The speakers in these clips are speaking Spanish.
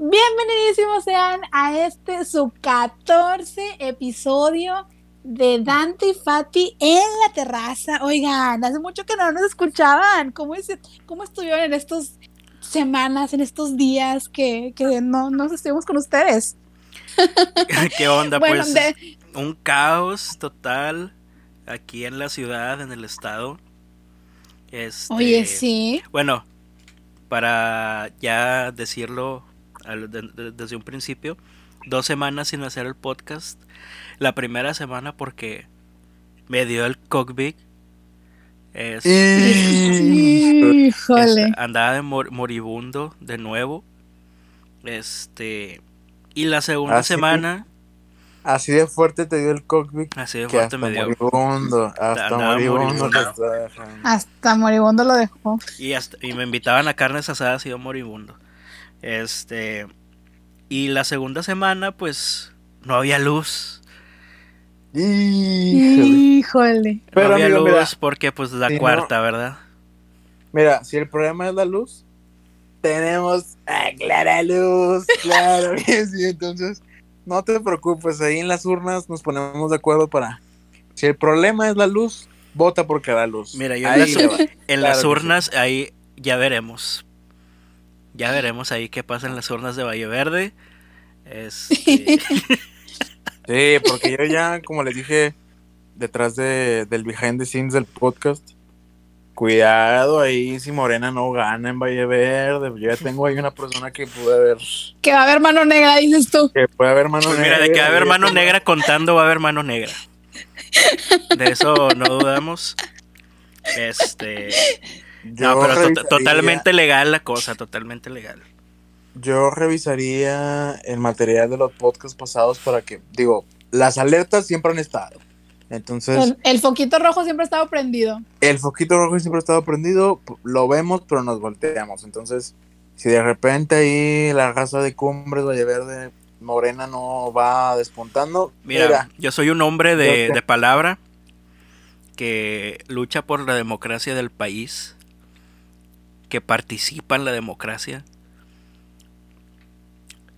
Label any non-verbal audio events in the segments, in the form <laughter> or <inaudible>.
Bienvenidísimos sean a este su 14 episodio de Dante y Fati en la terraza. Oigan, hace mucho que no nos escuchaban. ¿Cómo, es, cómo estuvieron en estas semanas, en estos días que, que no nos estuvimos con ustedes? <laughs> ¿Qué onda? pues un caos total aquí en la ciudad, en el estado. Este, Oye, sí. Bueno, para ya decirlo desde un principio, dos semanas sin hacer el podcast. La primera semana porque me dio el cockpit. Híjole. andaba de moribundo de nuevo. Este. Y la segunda semana. Así de fuerte te dio el cockpit. Así de fuerte me dio. Moribundo, hasta moribundo. Hasta moribundo lo dejó. Y, y me invitaban a carnes asadas y yo moribundo. Este. Y la segunda semana, pues. No había luz. Híjole. No había luz porque, pues, la cuarta, ¿verdad? Mira, si el problema es la luz, tenemos a clara luz. Claro <laughs> sí, entonces no te preocupes, ahí en las urnas nos ponemos de acuerdo para. Si el problema es la luz, vota por cada luz. Mira, yo en, las, urnas, ahí ya veremos. Ya veremos ahí qué pasa en las urnas de Valle Verde. Este, <laughs> sí, porque yo ya, como les dije, detrás de, del behind the scenes del podcast, Cuidado ahí si Morena no gana en Valle Verde. Yo ya tengo ahí una persona que puede ver. Que va a haber mano negra, dices tú. Que puede haber mano pues negra. Mira, de que va a haber mano negra contando, va a haber mano negra. De eso no dudamos. Este. No, pero totalmente legal la cosa, totalmente legal. Yo revisaría el material de los podcasts pasados para que, digo, las alertas siempre han estado. Entonces. El, foquito rojo siempre ha estado prendido. El foquito rojo siempre ha estado prendido, lo vemos, pero nos volteamos. Entonces, si de repente ahí la raza de cumbres Valle Verde Morena no va despuntando. Mira, yo soy un hombre de, de palabra que lucha por la democracia del país, que participa en la democracia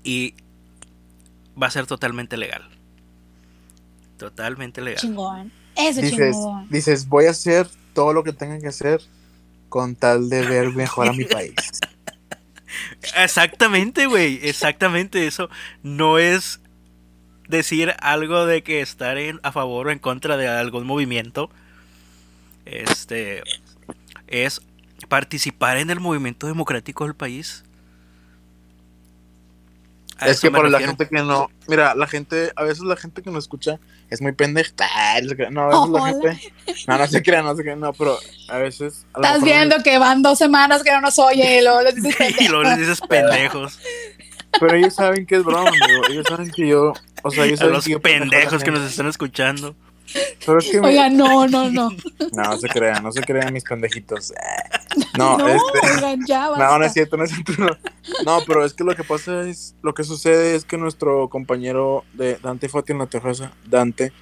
y va a ser totalmente legal. Totalmente legal. Chingón. Eso dices, chingón. Dices, voy a hacer todo lo que tenga que hacer con tal de ver mejor a mi <laughs> país. Exactamente, güey. Exactamente eso. No es decir algo de que estar en, a favor o en contra de algún movimiento. Este es participar en el movimiento democrático del país es que para la gente que no, mira, la gente, a veces la gente que nos escucha es muy pendeja. No, a veces la gente, <laughs> no, no se crea, no se crea, no, pero a veces. Estás viendo que van dos semanas que no nos oye y luego les dices pendejos. <laughs> y luego les dices pendejos. Pero ellos saben que es broma, amigo. Ellos saben que yo, o sea, ellos saben los pendejos que nos están escuchando. Pero es que Oiga, no, <laughs> no, no. No, se crean, no se crean mis pendejitos. <laughs> No, no este, no, no es cierto, no es cierto. No. pero es que lo que pasa es, lo que sucede es que nuestro compañero de Dante Fati en la terraza, Dante,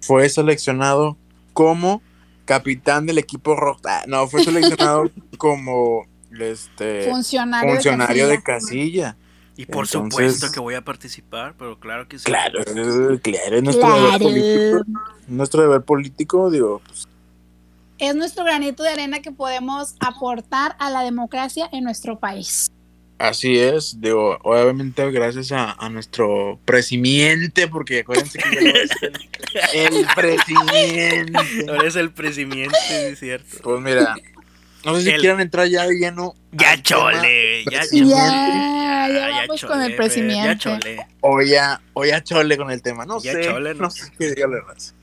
fue seleccionado como capitán del equipo rojo. Ah, no, fue seleccionado <laughs> como este funcionario, De casilla. Y por supuesto que voy a participar, pero claro que sí. Claro, claro, es nuestro deber político. Nuestro deber político, digo, pues. Es nuestro granito de arena que podemos aportar a la democracia en nuestro país. Así es, digo, obviamente gracias a, nuestro presidente, porque acuérdense que ya es el, <laughs> el presidente. Ahora es el presidente, es cierto. Pues mira, no sé si quieran entrar ya de lleno. Ya chole, ya chole. Ya, ya, vamos con el presidente. Ya chole. O ya, o ya chole con el tema. No sé. Chole, no, sé qué dígale más.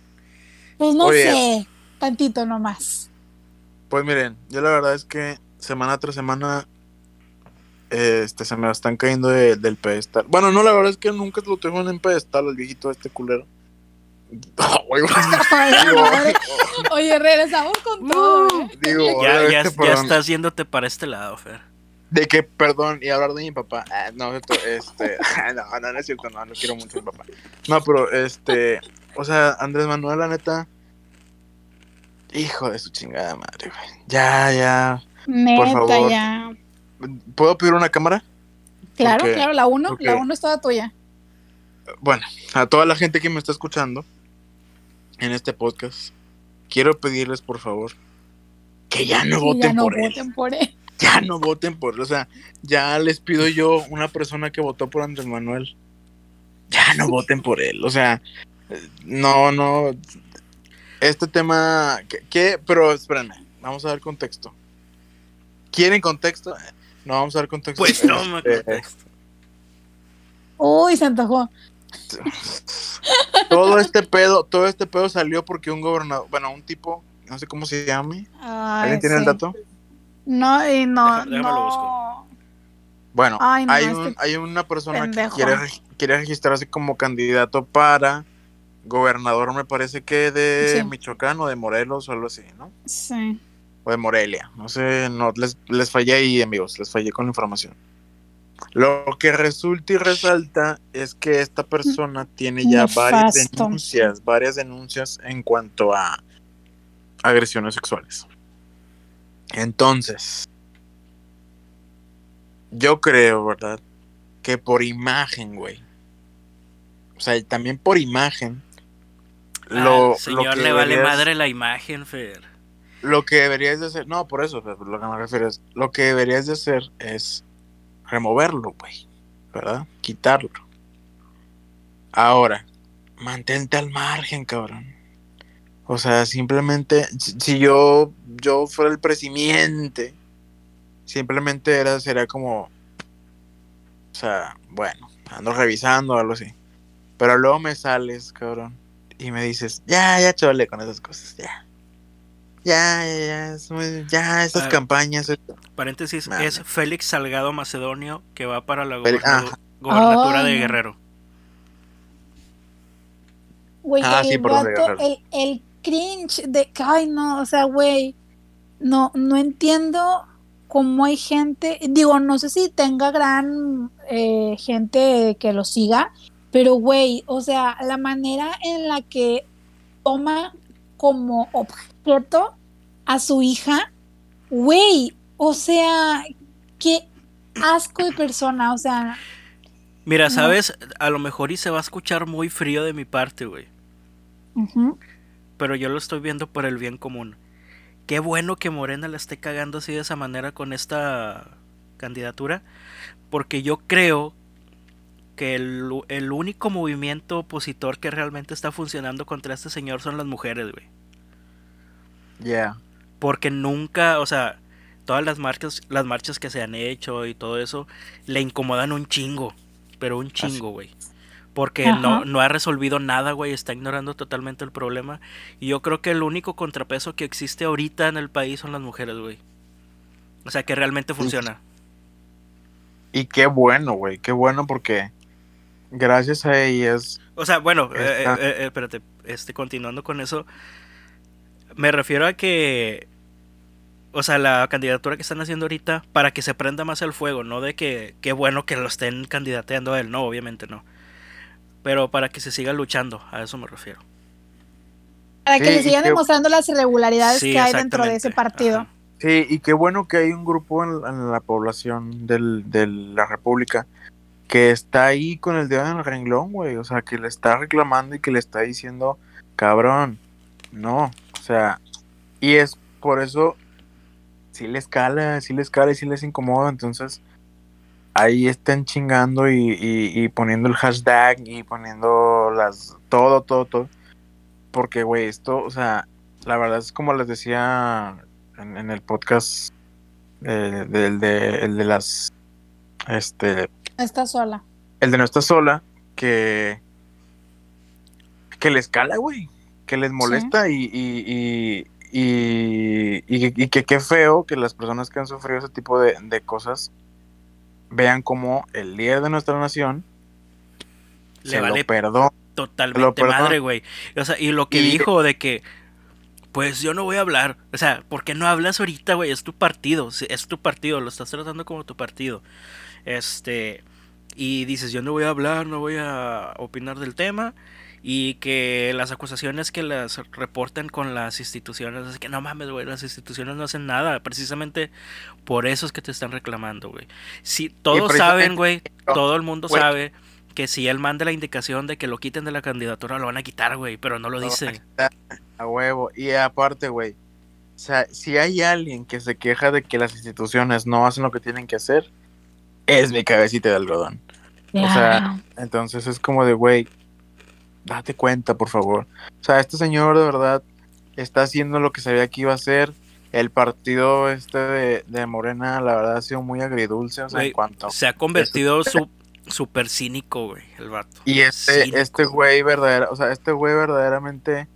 Pues no sé, tantito nomás. Pues miren, yo la verdad es que semana tras semana este, se me están cayendo del pedestal. Bueno, no, la verdad es que nunca lo tengo en pedestal el viejito este culero. <laughs> <laughs> <laughs> Oye, regresamos con todo. Digo, ya, ya, ya estás yéndote para este lado, Fer. De que, perdón, y hablar de mi papá. Ah, no, esto, este, no, no, no es cierto, no, no quiero mucho a mi papá. No, pero, este, o sea, Andrés Manuel, la neta, hijo de su chingada madre, güey. Ya, ya. Neta, por favor. ya. ¿Puedo pedir una cámara? Claro, claro, la 1, la 1 es toda tuya. Bueno, a toda la gente que me está escuchando en este podcast, quiero pedirles por favor que ya no voten, por, él. por él. Ya no voten por él. O sea, ya les pido yo, una persona que votó por Andrés Manuel, ya no voten por él. O sea, no, no. Este tema, ¿qué? Pero espérenme, vamos a dar contexto. ¿Quieren contexto? No, vamos a dar contexto. Pues no, este, contexto. Uy, se antojó. Todo este pedo, todo este pedo salió porque un gobernador, bueno, un tipo, no sé cómo se llame. ¿Alguien tiene el dato? No, y no, no. Bueno, hay, hay una persona que quiere, quiere, registrarse como candidato para gobernador, me parece que de Michoacán o de Morelos o algo así, ¿no? Sí. O de Morelia, no sé, no, les, les fallé ahí, amigos, les fallé con la información. Lo que resulta y resalta es que esta persona tiene ya varias denuncias, varias denuncias en cuanto a agresiones sexuales. Entonces, yo creo, ¿verdad? Que por imagen, güey. O sea, también por imagen. Lo, señor le vale madre la imagen, Fer. Lo que deberías de hacer, no, por eso, lo que me refiero es, lo que deberías de hacer es removerlo, güey, ¿verdad? Quitarlo. Ahora, mantente al margen, cabrón. O sea, simplemente, si yo, yo fuera el presidente, simplemente era, sería como, o sea, bueno, ando revisando algo así. Pero luego me sales, cabrón, y me dices, ya, ya chole con esas cosas, ya. Ya, ya, ya, ya, esas campañas. Paréntesis, es Félix Salgado Macedonio que va para la gobernatura de Guerrero. Güey, ah, el, el, el, cringe de, ay no, o sea, güey, no, no entiendo cómo hay gente, digo, no sé si tenga gran eh, gente que lo siga, pero güey, o sea, la manera en la que toma como objeto a su hija, güey, o sea, qué asco de persona, o sea. Mira, sabes, a lo mejor y se va a escuchar muy frío de mi parte, güey. Pero yo lo estoy viendo por el bien común. Qué bueno que Morena la esté cagando así de esa manera con esta candidatura. Porque yo creo que el, el único movimiento opositor que realmente está funcionando contra este señor son las mujeres, güey. Ya. Porque nunca, o sea, todas las marchas, las marchas que se han hecho y todo eso, le incomodan un chingo. Pero un chingo, güey. Porque no, no ha resolvido nada, güey. Está ignorando totalmente el problema. Y yo creo que el único contrapeso que existe ahorita en el país son las mujeres, güey. O sea, que realmente funciona. Y qué bueno, güey. Qué bueno porque gracias a ellas. O sea, bueno, eh, eh, eh, espérate. Este, continuando con eso. Me refiero a que. O sea, la candidatura que están haciendo ahorita, para que se prenda más el fuego, no de que qué bueno que lo estén candidateando a él, no, obviamente no. Pero para que se siga luchando, a eso me refiero. Para que se sigan demostrando las irregularidades que hay dentro de ese partido. Sí, y qué bueno que hay un grupo en, la población del, de la República que está ahí con el dedo en el renglón, güey. O sea, que le está reclamando y que le está diciendo, cabrón, no, o sea, y es por eso, si les cala, si les cala y si les incomoda, entonces ahí están chingando y, poniendo el hashtag y poniendo las, todo, todo, todo. Porque, güey, esto, o sea, la verdad es como les decía en, el podcast eh, del de, el de las, este... Está sola. El de no está sola, que... Que les cala, güey que les molesta y, y, y, y, que qué feo que las personas que han sufrido ese tipo de, cosas vean como el líder de nuestra nación le se vale lo totalmente madre, güey. O sea, y lo que dijo de que pues yo no voy a hablar. O sea, ¿por qué no hablas ahorita, güey? Es tu partido, es tu partido, lo estás tratando como tu partido. Este, y dices, yo no voy a hablar, no voy a opinar del tema. Y que las acusaciones que las reporten con las instituciones, es que no mames, güey, las instituciones no hacen nada. Precisamente por eso es que te están reclamando, güey. Si todos saben, güey, todo el mundo sabe que si él manda la indicación de que lo quiten de la candidatura, lo van a quitar, güey, pero no lo dice. A huevo. Y aparte, güey, o sea, si hay alguien que se queja de que las instituciones no hacen lo que tienen que hacer, es mi cabecita de algodón. O sea, entonces es como de, güey, date cuenta, por favor. O sea, este señor de verdad está haciendo lo que sabía que iba a hacer. El partido este de, Morena, la verdad, ha sido muy agridulce. O sea, en cuanto. Se ha convertido su, súper cínico, güey, el vato. Y este, este güey verdadero, o sea, este güey verdaderamente,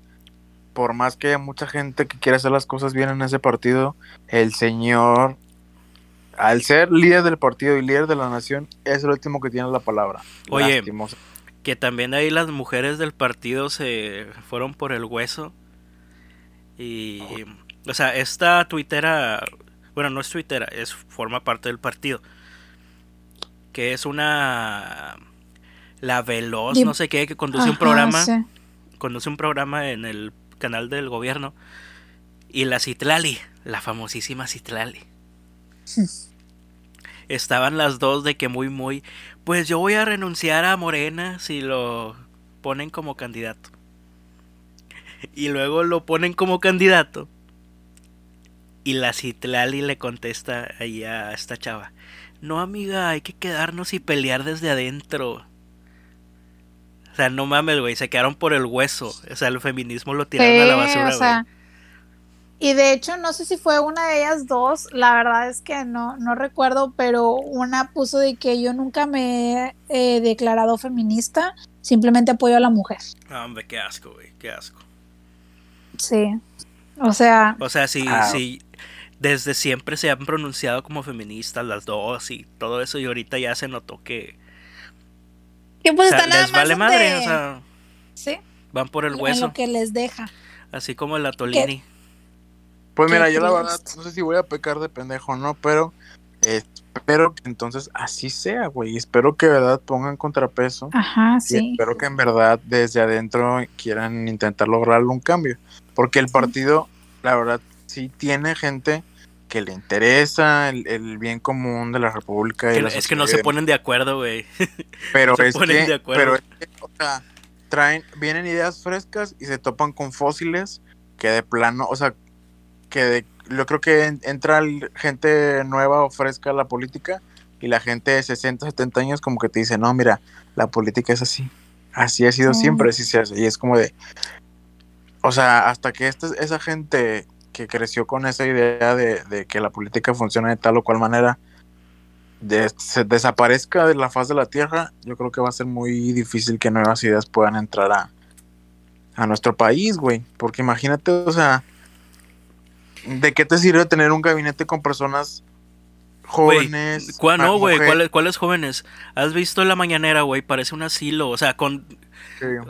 por más que haya mucha gente que quiera hacer las cosas bien en ese partido, el señor, al ser líder del partido y líder de la nación, es el último que tiene la palabra. Oye, que también ahí las mujeres del partido se fueron por el hueso. Y, o sea, esta tuitera, bueno, no es tuitera, es forma parte del partido. Que es una la veloz, no sé qué, que conduce un programa, conduce un programa en el canal del gobierno. Y la Citlali, la famosísima Citlali. Estaban las dos de que muy, muy, pues yo voy a renunciar a Morena si lo ponen como candidato. Y luego lo ponen como candidato. Y la Citlali le contesta ahí a esta chava. No, amiga, hay que quedarnos y pelear desde adentro. O sea, no mames, güey, se quedaron por el hueso. O sea, el feminismo lo tiraron a la basura, y de hecho, no sé si fue una de ellas dos, la verdad es que no, no recuerdo, pero una puso de que yo nunca me he declarado feminista, simplemente apoyo a la mujer. Ah, hombre, qué asco, güey, qué asco. Sí, o sea... O sea, si, ah. desde siempre se han pronunciado como feministas las dos y todo eso, y ahorita ya se notó que... Que pues o les vale madre, o sea... Sí. Van por el hueso. lo que les deja. Así como el Atolini. Pues mira, yo la verdad no sé si voy a pecar de pendejo o no, pero espero que entonces así sea, güey. Espero que de verdad pongan contrapeso. Ajá, sí. espero que en verdad desde adentro quieran intentar lograr un cambio. Porque el partido, la verdad, sí tiene gente que le interesa el, bien común de la República. Y es que no se ponen de acuerdo, güey. <laughs> Pero es que, pero es que, o sea, traen, vienen ideas frescas y se topan con fósiles que de plano, o sea, que yo creo que entra gente nueva o fresca a la política y la gente de 60, 70 años como que te dice, no, mira, la política es así, así ha sido siempre, así se hace. Y es como de, o sea, hasta que esta, esa gente que creció con esa idea de, que la política funciona de tal o cual manera, se desaparezca de la faz de la tierra, yo creo que va a ser muy difícil que nuevas ideas puedan entrar a, a nuestro país, güey. Porque imagínate, o sea, ¿De qué te sirve tener un gabinete con personas jóvenes? ¿Cuál no, güey? ¿Cuáles jóvenes? ¿Has visto la mañanera, güey? Parece un asilo. O sea, con.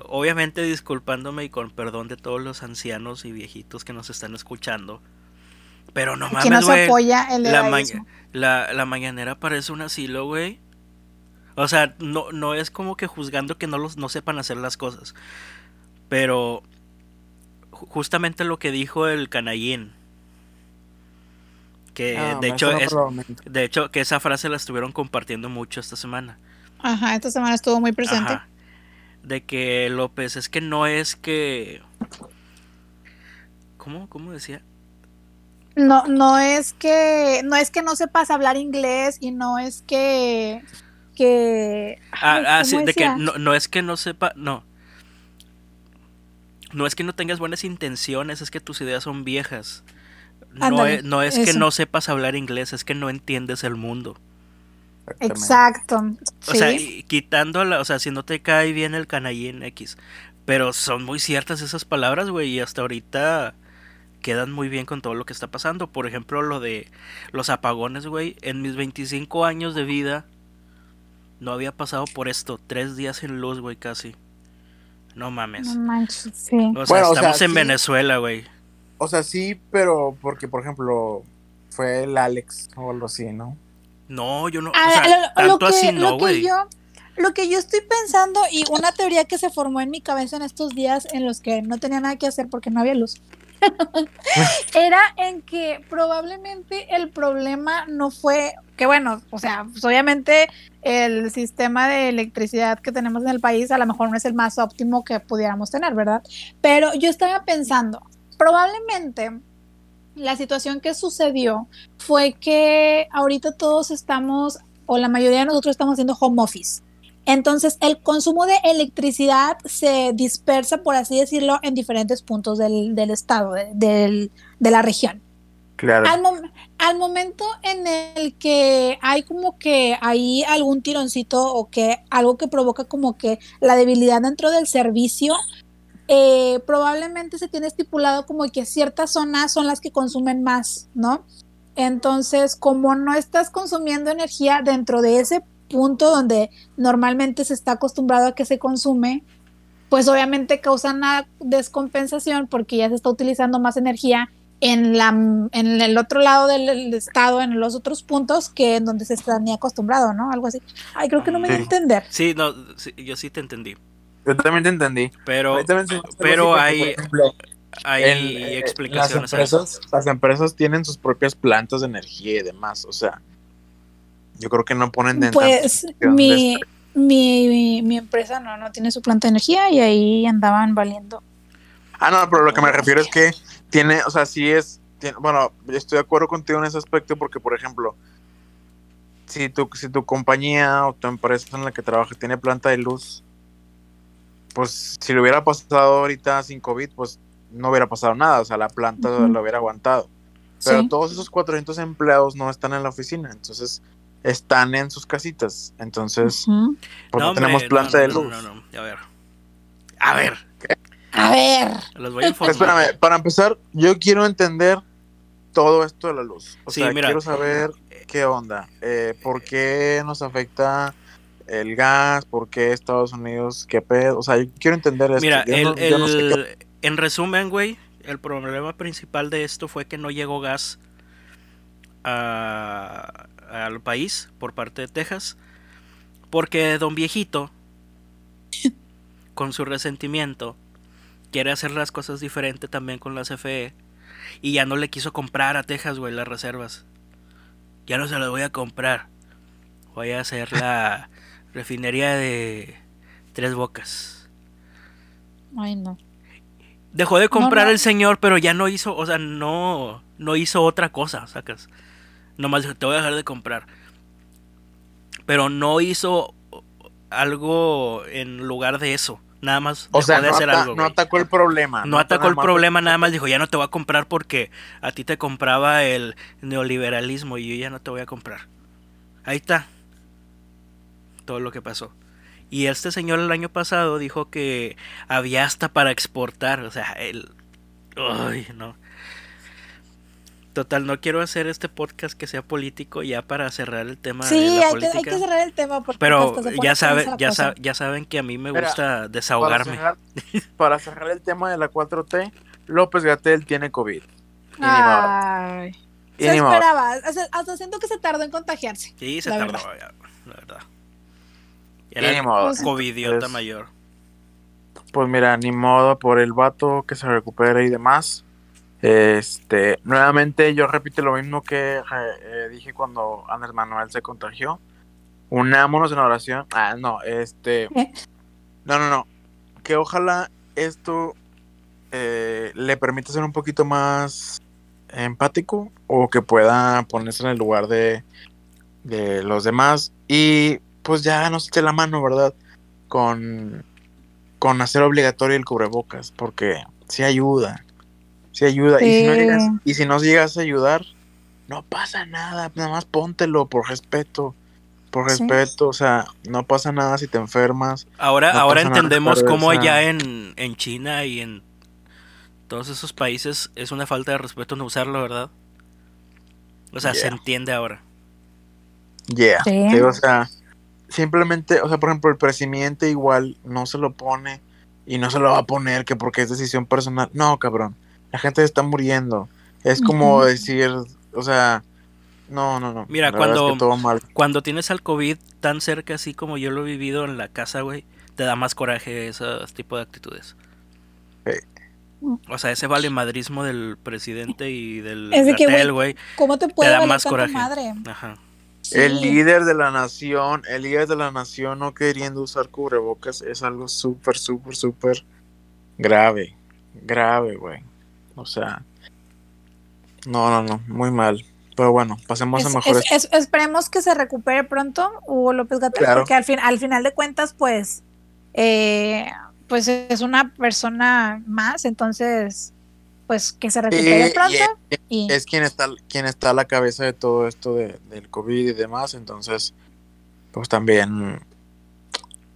Obviamente disculpándome y con perdón de todos los ancianos y viejitos que nos están escuchando. Pero no mames, güey. apoya el la, la, mañanera parece un asilo, güey. O sea, no, no es como que juzgando que no, los, no sepan hacer las cosas. Pero justamente lo que dijo el canallín que ah, de hecho es, de hecho que esa frase la estuvieron compartiendo mucho esta semana. Ajá, esta semana estuvo muy presente. de que López es que no es que ¿Cómo cómo decía? No no es que no es que no sepas hablar inglés y no es que que ah, ah sí, de que no, no es que no sepa, no. No es que no tengas buenas intenciones, es que tus ideas son viejas no, es, que no sepas hablar inglés, es que no entiendes el mundo. Exacto. O sea, quitando, la, o sea, si no te cae bien el canallín X. Pero son muy ciertas esas palabras, güey, y hasta ahorita quedan muy bien con todo lo que está pasando. Por ejemplo, lo de los apagones, güey. En mis 25 años de vida no había pasado por esto. Tres días en luz, güey, casi. No mames. No manches, sí. O sea, estamos en Venezuela, güey. O sea, sí, pero porque, por ejemplo, fue el Alex o algo así, ¿no? No, yo no. o sea, tanto así no, güey. lo que yo estoy pensando y una teoría que se formó en mi cabeza en estos días en los que no tenía nada que hacer porque no había luz, <laughs> era en que probablemente el problema no fue que bueno, o sea, pues obviamente el sistema de electricidad que tenemos en el país a lo mejor no es el más óptimo que pudiéramos tener, ¿verdad? Pero yo estaba pensando, probablemente la situación que sucedió fue que ahorita todos estamos, o la mayoría de nosotros estamos haciendo home office. Entonces, el consumo de electricidad se dispersa, por así decirlo, en diferentes puntos del, estado, de, la región. Claro. Al, momento en el que hay como que hay algún tironcito o que algo que provoca como que la debilidad dentro del servicio, eh, probablemente se tiene estipulado como que ciertas zonas son las que consumen más, ¿no? Entonces, como no estás consumiendo energía dentro de ese punto donde normalmente se está acostumbrado a que se consume, pues obviamente causa una descompensación porque ya se está utilizando más energía en, la, en el otro lado del estado, en los otros puntos, que en donde se está ni acostumbrado, ¿no? Algo así. Ay, creo que no me voy a entender. Sí, no, yo sí te entendí. Yo también te entendí. Pero, pero hay, hay eh, explicaciones. Las empresas, las empresas tienen sus propias plantas de energía y demás. O sea, yo creo que no ponen de Pues mi, mi, mi, empresa no, no tiene su planta de energía y ahí andaban valiendo. Ah, no, pero lo que me refiero es que tiene, o sea, sí es, bueno, yo estoy de acuerdo contigo en ese aspecto porque, por ejemplo, si tu, si tu compañía o tu empresa en la que trabajas tiene planta de luz, pues si lo hubiera pasado ahorita sin COVID, pues no hubiera pasado nada, o sea, la planta lo hubiera aguantado. Pero todos esos 400 empleados no están en la oficina, entonces están en sus casitas. Entonces, pues no, tenemos planta de luz. No, no, no, a ver. A ver. A ver. Los voy a informar. Espérame, para empezar, yo quiero entender todo esto de la luz. O sea, quiero saber qué onda. Eh, ¿Por qué nos afecta el gas, por qué Estados Unidos, qué pedo, o sea, yo quiero entender esto. Mira, en resumen, güey, el problema principal de esto fue que no llegó gas al país por parte de Texas, porque don viejito, con su resentimiento, quiere hacer las cosas diferente también con la CFE y ya no le quiso comprar a Texas, güey, las reservas. Ya no se las voy a comprar. Voy a hacer la <laughs> Refinería de Tres Bocas. Ay, no. Dejó de comprar el señor, pero ya no hizo, o sea, no, no hizo otra cosa, sacas. Nomás dijo, te voy a dejar de comprar. Pero no hizo algo en lugar de eso. Nada más o sea, no, hacer algo, no atacó el problema. No, atacó el problema, nada más dijo, ya no te voy a comprar porque a ti te compraba el neoliberalismo y yo ya no te voy a comprar. Ahí está todo lo que pasó. Y este señor el año pasado dijo que había hasta para exportar, o sea, él... Ay, no. Total, no quiero hacer este podcast que sea político ya para cerrar el tema sí, de la hay política. Que, hay que cerrar el tema porque pero ya saben, ya, ya saben que a mí me gusta desahogarme. Para cerrar, el tema de la 4T, López Gatel tiene COVID. Ay. se esperaba, hasta, siento que se tardó en contagiarse. Sí, se tardó, la verdad. Era ni modo. covidiota pues, mayor. Pues mira, ni modo por el vato que se recupere y demás. Este, nuevamente yo repito lo mismo que eh, dije cuando Andrés Manuel se contagió. Unámonos en oración. Ah, no, este. <laughs> No, no, no. Que ojalá esto eh, le permita ser un poquito más empático o que pueda ponerse en el lugar de, de los demás y pues ya no se la mano, ¿verdad? Con, con hacer obligatorio el cubrebocas, porque sí ayuda, sí ayuda. Y, si no llegas, y si no llegas a ayudar, no pasa nada, nada más póntelo por respeto. Por respeto, o sea, no pasa nada si te enfermas. Ahora, ahora entendemos cómo allá en, en China y en todos esos países es una falta de respeto no usarlo, ¿verdad? O sea, se entiende ahora. Yeah. Sí. o sea, simplemente, o sea, por ejemplo, el presidente igual no se lo pone y no se lo va a poner que porque es decisión personal. No, cabrón. La gente está muriendo. Es como decir, o sea, No, no, no. Mira, cuando, cuando tienes al COVID tan cerca, así como yo lo he vivido en la casa, güey, te da más coraje ese tipo de actitudes. O sea, ese valemadrismo del presidente y del hotel, güey, ¿cómo te puede da más coraje? Madre? Ajá. El líder de la nación, el líder de la nación no queriendo usar cubrebocas es algo súper, súper, súper grave. Grave, güey. O sea, no, no, no, muy mal. Pero bueno, pasemos a mejores. esperemos que se recupere pronto Hugo López Gatel, porque al, fin, al final de cuentas, pues, eh, pues es una persona más, entonces, pues que se recupere pronto. Y, Es quien está, quien está a la cabeza de todo esto de, del COVID y demás, entonces, pues también,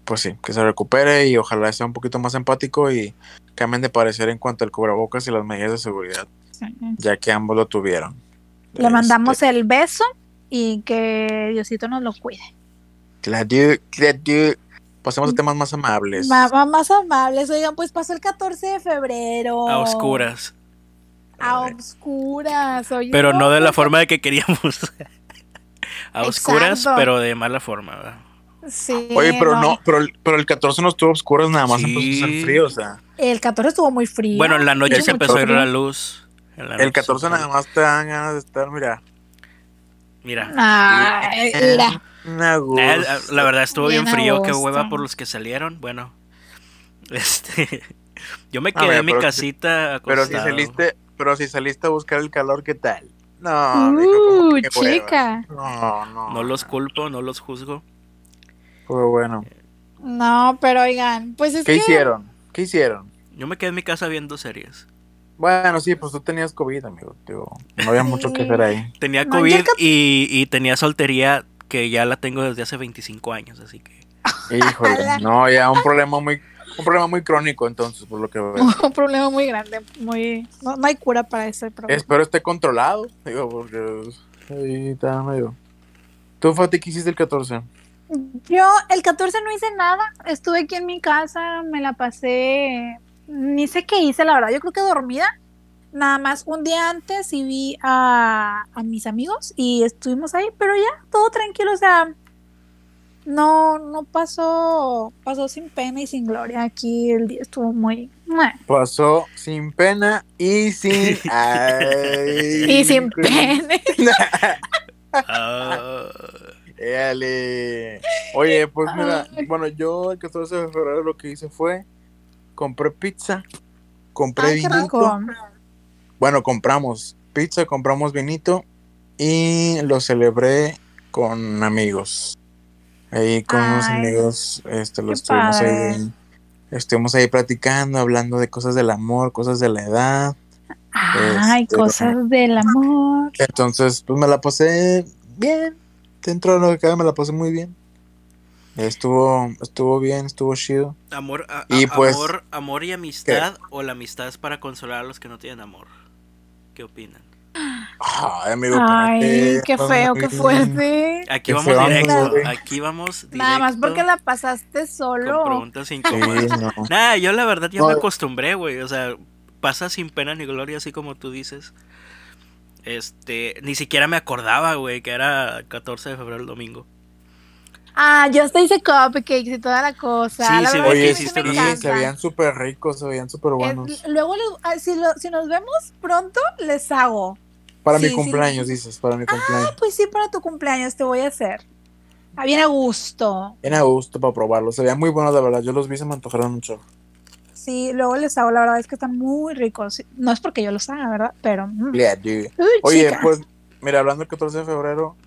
pues sí, que se recupere y ojalá sea un poquito más empático y cambien de parecer en cuanto al cubrebocas y las medidas de seguridad, ya que ambos lo tuvieron. Le mandamos este el beso y que Diosito nos lo cuide. Claro, claro. Pasemos a temas más amables. Más, más amables. Oigan, pues pasó el 14 de febrero. A oscuras. A oscuras. Oye, pero no, de la forma de que queríamos. <laughs> a oscuras, pero de mala forma. Sí, Oye, pero no, pero, pero, el 14 no estuvo oscuras, nada más empezó a hacer frío, o sea. El 14 estuvo muy frío. Bueno, en la noche se empezó a ir la luz. El 14 nada más te dan ganas de estar, mira. Mira. Eh, la verdad estuvo bien, frío, qué hueva por los que salieron. Bueno, <laughs> este, yo me quedé en mi casita. pero si saliste, pero si saliste a buscar el calor, ¿qué tal? No, uh, chica. No, no. No los culpo, no los juzgo. Fue bueno. No, pero oigan, pues es ¿Qué hicieron? ¿Qué hicieron? Yo me quedé en mi casa viendo series. Bueno, sí, pues tú tenías COVID, amigo. no había mucho que hacer ahí. Tenía COVID y, y tenía soltería que ya la tengo desde hace 25 años, así que. Híjole, <laughs> no, ya un problema muy un problema muy crónico entonces, por lo que veo. <laughs> un problema muy grande, muy no, hay cura para ese problema. Espero esté controlado, digo, porque ahí está medio. ¿Tú, Fati, qué hiciste el 14? Yo el 14 no hice nada, estuve aquí en mi casa, me la pasé, ni sé qué hice, la verdad, yo creo que dormida nada más un día antes y vi a, a, mis amigos y estuvimos ahí, pero ya, todo tranquilo, o sea, no, no pasó, pasó sin pena y sin gloria. Aquí el día estuvo muy... Pasó sin pena y sin... <laughs> y sin pena. Oye, pues mira, bueno, yo el 14 de febrero lo que hice fue compré pizza, compré vinito. Bueno, compramos pizza, compramos vinito y lo celebré con amigos. Ahí con unos amigos, este, lo estuvimos ahí, estuvimos ahí platicando, hablando de cosas del amor, cosas de la edad. Ay, este, cosas del amor. Entonces, pues me la pasé bien. Dentro de lo que cabe me la pasé muy bien. Estuvo, estuvo bien, estuvo chido. Amor, y pues, amor, amor y amistad o la amistad es para consolar a los que no tienen amor. ¿Qué opinan? Ay, amigo, Ay qué feo, qué fuerte. Aquí vamos directo, aquí vamos directo. Nada más porque la pasaste solo. Con preguntas incómodas. Nada, yo la verdad ya me acostumbré, güey. O sea, pasa sin pena ni gloria, así como tú dices. Este, ni siquiera me acordaba, güey, que era 14 de febrero el domingo. Ah, yo hasta hice cupcakes y toda la cosa. Sí, la sí, oye, sí, se veían súper ricos, se veían súper buenos. luego, ah, si, si nos vemos pronto, les hago. Para mi cumpleaños, dices, para mi cumpleaños. Ah, pues sí, para tu cumpleaños te voy a hacer. Ah, bien a gusto. Bien a gusto para probarlos. Se veían muy buenos, de verdad. Yo los vi, se me antojaron mucho. Sí, luego les hago, la verdad es que están muy ricos. No es porque yo los haga, ¿verdad? Pero. Mm. Oye, pues, mira, hablando del 14 de febrero,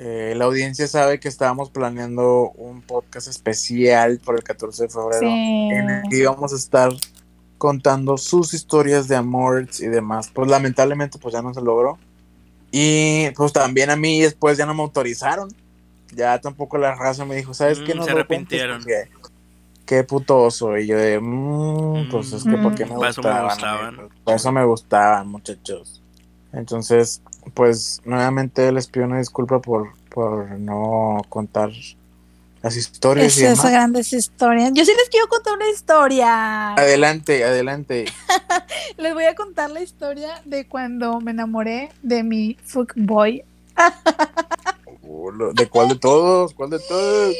eh, la audiencia sabe que estábamos planeando un podcast especial por el 14 de febrero. En el que íbamos a estar contando sus historias de amor y demás. Pues lamentablemente pues ya no se logró. Y pues también a mí después ya no me autorizaron. Ya tampoco la raza me dijo, ¿sabes qué? Mm, no se arrepintieron. Qué putoso. Y yo de, mmm, pues es que porque me, gustaban, Por eso me gustaban, muchachos. Entonces, pues nuevamente les pido una disculpa por, por no contar las historias. Esas grandes historias. Yo sí les quiero contar una historia. Adelante, adelante. <laughs> les voy a contar la historia de cuando me enamoré de mi fuckboy <laughs> ¿De cuál de todos? ¿Cuál de todos?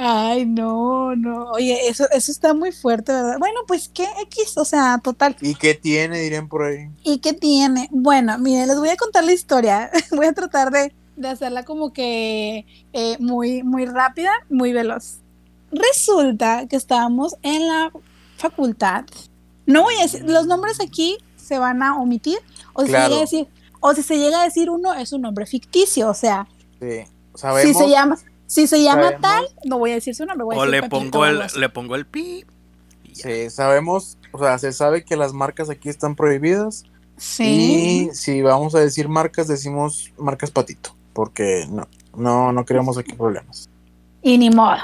Ay, no, no. Oye, eso, eso está muy fuerte, ¿verdad? Bueno, pues qué X, o sea, total. ¿Y qué tiene, dirían por ahí? ¿Y qué tiene? Bueno, miren, les voy a contar la historia. <laughs> voy a tratar de, hacerla como que eh, muy, muy rápida, muy veloz. Resulta que estábamos en la facultad. No voy a decir, los nombres aquí se van a omitir, o si, se llega a decir, o si se llega a decir uno, es un nombre ficticio, o sea. Sí, sabemos. Si se llama, si se llama tal, no voy a decir su nombre. Voy a o le pongo, el, le pongo el pi. Sí, sabemos, o sea, se sabe que las marcas aquí están prohibidas. Sí. Y si vamos a decir marcas, decimos marcas patito, porque no, no, no queremos aquí problemas. Y ni modo.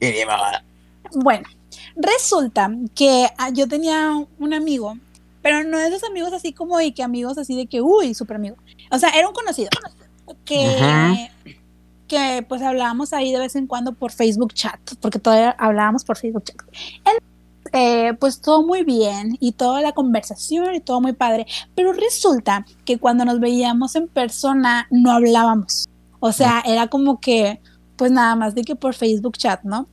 Y ni modo. Bueno, resulta que ah, yo tenía un amigo, pero no de esos amigos así como y que amigos así de que, uy, súper amigo. O sea, era un conocido que que pues hablábamos ahí de vez en cuando por Facebook chat, porque todavía hablábamos por Facebook chat. Eh, pues todo muy bien y toda la conversación y todo muy padre, pero resulta que cuando nos veíamos en persona no hablábamos. O sea, era como que, pues nada más de que por Facebook chat, ¿no?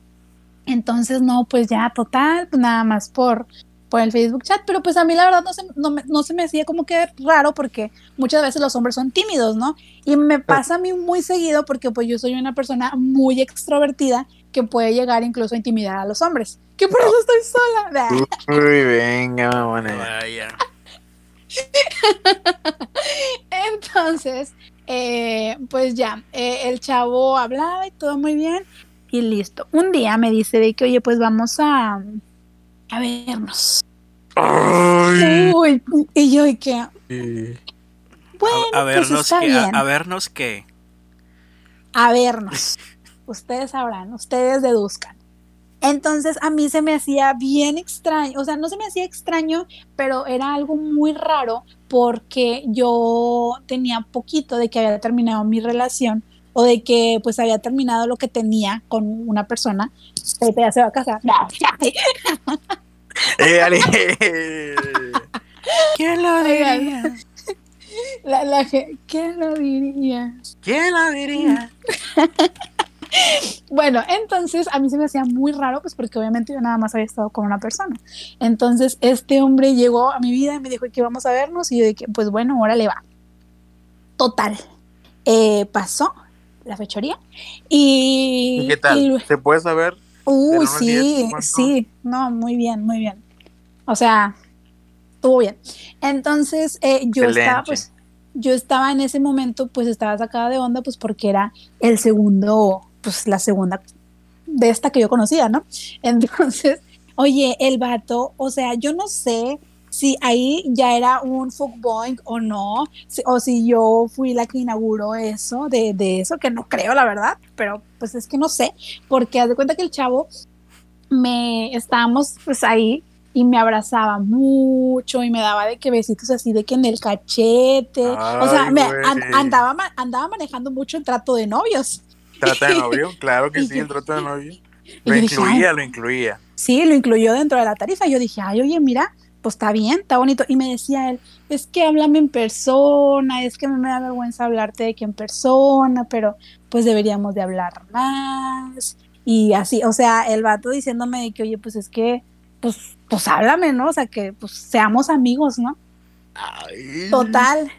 Entonces, no, pues ya total, nada más por, por el Facebook chat, pero pues a mí la verdad no se, no, no se me hacía como que raro porque muchas veces los hombres son tímidos, ¿no? Y me pasa a mí muy seguido porque pues yo soy una persona muy extrovertida que puede llegar incluso a intimidar a los hombres, que por eso estoy sola. Uy, <laughs> venga, Vaya. <laughs> Entonces, eh, pues ya, eh, el chavo hablaba y todo muy bien y listo. Un día me dice de que, oye, pues vamos a a vernos. Uy, y yo, ¿y qué? Bueno, a, pues vernos pues a, a, vernos qué. A vernos. <laughs> ustedes sabrán, ustedes deduzcan. Entonces a mí se me hacía bien extraño, o sea, no se me hacía extraño, pero era algo muy raro porque yo tenía poquito de que había terminado mi relación o de que pues había terminado lo que tenía con una persona, Pepe ya se va a casar. Eh, ¿Quién lo diría? La, la, ¿Quién lo diría? ¿Quién lo diría? <laughs> bueno, entonces a mí se me hacía muy raro, pues porque obviamente yo nada más había estado con una persona. Entonces este hombre llegó a mi vida y me dijo que íbamos a vernos y yo dije, pues bueno, ahora le va. Total. Eh, pasó la fechoría. Y, qué tal? ¿Se puede saber? Uy, sí, sí, no, muy bien, muy bien. O sea, estuvo bien. Entonces, eh, yo estaba, pues, yo estaba en ese momento, pues estaba sacada de onda, pues porque era el segundo, pues la segunda de esta que yo conocía, ¿no? <laughs> Entonces, oye, el vato, o sea, yo no sé si ahí ya era un fuckboy o no, o si yo fui la que inauguró eso, de, de, eso, que no creo, la verdad, pero pues es que no sé, porque haz de cuenta que el chavo me estábamos pues ahí y me abrazaba mucho y me daba de que besitos así de que en el cachete, o sea, me andaba, andaba manejando mucho el trato de novios. ¿Trato de novio? <laughs> Claro que sí, el trato de novio. Lo incluía, lo incluía. Sí, lo incluyó dentro de la tarifa. Yo dije, ay, oye, mira, pues está bien, está bonito. Y me decía él, es que háblame en persona, es que me da vergüenza hablarte de que en persona, pero pues deberíamos de hablar más. Y así, o sea, el vato diciéndome de que, oye, pues es que, pues, pues háblame, ¿no? O sea, que pues seamos amigos, ¿no? Total.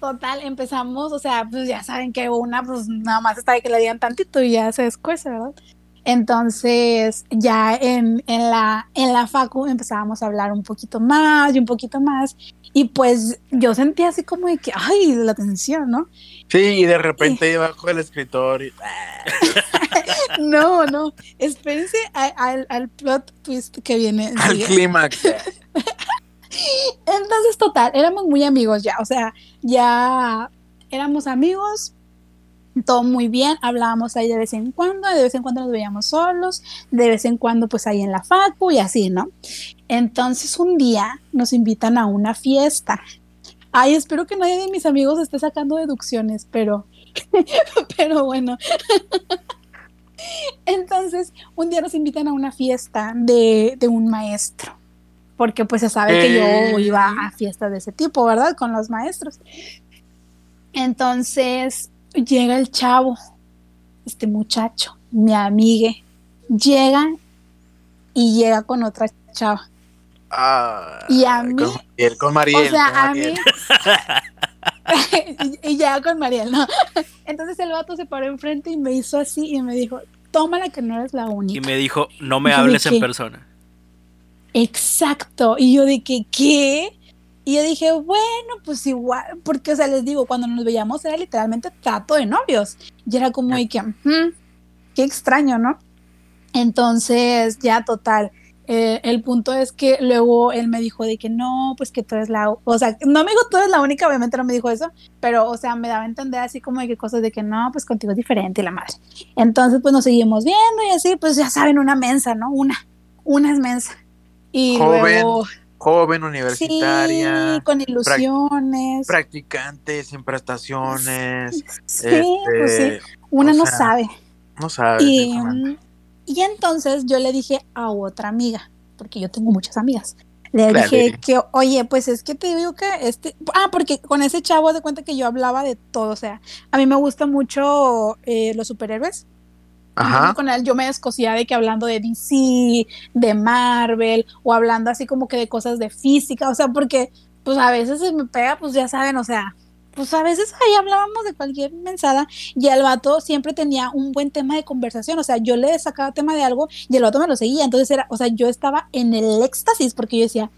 Total, empezamos, o sea, pues ya saben que una, pues nada más está de que le digan tantito y ya se descuece, ¿verdad? Entonces, ya en, en, la, en la facu empezábamos a hablar un poquito más y un poquito más. Y pues yo sentía así como de que, ay, la tensión, ¿no? Sí, y de repente iba bajo el escritorio. <laughs> no, no, espérense al, al plot twist que viene. Al clímax. <laughs> Entonces, total, éramos muy amigos ya, o sea, ya éramos amigos, todo muy bien, hablábamos ahí de vez en cuando, de vez en cuando nos veíamos solos, de vez en cuando pues ahí en la facu y así, ¿no? Entonces un día nos invitan a una fiesta. Ay, espero que nadie de mis amigos esté sacando deducciones, pero, <laughs> pero bueno. <laughs> Entonces, un día nos invitan a una fiesta de, de un maestro, porque pues se sabe que yo eh. iba a fiestas de ese tipo, ¿verdad? Con los maestros. Entonces, llega el chavo, este muchacho, mi amigue, llega y llega con otra chava. Ah, y a mí. Con Mariel, con Mariel. O sea, con a Mariel. mí. <laughs> y ya con Mariel, ¿no? <laughs> Entonces el vato se paró enfrente y me hizo así y me dijo: Tómala que no eres la única. Y me dijo: No me ¿Y hables en persona. Exacto. Y yo dije, ¿qué? Y yo dije, bueno, pues igual, porque, o sea, les digo, cuando nos veíamos era literalmente trato de novios. Y era como de que, "Ujú, qué extraño, ¿no? Entonces, ya total. eh, el punto es que luego él me dijo de que no, pues que tú eres la, o sea, no me dijo tú eres la única, obviamente no me dijo eso, pero, o sea, me daba a entender así como de que cosas de que no, pues contigo es diferente y la madre. Entonces, pues nos seguimos viendo y así, pues ya saben, una mensa, ¿no? Una, una es mensa. Y Joven, luego, Joven, universitaria, Sí, con ilusiones. practicante, sin prestaciones. Sí, este, pues sí, una no sea, sabe. No sabes. Y, entonces yo le dije a otra amiga, porque yo tengo muchas amigas. Le Dale. dije que, oye, pues es que te digo que este. Ah, porque con ese chavo de cuenta que yo hablaba de todo. O sea, a mí me gustan mucho eh, los superhéroes. Ajá. con él yo me descosía de que hablando de DC, de Marvel, o hablando así como que de cosas de física, o sea, porque pues a veces se me pega, pues ya saben, o sea, pues a veces ahí hablábamos de cualquier mensada y el vato siempre tenía un buen tema de conversación, o sea, yo le sacaba tema de algo y el vato me lo seguía, entonces era, o sea, yo estaba en el éxtasis porque yo decía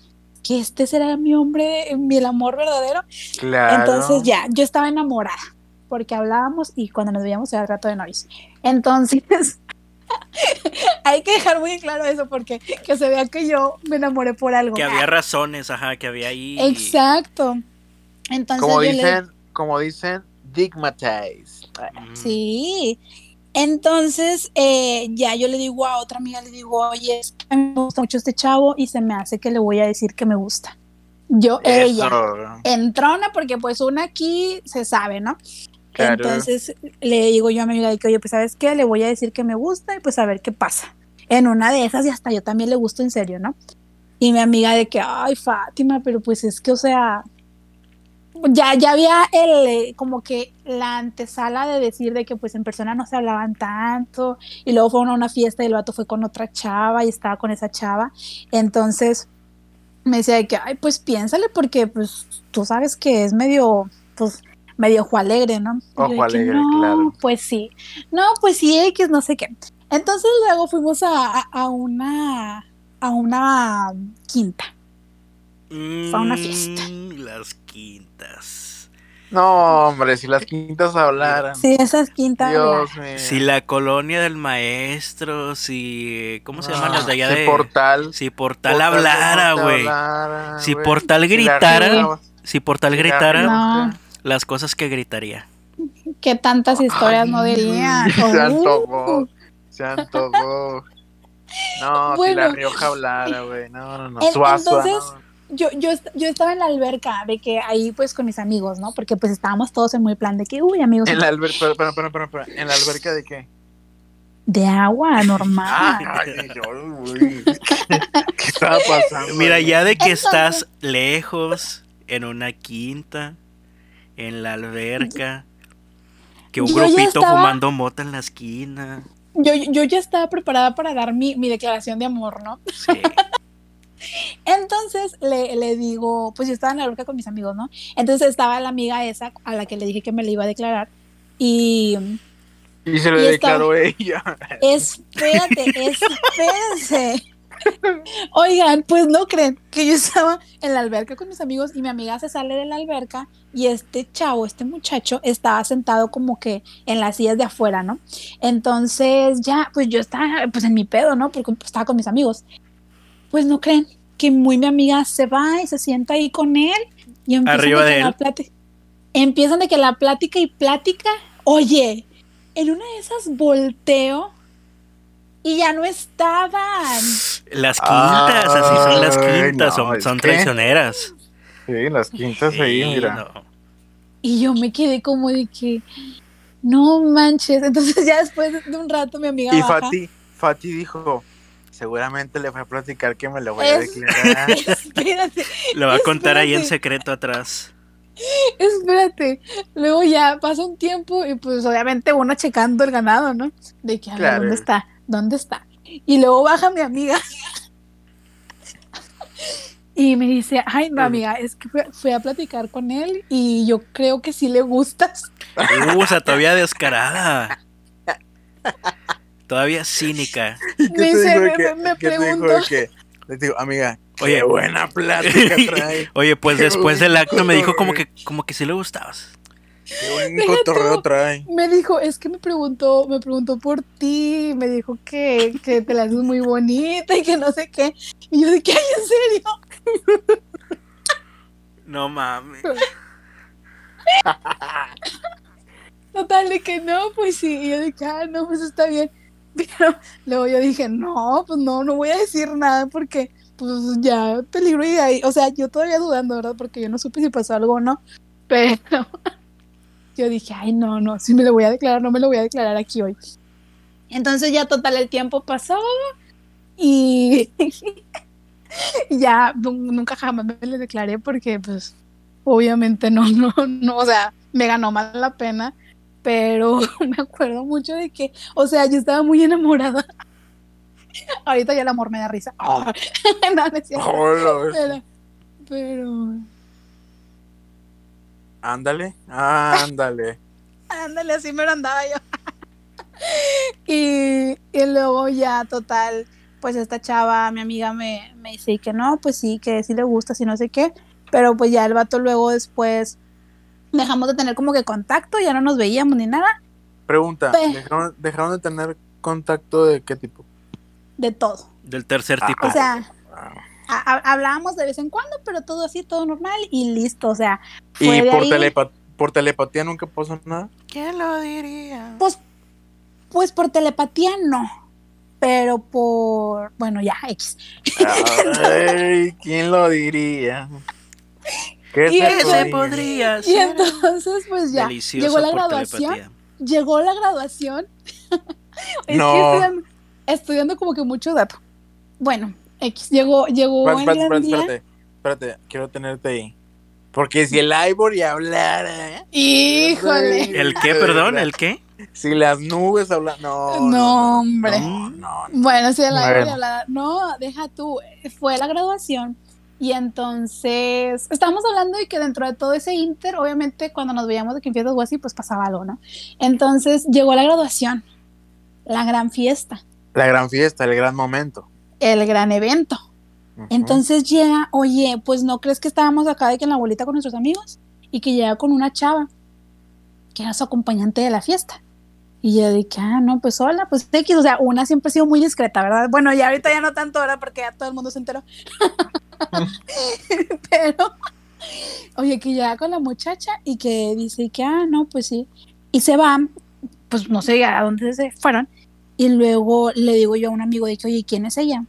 que este será mi hombre, mi el amor verdadero, Claro. entonces ya, yo estaba enamorada porque hablábamos y cuando nos veíamos era trato de novios. Entonces, <laughs> hay que dejar muy claro eso porque que se vea que yo me enamoré por algo. Que había razones, ajá, que había ahí. Exacto. Entonces como le- dicen, como dicen, digmatize. Mm, Sí. Entonces, eh, ya yo le digo a otra amiga, le digo, oye, es que a mí me gusta mucho este chavo y se me hace que le voy a decir que me gusta. Yo, ella, entrona, porque pues una aquí se sabe, ¿no? Entonces le digo yo a mi amiga de que, oye, pues sabes qué, le voy a decir que me gusta y pues a ver qué pasa. En una de esas y hasta yo también le gusto en serio, ¿no? Y mi amiga de que, ay, Fátima, pero pues es que, o sea, ya, ya había el, como que la antesala de decir de que pues en persona no se hablaban tanto y luego fueron a una fiesta y el vato fue con otra chava y estaba con esa chava. Entonces me decía de que, ay, pues piénsale porque pues tú sabes que es medio, pues medio ojo alegre, ¿no? Yo Ojo alegre, no, claro. Pues sí, no, pues sí, X, no sé qué. Entonces luego fuimos a, a- a una, a una quinta. Fue una fiesta. Mm, Las quintas. No, hombre, si las quintas hablaran. Sí, esas quintas. Dios mío. Si la colonia del maestro, si. ¿Cómo se llaman las de allá si de.? Portal. Si Portal Portal, hablara, güey. Si. Portal Si gritara, Si Portal si gritara, No. Las cosas que gritaría. Que tantas historias no diría. <laughs> Se antojó. Se antojó. No, si Bueno. la Rioja hablara, güey. No, no, no. Suazua, entonces- no. yo, yo, yo estaba en la alberca de que ahí pues con mis amigos, ¿no? Porque pues estábamos todos en muy plan de que, uy, amigos, En la alberca, pero, pero, pero, pero, pero, ¿en la alberca de qué? de agua <laughs> normal. Ay, yo, güey. ¿Qué estaba pasando? Mira, ya de que Entonces- estás lejos, en una quinta, en la alberca, <laughs> que un Yo grupito estaba- fumando mota en la esquina. Yo, yo ya estaba preparada para dar mi, mi declaración de amor, ¿no? Sí. <laughs> Entonces le, le digo, pues yo estaba en la alberca con mis amigos, ¿no? Entonces estaba la amiga esa a la que le dije que me le iba a declarar. Y Y se le y estaba- declaró ella. <laughs> espérate, espérense. Oigan, pues no creen que yo estaba en la alberca con mis amigos y mi amiga se sale de la alberca y este chavo, este muchacho, estaba sentado como que en las sillas de afuera, ¿no? Entonces ya, pues yo estaba pues en mi pedo, ¿no? Porque estaba con mis amigos. Pues no creen que muy mi amiga se va y se sienta ahí con él y empiezan Arriba de de la él. plática, empiezan de que la plática y plática, oye, en una de esas volteo y ya no estaban. Las quintas, así son las quintas, no, son, son que- traicioneras. Sí, las quintas ahí, Sí, mira. no. Y yo me quedé como de que, no manches. Entonces ya después de un rato mi amiga Y baja. Fati, Fati dijo, seguramente le fue a platicar que me lo voy a declarar. <laughs> Espérate. Lo va a contar ahí en secreto atrás. Espérate, luego ya pasa un tiempo y pues obviamente uno checando el ganado, ¿no? De que, a ver, ¿dónde está? ¿Dónde está? Y luego baja mi amiga y me dice, ay, no, amiga, es que fui, a platicar con él y yo creo que sí le gustas. Uh, o sea, todavía descarada. Todavía cínica. Me dice, me, me, pregunto. Le digo, amiga, oye, buena plática <laughs> trae. oye, pues después del acto me dijo como que, como que sí le gustabas. Qué buen cotorreo trae. Me dijo, es que me preguntó, me preguntó por ti, me dijo que, que te la haces muy bonita y que no sé qué. Y yo que, ay, en serio. No mames. <laughs> Total, de que no, pues sí. Y yo dije, ah, no, pues está bien. <laughs> Pero luego yo dije, no, pues no, no voy a decir nada porque, pues ya, peligro y ahí. O sea, yo todavía dudando, ¿verdad? Porque yo no supe si pasó algo o no. <laughs> Pero yo dije, ay, no, no, si me lo voy a declarar, no me lo voy a declarar aquí hoy. Entonces ya total el tiempo pasó y <laughs> ya nunca jamás me le declaré porque pues obviamente no, no, no, o sea, me ganó mal la pena, pero <laughs> me acuerdo mucho de que, o sea, yo estaba muy enamorada. <laughs> Ahorita ya el amor me da risa. no, pero, pero Ándale, ándale. <laughs> ándale, así me lo andaba yo. <laughs> y, y, luego ya, total, pues esta chava, mi amiga, me, me dice que no, pues sí, que sí le gusta, si no sé qué. Pero pues ya el vato luego después dejamos de tener como que contacto, ya no nos veíamos ni nada. Pregunta, ¿dejaron, ¿dejaron, de tener contacto de qué tipo? De todo. Del tercer ah, tipo. O sea, ah hablábamos de vez en cuando, pero todo así, todo normal y listo, o sea. ¿Y por, por telepatía nunca pasó nada? ¿Quién lo diría? Pues, pues por telepatía no, pero por, bueno, ya, X. <laughs> Ay, ¿quién lo diría? ¿Qué se, podría Y entonces, pues ya, llegó la graduación. Llegó la graduación. no. estudiando, estudiando como que mucho dato. Bueno, X llegó, llegó espérate, espérate, espérate, espérate, quiero tenerte ahí. Porque si el Ivory hablara. Híjole. ¿El qué, perdón? ¿El qué? Si las nubes hablan. No, no, hombre. bueno, si el Ivory hablara. No, deja tú. Fue la graduación. Y entonces, estábamos hablando de que dentro de todo ese inter, obviamente cuando nos veíamos de que en fiestas o así, pues pasaba algo, ¿no? Entonces llegó la graduación, la gran fiesta. La gran fiesta, el gran momento el gran evento. Entonces llega, oye, pues no crees que estábamos acá de que en la bolita con nuestros amigos y que llega con una chava que era su acompañante de la fiesta. Y yo dije, ah, no, pues hola, pues X, o sea, una siempre ha sido muy discreta, ¿verdad? Bueno, ya ahorita ya no tanto ahora porque ya todo el mundo se enteró. <laughs> <laughs> Pero, oye, que llega con la muchacha y que dice que, ah, no, pues sí. Y se van, pues no sé a dónde se fueron. Y luego le digo yo a un amigo de que, oye, ¿quién es ella?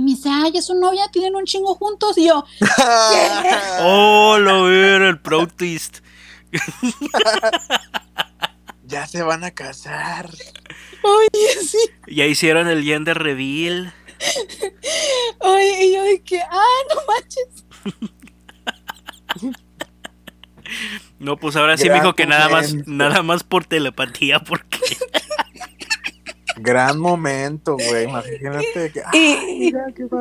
Me dice, ay, es su novia, tienen un chingo juntos. Y yo, <laughs> oh, lo veo, el pro twist. ya se van a casar. Oye, sí. Ya hicieron el gender reveal. Oye, y yo dije, ah, no manches. No, pues ahora sí me dijo que nada más, nada más por telepatía, porque. <laughs> Gran momento, güey. <laughs> Imagínate que. y,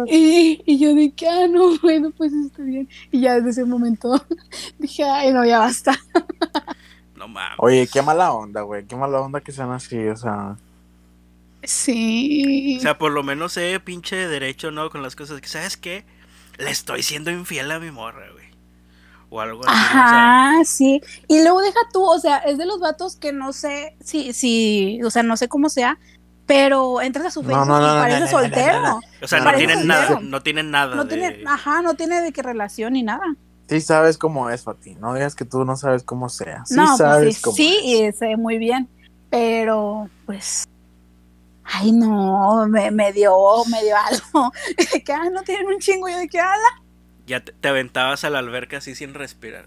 y, y, yo dije, ah, no, <laughs> bueno, pues está bien. Y ya desde ese momento <laughs> dije, ay, no, ya basta. No mames. Oye, qué mala onda, güey. Qué mala onda que sean así, o sea. Sí. O sea, por lo menos sé pinche derecho, ¿no? Con las cosas que, ¿sabes qué? Le estoy siendo infiel a mi morra, güey. O algo así. Ajá, sí. Y luego deja tú, o sea, es de los vatos que no sé si, si, o sea, no sé cómo sea, pero entras a su Facebook y parece soltero. O sea, no tienen nada, no tienen nada. No tiene, ajá, no tiene de qué relación ni nada. Sí sabes cómo es, Fati. No digas que tú no sabes cómo sea. Sí no, pues sabes sí, sí, y sé muy bien. Pero, pues, ay no, me, me dio, me dio algo. <laughs> que ah, no tienen un chingo. Yo de que ala. Ya te, aventabas a la alberca así sin respirar.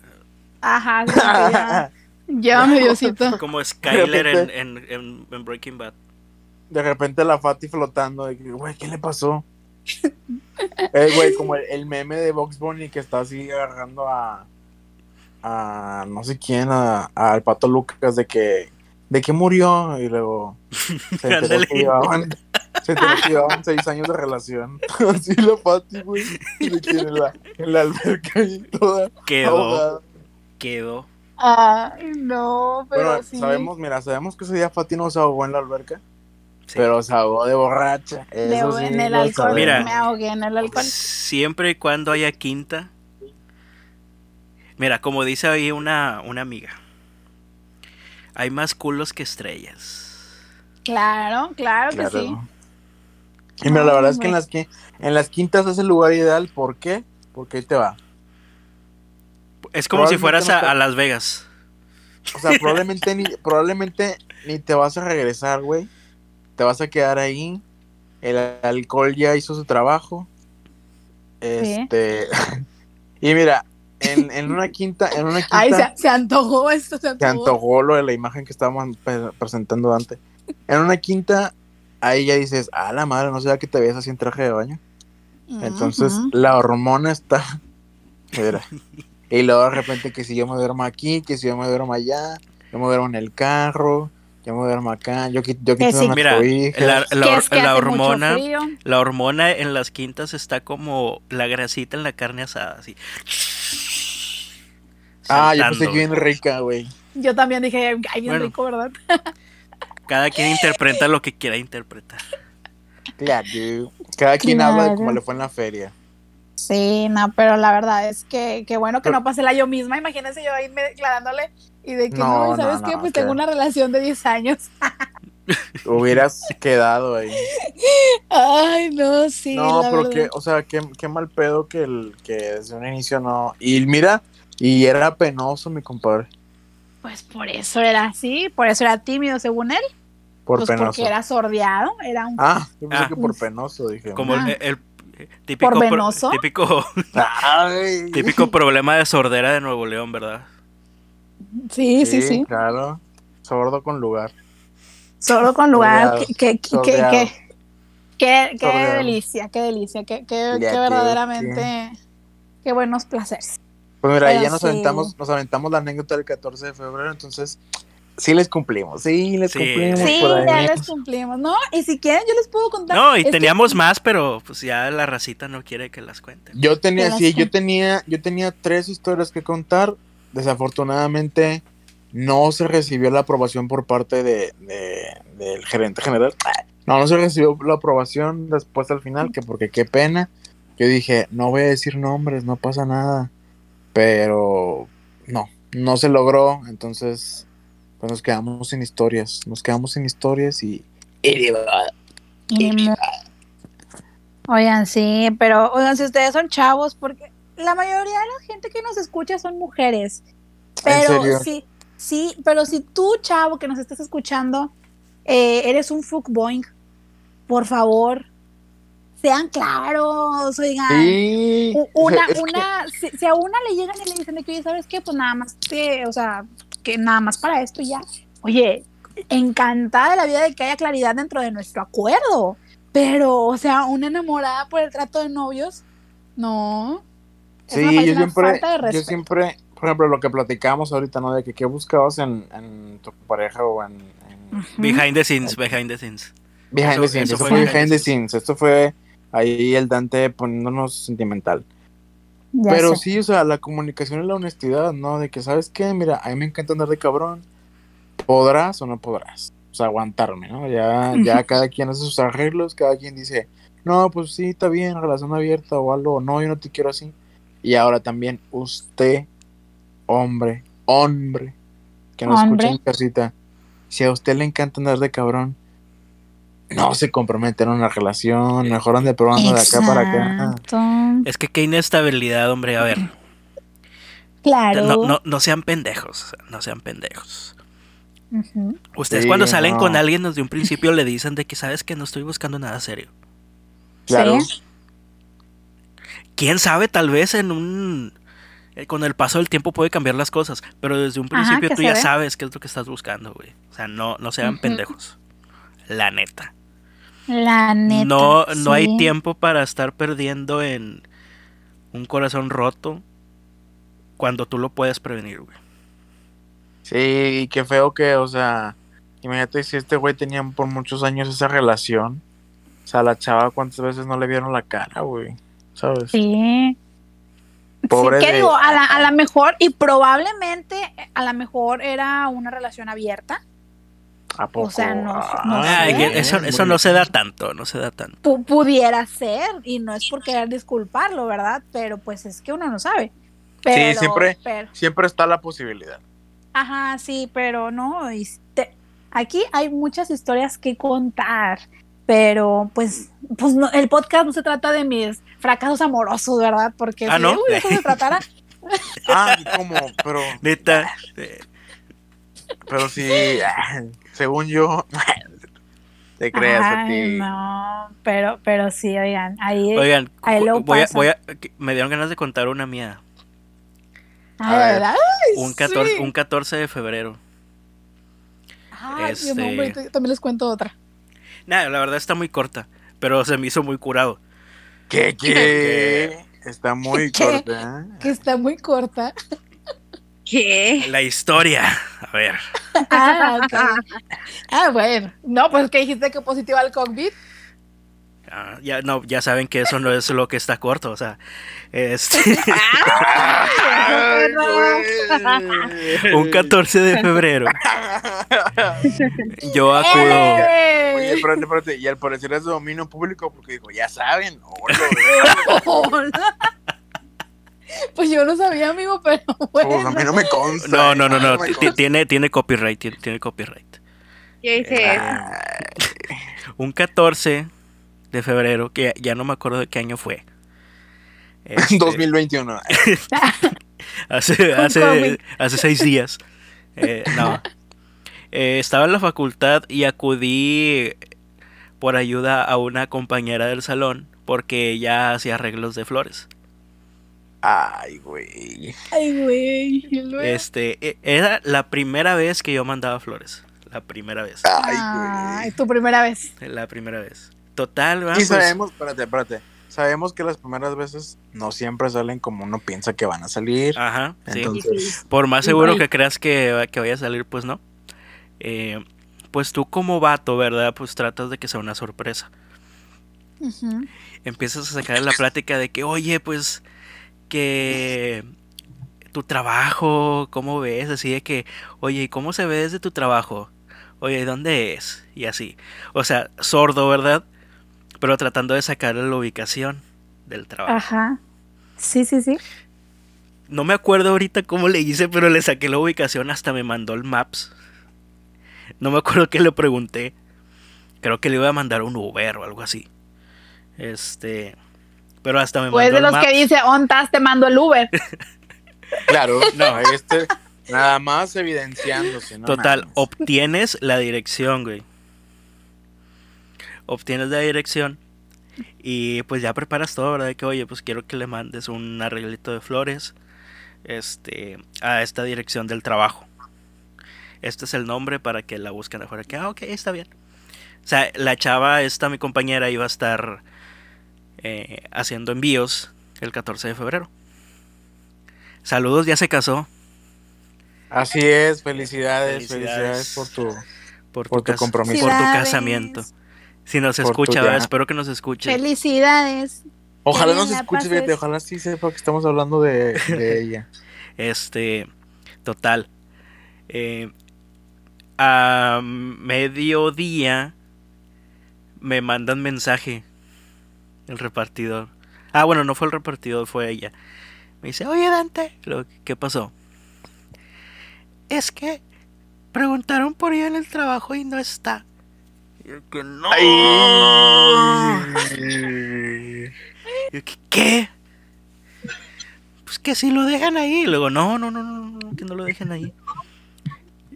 Ajá, <laughs> ya, ya me dio cito. Como Skyler en, en, en Breaking Bad de repente la Fati flotando, de güey, ¿qué le pasó? <laughs> eh, güey, como el, meme de Box Bunny que está así agarrando a, a no sé quién, al Pato Lucas de que de que murió y luego <laughs> se enteró que llevaban, se enteró que llevaban seis años de relación. <laughs> Así la Pati, güey, de que en la, en la alberca y toda quedó, quedó. Ay, no, pero, sí. sabemos, mira, sabemos que ese día Pati no se ahogó en la alberca. Pero ahogó de borracha. Eso en el alcohol. Mira, me ahogué en el alcohol. Siempre y cuando haya quinta. Mira, como dice ahí una, una amiga. Hay más culos que estrellas. Claro, claro, que sí. Y mira, la verdad es que en las, que en las quintas es el lugar ideal. ¿Por qué? Porque ahí te va. Es como si fueras a, Las Vegas. O sea, probablemente <laughs> ni, probablemente ni te vas a regresar, güey te vas a quedar ahí. El alcohol ya hizo su trabajo. Este. <laughs> y mira, en, una quinta, en una quinta. Ay, se, antojó esto, se antojó. Se antojó lo de la imagen que estábamos presentando antes. En una quinta, ahí ya dices, ah, la madre, no sé que te ves así en traje de baño. Entonces, la hormona está. <laughs> Mira. Y luego de repente que si yo me duermo aquí, que si yo me duermo allá, yo me duermo en el carro, yo me duermo acá, yo, yo quito sí. Mira, la, la, hormona, la hormona en las quintas está como la grasita en la carne asada, así. Ah, yo pensé que bien rica, güey. Yo también dije, ay, bien rico, ¿verdad? <laughs> cada quien interpreta lo que quiera interpretar. Claro, cada quien habla de cómo le fue en la feria. Sí, no, pero la verdad es que, que bueno que no pasé la yo misma. Imagínense yo ahí declarándole y de que no, ¿sabes qué? Pues tengo una relación de 10 años. <laughs> Hubieras quedado ahí. Ay, no, sí. No, porque, o sea, qué, qué, mal pedo que, el, que desde un inicio no. Y mira, y era penoso, mi compadre. Pues por eso era así, por eso era tímido, según él. Por pues penoso. Porque era sordeado, era un. Ah, yo pensé ah. que por penoso, dije. Como el, el, típico. ¿Por venoso? típico, <laughs> típico problema de sordera de Nuevo León, ¿verdad? Sí, sí, sí. Claro. Sordo con lugar. Sordo con lugar. Qué, qué, qué, qué, delicia, qué delicia, qué, qué, verdaderamente, qué buenos placeres. Pues mira, ya nos aventamos, nos aventamos la anécdota del 14 de febrero, entonces sí les cumplimos, sí les cumplimos. Sí, ya les cumplimos, ¿no? Y si quieren, yo les puedo contar. No, y teníamos más, pero pues ya la racita no quiere que las cuenten. Yo tenía, sí, yo tenía, yo tenía tres historias que contar desafortunadamente no se recibió la aprobación por parte de, del gerente general. No, no se recibió la aprobación después al final, que porque qué pena. Yo dije, no voy a decir nombres, no pasa nada. Pero no, no se logró. Entonces, pues nos quedamos sin historias. Nos quedamos sin historias y... Oigan, sí, pero oigan, si ustedes son chavos, porque la mayoría de la gente que nos escucha son mujeres. Pero sí, sí, pero si tú, chavo, que nos estás escuchando, eh, eres un fuckboing, por favor, sean claros, oigan. Una, una, si, a una le llegan y le dicen de que, oye, ¿sabes qué? Pues nada más, que, o sea, que nada más para esto ya. Oye, encantada de la vida de que haya claridad dentro de nuestro acuerdo. Pero, o sea, una enamorada por el trato de novios, no. Sí, yo siempre, yo siempre, por ejemplo, lo que platicamos ahorita, ¿no? De que qué buscabas en, en tu pareja o en, Behind the scenes, behind the scenes. Behind the scenes, eso, fue behind the scenes. Esto fue ahí el Dante poniéndonos sentimental. Pero sí, o sea, la comunicación y la honestidad, ¿no? De que, ¿sabes qué? Mira, a mí me encanta andar de cabrón. ¿Podrás o no podrás? O sea, aguantarme, ¿no? Ya, ya cada quien hace sus arreglos, cada quien dice, no, pues sí, está bien, relación abierta o algo, no, yo no te quiero así. Y ahora también usted, hombre, hombre, que nos escucha en casita, si a usted le encanta andar de cabrón, no se comprometen en una relación, mejor ande probando de acá para acá. Es que qué inestabilidad, hombre, a ver. Claro. No, no, no sean pendejos, no sean pendejos. Ustedes cuando salen con alguien desde un principio le dicen de que sabes que no estoy buscando nada serio. Claro quién sabe, tal vez en un eh, con el paso del tiempo puede cambiar las cosas, pero desde un principio tú ya sabes qué es lo que estás buscando, güey. O sea, no, no sean pendejos. La neta. La neta. No, no hay tiempo para estar perdiendo en un corazón roto cuando tú lo puedes prevenir, güey. Sí, qué feo que, o sea, imagínate si este güey tenía por muchos años esa relación. O sea, la chava cuántas veces no le vieron la cara, güey. ¿Sabes? Sí. Pobre ¿Qué digo? A la, a la mejor, y probablemente, a lo mejor era una relación abierta. ¿A poco? O sea, no, ah, eso, eso no se da tanto, no se da tanto. pudiera ser, y no es por querer disculparlo, ¿verdad? Pero pues es que uno no sabe. sí, siempre, siempre está la posibilidad. Ajá, sí, pero no, este, aquí hay muchas historias que contar, pero pues, pues no, el podcast no se trata de mis fracasos amorosos, ¿verdad? Porque ah, ¿no? uy, eso se tratara... <laughs> ah, como, pero... Neta. Pero sí, <laughs> según yo, <laughs> te creas a ti. No, pero, pero sí, oigan, ahí, oigan, voy, a, voy a, me dieron ganas de contar una mía. Ah, un, 14, un 14 de febrero. Ay, este... también les cuento otra. Nada, la verdad está muy corta, pero se me hizo muy curado. ¿Qué? ¿Qué? <laughs> Está muy corta. Que está muy corta. ¿Qué? La historia. A ver. Ah, ah, bueno. No, pues que dijiste que positiva al COVID. Ah, ya no, ya saben que eso no es lo que está corto, o sea, este <laughs> <laughs> un 14 de febrero. Yo acudo. Oye, espérate, espérate, y al parecer es de dominio público porque digo, ya saben. <laughs> Pues yo no sabía, amigo, pero bueno. Pues a mí no me consta. No, no, no, no. Tiene, tiene copyright, tiene, copyright. ¿Qué dice Un 14 de febrero, que ya no me acuerdo de qué año fue. 2021. <laughs> Este, <laughs> hace, hace, hace seis días. Eh, no. Eh, estaba en la facultad y acudí por ayuda a una compañera del salón porque ella hacía arreglos de flores. Ay, güey. Ay, güey. Este, e, era la primera vez que yo mandaba flores. La primera vez. Ay, güey. tu primera vez. La primera vez. Total, ¿verdad? Sí, pues sabemos, espérate, espérate. Sabemos que las primeras veces no siempre salen como uno piensa que van a salir. Ajá, Entonces... Por más seguro que creas que, que vaya a salir, pues no. Eh, pues tú como vato, ¿verdad? Pues tratas de que sea una sorpresa. Empiezas a sacar la plática de que, oye, pues que tu trabajo, ¿cómo ves? Así de que, oye, ¿cómo se ve desde tu trabajo? Oye, ¿dónde es? Y así. O sea, sordo, ¿verdad? Pero tratando de sacar la ubicación del trabajo. Ajá. Sí, sí, sí. No me acuerdo ahorita cómo le hice, pero le saqué la ubicación, hasta me mandó el Maps. No me acuerdo qué le pregunté. Creo que le iba a mandar un Uber o algo así. Este. Pero hasta me Pues de los que dice, ontas, te mando el Uber. <laughs> claro, no, este, nada más evidenciándose, ¿no? Total, obtienes la dirección, güey. Obtienes la dirección y pues ya preparas todo, ¿verdad? Que oye, pues quiero que le mandes un arreglito de flores este, a esta dirección del trabajo. Este es el nombre para que la busquen afuera. Que, ah, ok, está bien. O sea, la chava, esta mi compañera, iba a estar eh, haciendo envíos el 14 de febrero. Saludos, ya se casó. Así es, felicidades, felicidades, por tu, por tu, compromiso. Por tu casamiento. Si nos escucha, espero que nos escuche. Felicidades. Ojalá nos escuche, fíjate, ojalá sí sepa que estamos hablando de, <laughs> ella. este, total. Eh, a mediodía me mandan mensaje el repartidor. Ah, bueno, no fue el repartidor, fue ella. Me dice, oye Dante, ¿qué pasó? Es que preguntaron por ella en el trabajo y no está. Y que no. ¿Qué? Pues que si lo dejan ahí. Y luego, no, no, no, no, que no lo dejen ahí.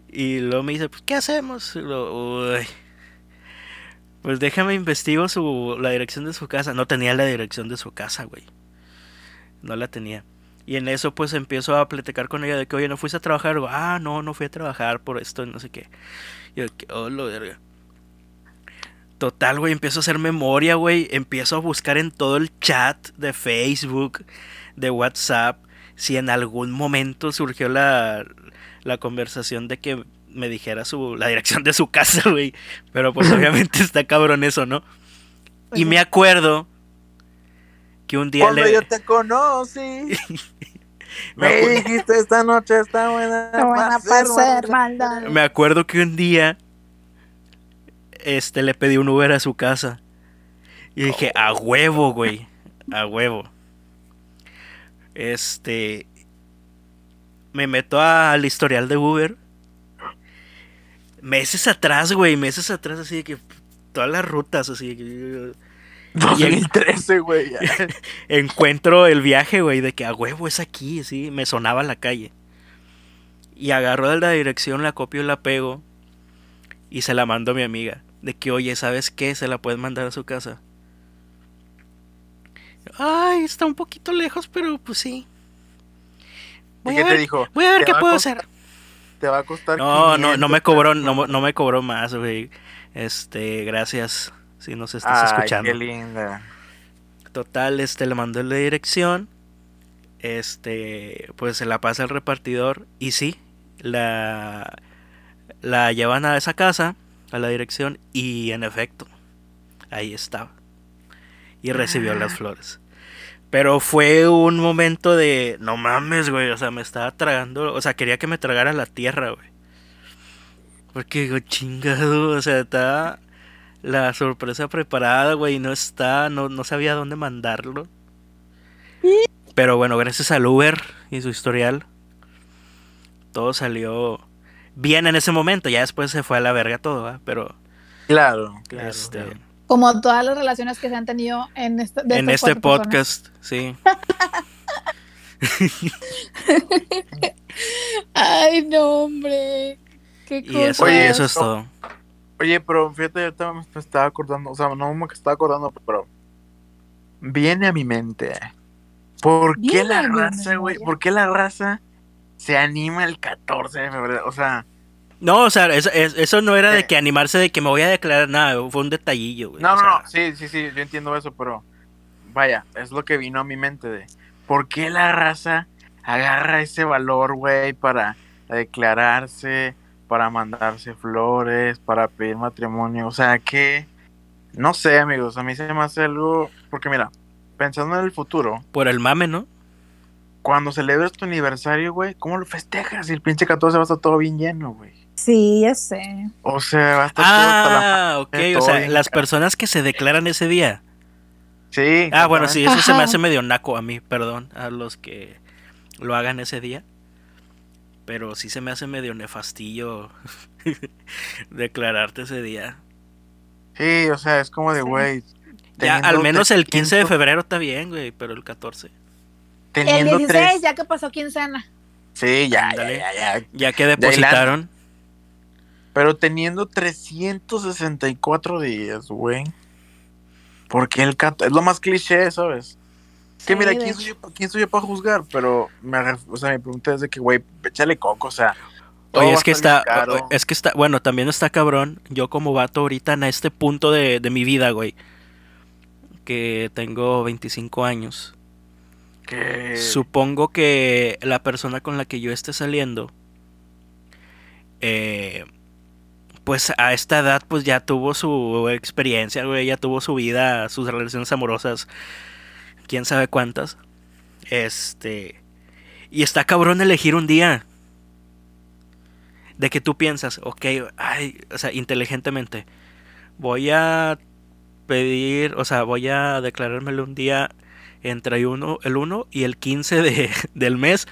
Y luego me dice, pues, ¿qué hacemos? Y luego, uy. Pues déjame investigo su, la dirección de su casa. No tenía la dirección de su casa, güey. No la tenía. Y en eso pues empiezo a platicar con ella de que, oye, ¿no fuiste a trabajar? ah, no, no fui a trabajar por esto, no sé qué. Y yo, oh, lo verga. Total, güey, empiezo a hacer memoria, güey. Empiezo a buscar en todo el chat de Facebook, de WhatsApp. si en algún momento surgió la, la conversación de que me dijera su, la dirección de su <laughs> casa, güey. Pero pues <laughs> obviamente está cabrón eso, ¿no? Y me acuerdo que un día Cuando yo te conocí. <laughs> me, dijiste esta noche está buena, buena para ser maldad. Me acuerdo que un día este le pedí un Uber a su casa. Y dije, a huevo, güey. A huevo. Este. Me meto al historial de Uber. Meses atrás, güey. Meses atrás, así de que. Todas las rutas, así de que. <laughs> 2013, güey. <laughs> encuentro el viaje, güey, de que a huevo es aquí, sí. Me sonaba la calle. Y agarro de la dirección, la copio y la pego. Y se la mando a mi amiga. De que, oye, ¿sabes qué? Se la puedes mandar a su casa. Ay, está un poquito lejos, pero pues sí. Voy ¿Qué te dijo? Voy a ver qué puedo hacer. Te va a costar. No, no, no me cobró, no, no, me cobró más, güey. Este, gracias si nos estás escuchando. Qué linda. Total, este, le mandó la dirección. Este, pues se la pasa al repartidor. Y sí, la, la llevan a esa casa, a la dirección. Y en efecto, ahí estaba y recibió las ah. flores. Pero fue un momento de, no mames, güey, o sea, me estaba tragando, o sea, quería que me tragara la tierra, güey. Porque digo, chingado, o sea, está la sorpresa preparada, güey, no está, no, no sabía dónde mandarlo. Pero bueno, gracias al Uber y su historial, todo salió bien en ese momento, ya después se fue a la verga todo, pero... Claro, claro. Este, como todas las relaciones que se han tenido en este, en este podcast, sí. <laughs> Ay, no, hombre. Qué y eso, Oye, eso es todo. Oye, pero fíjate, yo me estaba acordando, o sea, no me estaba acordando, pero viene a mi mente. ¿Por qué la raza, güey? ¿Por qué la raza se anima el 14 de febrero? O sea, no, o sea, eso, no era de que animarse de que me voy a declarar nada, fue un detallillo, güey. No, no, no, sí, sí, sí, yo entiendo eso, pero vaya, es lo que vino a mi mente de por qué la raza agarra ese valor, güey, para declararse, para mandarse flores, para pedir matrimonio, o sea, que no sé, amigos, a mí se me hace algo, porque mira, pensando en el futuro. Por el mame, ¿no? Cuando celebres tu aniversario, güey, ¿cómo lo festejas? Y el pinche 14 va a estar todo bien lleno, güey. Sí, ya sé. O sea, va a estar ah, todo ok, o sea, las personas que se declaran ese día. Sí. Ah, bueno, sí, eso se me hace medio naco a mí, perdón, a los que lo hagan ese día. Pero sí se me hace medio nefastillo <laughs> declararte ese día. Sí, o sea, es como de, güey. Ya, al menos el 15 de febrero está bien, güey, pero el 14. El 16, ya que pasó quincena. Sí, ya, ya, ya, ya. Ya que depositaron. Pero teniendo 364 días, güey. Porque el cato es lo más cliché, ¿sabes? que mira, ¿quién soy, yo, ¿quién soy, yo, para juzgar? Pero me, o sea, mi pregunta es de que, güey, échale coco, o sea. Oye, es que está, es que está, bueno, también está cabrón. Yo como vato ahorita en este punto de, de mi vida, güey. Que tengo 25 años. Supongo que la persona con la que yo esté saliendo eh, pues a esta edad pues ya tuvo su experiencia, güey, ya tuvo su vida, sus relaciones amorosas, quién sabe cuántas. Este y está cabrón elegir un día de que tú piensas, ok, ay, o sea, inteligentemente, voy a pedir, o sea, voy a declarármelo un día entre uno, el 1 y el 15 de, <laughs> del mes,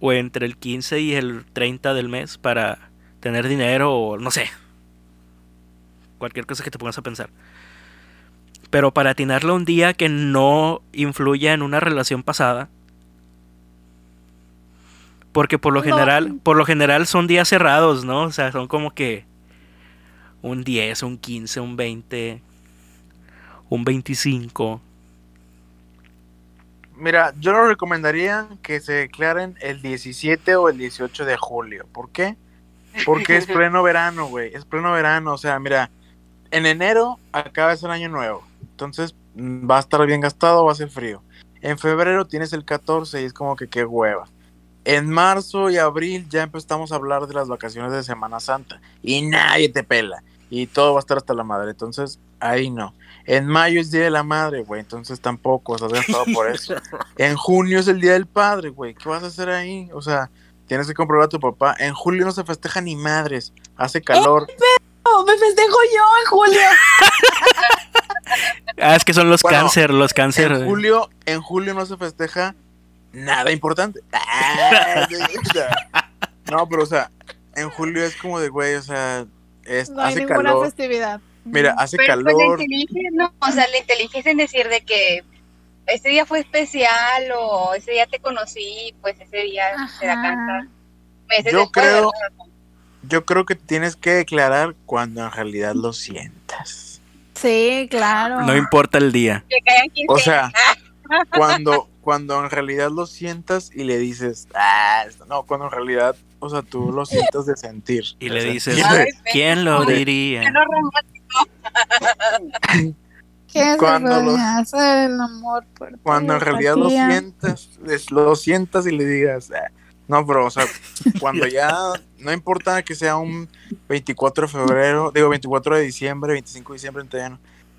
o entre el 15 y el 30 del mes para tener dinero o no sé. Cualquier cosa que te pongas a pensar. Pero para atinarlo un día que no influya en una relación pasada. Porque por lo general, por lo general son días cerrados, ¿no? O sea, son como que un 10, un 15, un 20, un 25. Mira, yo lo recomendaría que se declaren el 17 o el 18 de julio. ¿Por qué? Porque es <laughs> pleno verano, güey. Es pleno verano. O sea, mira, en enero acaba el año nuevo. Entonces va a estar bien gastado, va a ser frío. En febrero tienes el 14 y es como que qué hueva. En marzo y abril ya empezamos a hablar de las vacaciones de Semana Santa y nadie te pela y todo va a estar hasta la madre. Entonces, ahí no. En mayo es Día de la Madre, güey, entonces tampoco, has gastado por eso. <laughs> En junio es el Día del Padre, güey, ¿qué vas a hacer ahí? O sea, tienes que comprobar a tu papá. En julio no se festeja ni madres, hace calor. ¡Eh, me festejo yo en julio. <laughs> ah, es que son los cáncer, los cáncer. En julio, en julio no se festeja nada importante. Ah, <laughs> no, pero o sea, en julio es como de, güey, o sea, es, no hay ninguna festividad. Mira, hace Pero calor. Pues la inteligencia, no, o sea, la inteligencia en decir de que ese día fue especial o ese día te conocí, pues ese día se la canta. Meses Yo después, creo- ¿verdad? Yo creo que tienes que declarar cuando en realidad lo sientas. Sí, claro. No importa el día. Que caigan 15. O sea, <laughs> cuando, cuando en realidad lo sientas y le dices, ah, esto", no, cuando en realidad, o sea, tú lo sientas de sentir. Y le dices, ¿quién lo diría? No romántico. ¿Qué Cuando se puede los- hacer el amor por Cuando en realidad lo sientas, es- lo sientas y le digas, "Ah". no, pero, o sea, cuando <laughs> ya, no importa que sea un 24 de febrero, digo 24 de diciembre, 25 de diciembre, entonces ya no.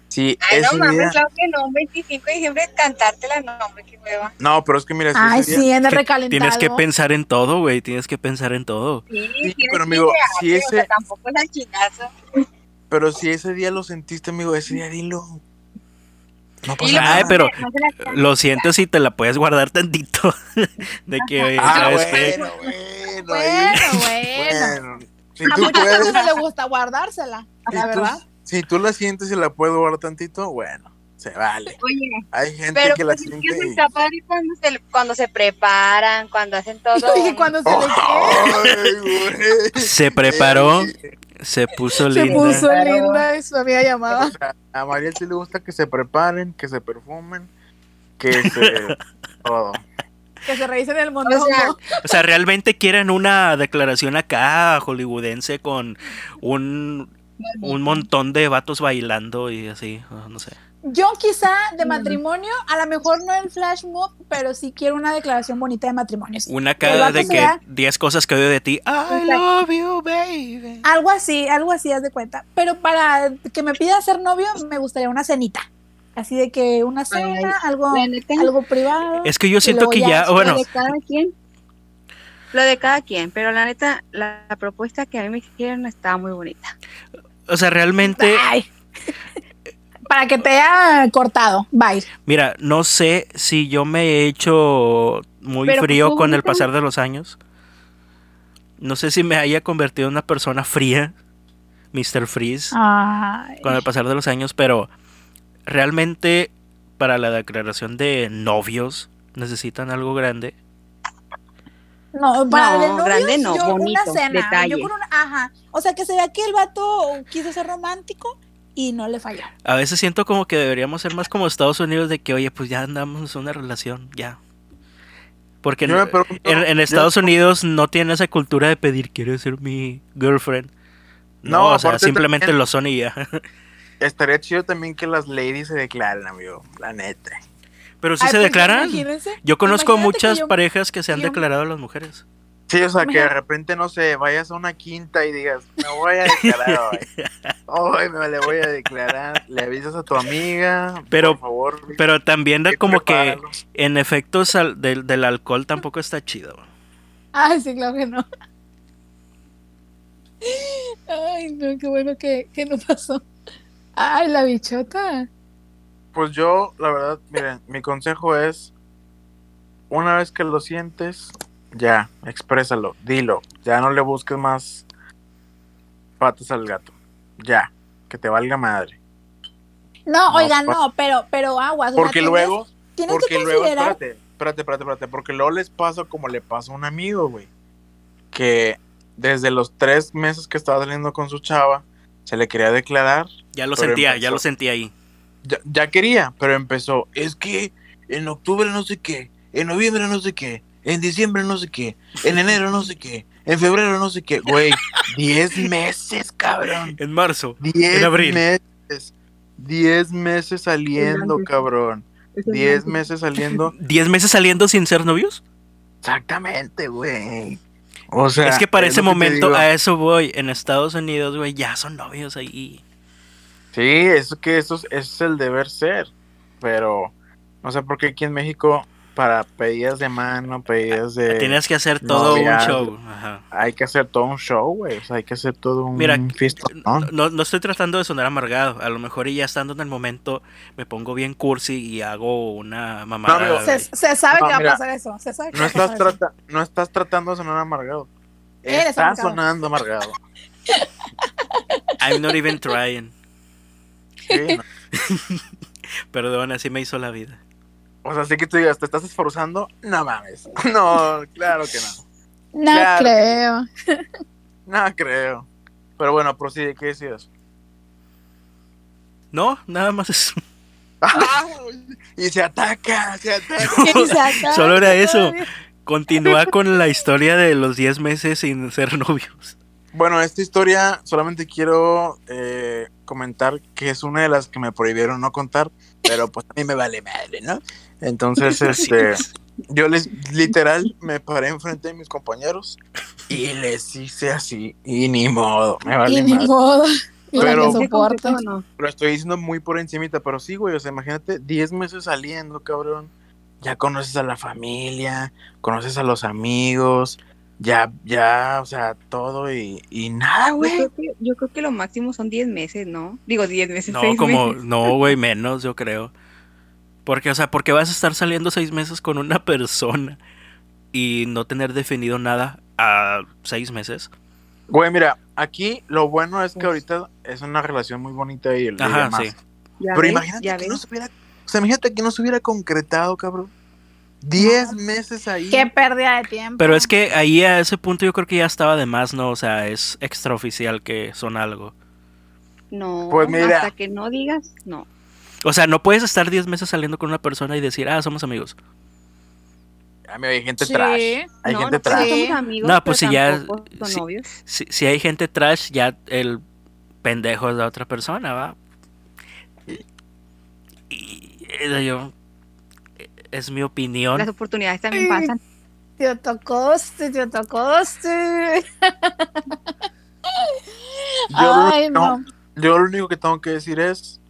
Si Ay, no ese mames, día, claro que no, un 25 de diciembre cantártela, no, hombre, qué hueva. no, pero es que mira, si Ay, ese día- sí, en el Que recalentado. Tienes que pensar en todo, güey. Tienes que pensar en todo. Sí, pero, amigo, si o sea, tampoco es al chingazo. Pero si ese día lo sentiste, amigo, ese día dilo. No pasa Dilo, nada. Pero no. Lo siento si te la puedes guardar tantito. <laughs> De que, oye, Ah, ¿sabes qué? bueno, bueno, Bueno, <laughs> bueno. bueno. Si A tú mucha gente puedes, no le gusta guardársela, si la tú- verdad. si tú la sientes y la puedes guardar tantito, bueno, se vale. Oye, Hay gente pero que la pues es siente que y... está padre cuando se, cuando se preparan, cuando hacen todo. <laughs> Oye, cuando se le Ay, güey. Se preparó, se puso se linda. puso Claro. linda y su amiga O llamada. sea, a Mariel sí le gusta que se preparen, que se perfumen, que se... <laughs> todo. Que se revisen el mondongo. O sea, O sea, realmente quieren una declaración acá hollywoodense con un, un montón de vatos bailando y así, oh, no sé. Yo quizá de matrimonio, a lo mejor no el flash mob, pero sí quiero una declaración bonita de matrimonio. Una vato de que vea- 10 cosas que odio de ti. I love you, baby. Algo así, algo así, haz de cuenta. Pero para que me pida ser novio, me gustaría una cenita. Así de que una cena, algo, algo privado. Es que yo siento que ya ya, bueno, lo de cada quien. Lo de cada quien, pero la neta, la, la propuesta que a mí me hicieron estaba muy bonita. o sea, realmente, Ay. Para que te haya cortado. Bye. mira, no sé si yo me he hecho muy Pero, pues, frío con el pasar de los años. No sé si me haya convertido en una persona fría, Mr. Freeze. Ay. con el pasar de los años, pero realmente para la declaración de novios necesitan algo grande. No, para No, el novio, grande no, yo bonito, una cena. detalle. Yo con una, ajá. O sea, que se vea que el vato quiso ser romántico y no le falló. A veces siento como que deberíamos ser más como Estados Unidos de que, oye, pues ya andamos en una relación, ya. Porque en, pregunto- en- en yo- Estados Unidos no tienen esa cultura de pedir, ¿quieres ser mi girlfriend? No, No, o sea, simplemente también- lo son y ya. <laughs> Estaría chido también que las ladies se declaren, amigo, la neta. Pero sí Ay, se pues, declaran. imagínense, Yo conozco muchas que yo- parejas que se han yo- declarado a las mujeres. Sí, o sea, que de repente, no sé, vayas a una quinta y digas, me voy a declarar hoy. <laughs> Hoy me le voy a declarar. Le avisas a tu amiga. Pero- por favor. Pero también y como que en efectos al- del, del alcohol tampoco está chido. Ay, sí, claro que no. Ay, no, qué bueno que, que no pasó. Ay, la bichota. Pues yo, la verdad, miren, mi consejo es, una vez que lo sientes, ya, exprésalo, dilo, ya no le busques más patas al gato, ya, que te valga madre. No, No, oigan, pa- no, pero, pero aguas. o sea, Porque tienes- luego, tienes porque que luego, considerar. espérate, espérate, espérate, espérate, porque luego les pasa como le pasa a un amigo, güey, que desde los tres meses que estaba saliendo con su chava, se le quería declarar Ya lo sentía, ya lo sentía ahí. ya, ya quería, pero empezó, es que en octubre no sé qué, en noviembre no sé qué, en diciembre no sé qué, en enero no sé qué, en febrero no sé qué, güey, <laughs> 10 meses, cabrón, En marzo. 10 abril. meses, 10 meses saliendo, cabrón. 10 meses saliendo. <laughs> ¿10 meses saliendo sin ser novios? Exactamente, güey. O sea, es que para ese momento, a eso voy. En Estados Unidos, güey, ya son novios ahí. Sí, es que eso, es el deber ser. Pero no sé por qué aquí en México para pedidas de mano, pedidas de. Tienes que hacer todo un show. Hay que hacer todo un show, güey. O sea, hay que hacer todo un Mira, no, no, estoy tratando de sonar amargado. A lo mejor ya estando en el momento me pongo bien cursi y hago una mamada. se, sabe que va a pasar eso. Se sabe que no, estás trata, no estás tratando de sonar amargado. estás sonando amargado. <laughs> I'm not even trying. <laughs> Perdón, así me hizo la vida. O sea, así que tú digas, ¿te estás esforzando? No mames. <laughs> No, claro que no. No creo. <laughs> No creo. Pero bueno, prosigue, ¿qué decías? No, nada más eso. <laughs> y se ataca, se ataca. Solo era eso. Continúa con la historia de los 10 meses sin ser novios. Bueno, esta historia solamente quiero eh, comentar que es una de las que me prohibieron no contar, pero pues a mí me vale madre, ¿no? Entonces, <laughs> este, yo les literal me paré enfrente de mis compañeros y les hice así, y ni modo, me vale y ni modo. Pero, lo estoy diciendo muy por encimita, pero sí, güey, o sea, imagínate 10 meses saliendo, cabrón. Ya conoces a la familia, conoces a los amigos, ya, ya, o sea, todo y, y nada, güey. Yo, creo que lo máximo son 10 meses, ¿no? Digo, 10 meses. No, como, no, güey, menos, yo creo. Porque, o sea, porque vas a estar saliendo seis meses con una <laughs> persona y no tener definido nada a seis meses. Güey, mira, aquí lo bueno es que ahorita es una relación muy bonita y el Ajá, sí. Pero imagínate que no se hubiera, o sea, imagínate que no se hubiera concretado, cabrón. Diez meses ahí. Qué pérdida de tiempo. Pero es que ahí a ese punto yo creo que ya estaba de más, ¿no? O sea, es extraoficial que son algo. No, pues mira, hasta que no digas, no. O sea, no puedes estar 10 meses saliendo con una persona y decir, ah, somos amigos. hay gente trash. Hay gente trash. no, pues si ya. Si, hay gente trash, ya el pendejo es la otra persona, ¿va? Y, yo. Es mi opinión. Las oportunidades también pasan. Tío tocoste, tío tocoste. Ay, no. Yo lo único que tengo que decir es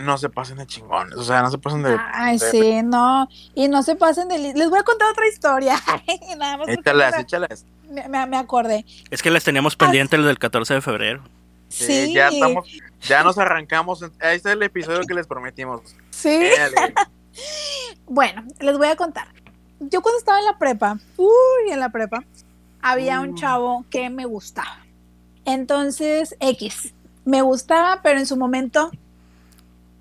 no se pasen de chingones, o sea, no se pasen de... Ay, sí, no, y no se pasen de... Les voy a contar otra historia. <laughs> Nada más échalas, échalas. Me, me, acordé. Es que les teníamos pendiente el del 14 de febrero. Sí. Ya estamos, ya nos arrancamos. Ahí está el episodio que les prometimos. Sí. <laughs> bueno, les voy a contar. Yo cuando estaba en la prepa, uy, en la prepa, había un mm. chavo que me gustaba. Entonces, X, me gustaba, pero en su momento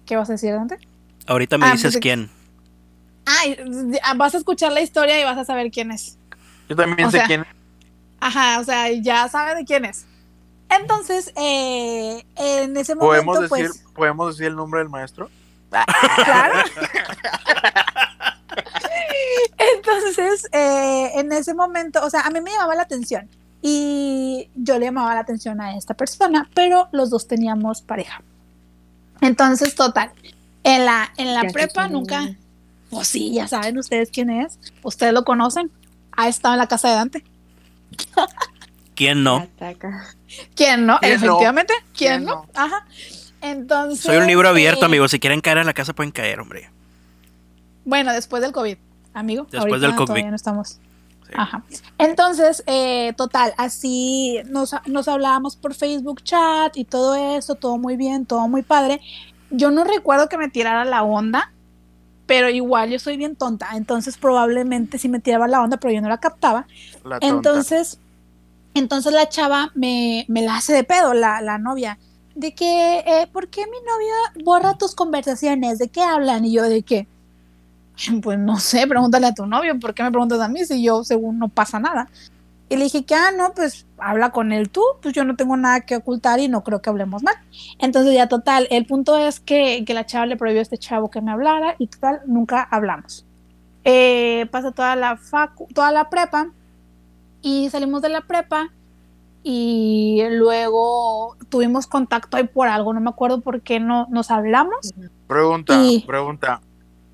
¿Qué vas a decir, Dante? Ahorita me ah, dices quién. Ay, ah, vas a escuchar la historia y vas a saber quién es. Yo también sé quién es. Ajá, o sea, ya sabe de quién es. Entonces, eh, en ese momento, ¿Podemos decir, pues, ¿Podemos decir el nombre del maestro? Claro. <laughs> <laughs> Entonces, eh, en ese momento, o sea, a mí me llamaba la atención y yo le llamaba la atención a esta persona, pero los dos teníamos pareja. Entonces, total, en la, en la prepa nunca, pues sí, ya saben ustedes quién es, ustedes lo conocen, ha estado en la casa de Dante. <laughs> ¿Quién no? ¿Quién no? Efectivamente, ¿quién, no? Ajá. Entonces. Soy un libro abierto, eh, amigos. Si quieren caer en la casa, pueden caer, hombre. Bueno, después del COVID, amigo. Después del COVID. Todavía no estamos. Ajá. Entonces, eh, total, así nos, nos hablábamos por Facebook chat y todo eso, todo muy bien, todo muy padre. Yo no recuerdo que me tirara la onda, pero igual yo soy bien tonta, entonces probablemente sí me tiraba la onda, pero yo no la captaba. entonces, entonces la chava me, me, la hace de pedo, la, la novia, de que, eh, ¿por qué mi novia borra tus conversaciones? ¿De qué hablan? Y yo, ¿de qué? <laughs> Pues no sé, pregúntale a tu novio, ¿por qué me preguntas a mí si yo según no pasa nada? Y le dije que, ah, no, pues habla con él tú, pues yo no tengo nada que ocultar y no creo que hablemos mal. Entonces ya total, el punto es que, que la chava le prohibió a este chavo que me hablara y total, nunca hablamos. Eh, pasa toda la, facu, toda la prepa y salimos de la prepa y luego tuvimos contacto ahí por algo, no me acuerdo por qué no nos hablamos Pregunta, pregunta.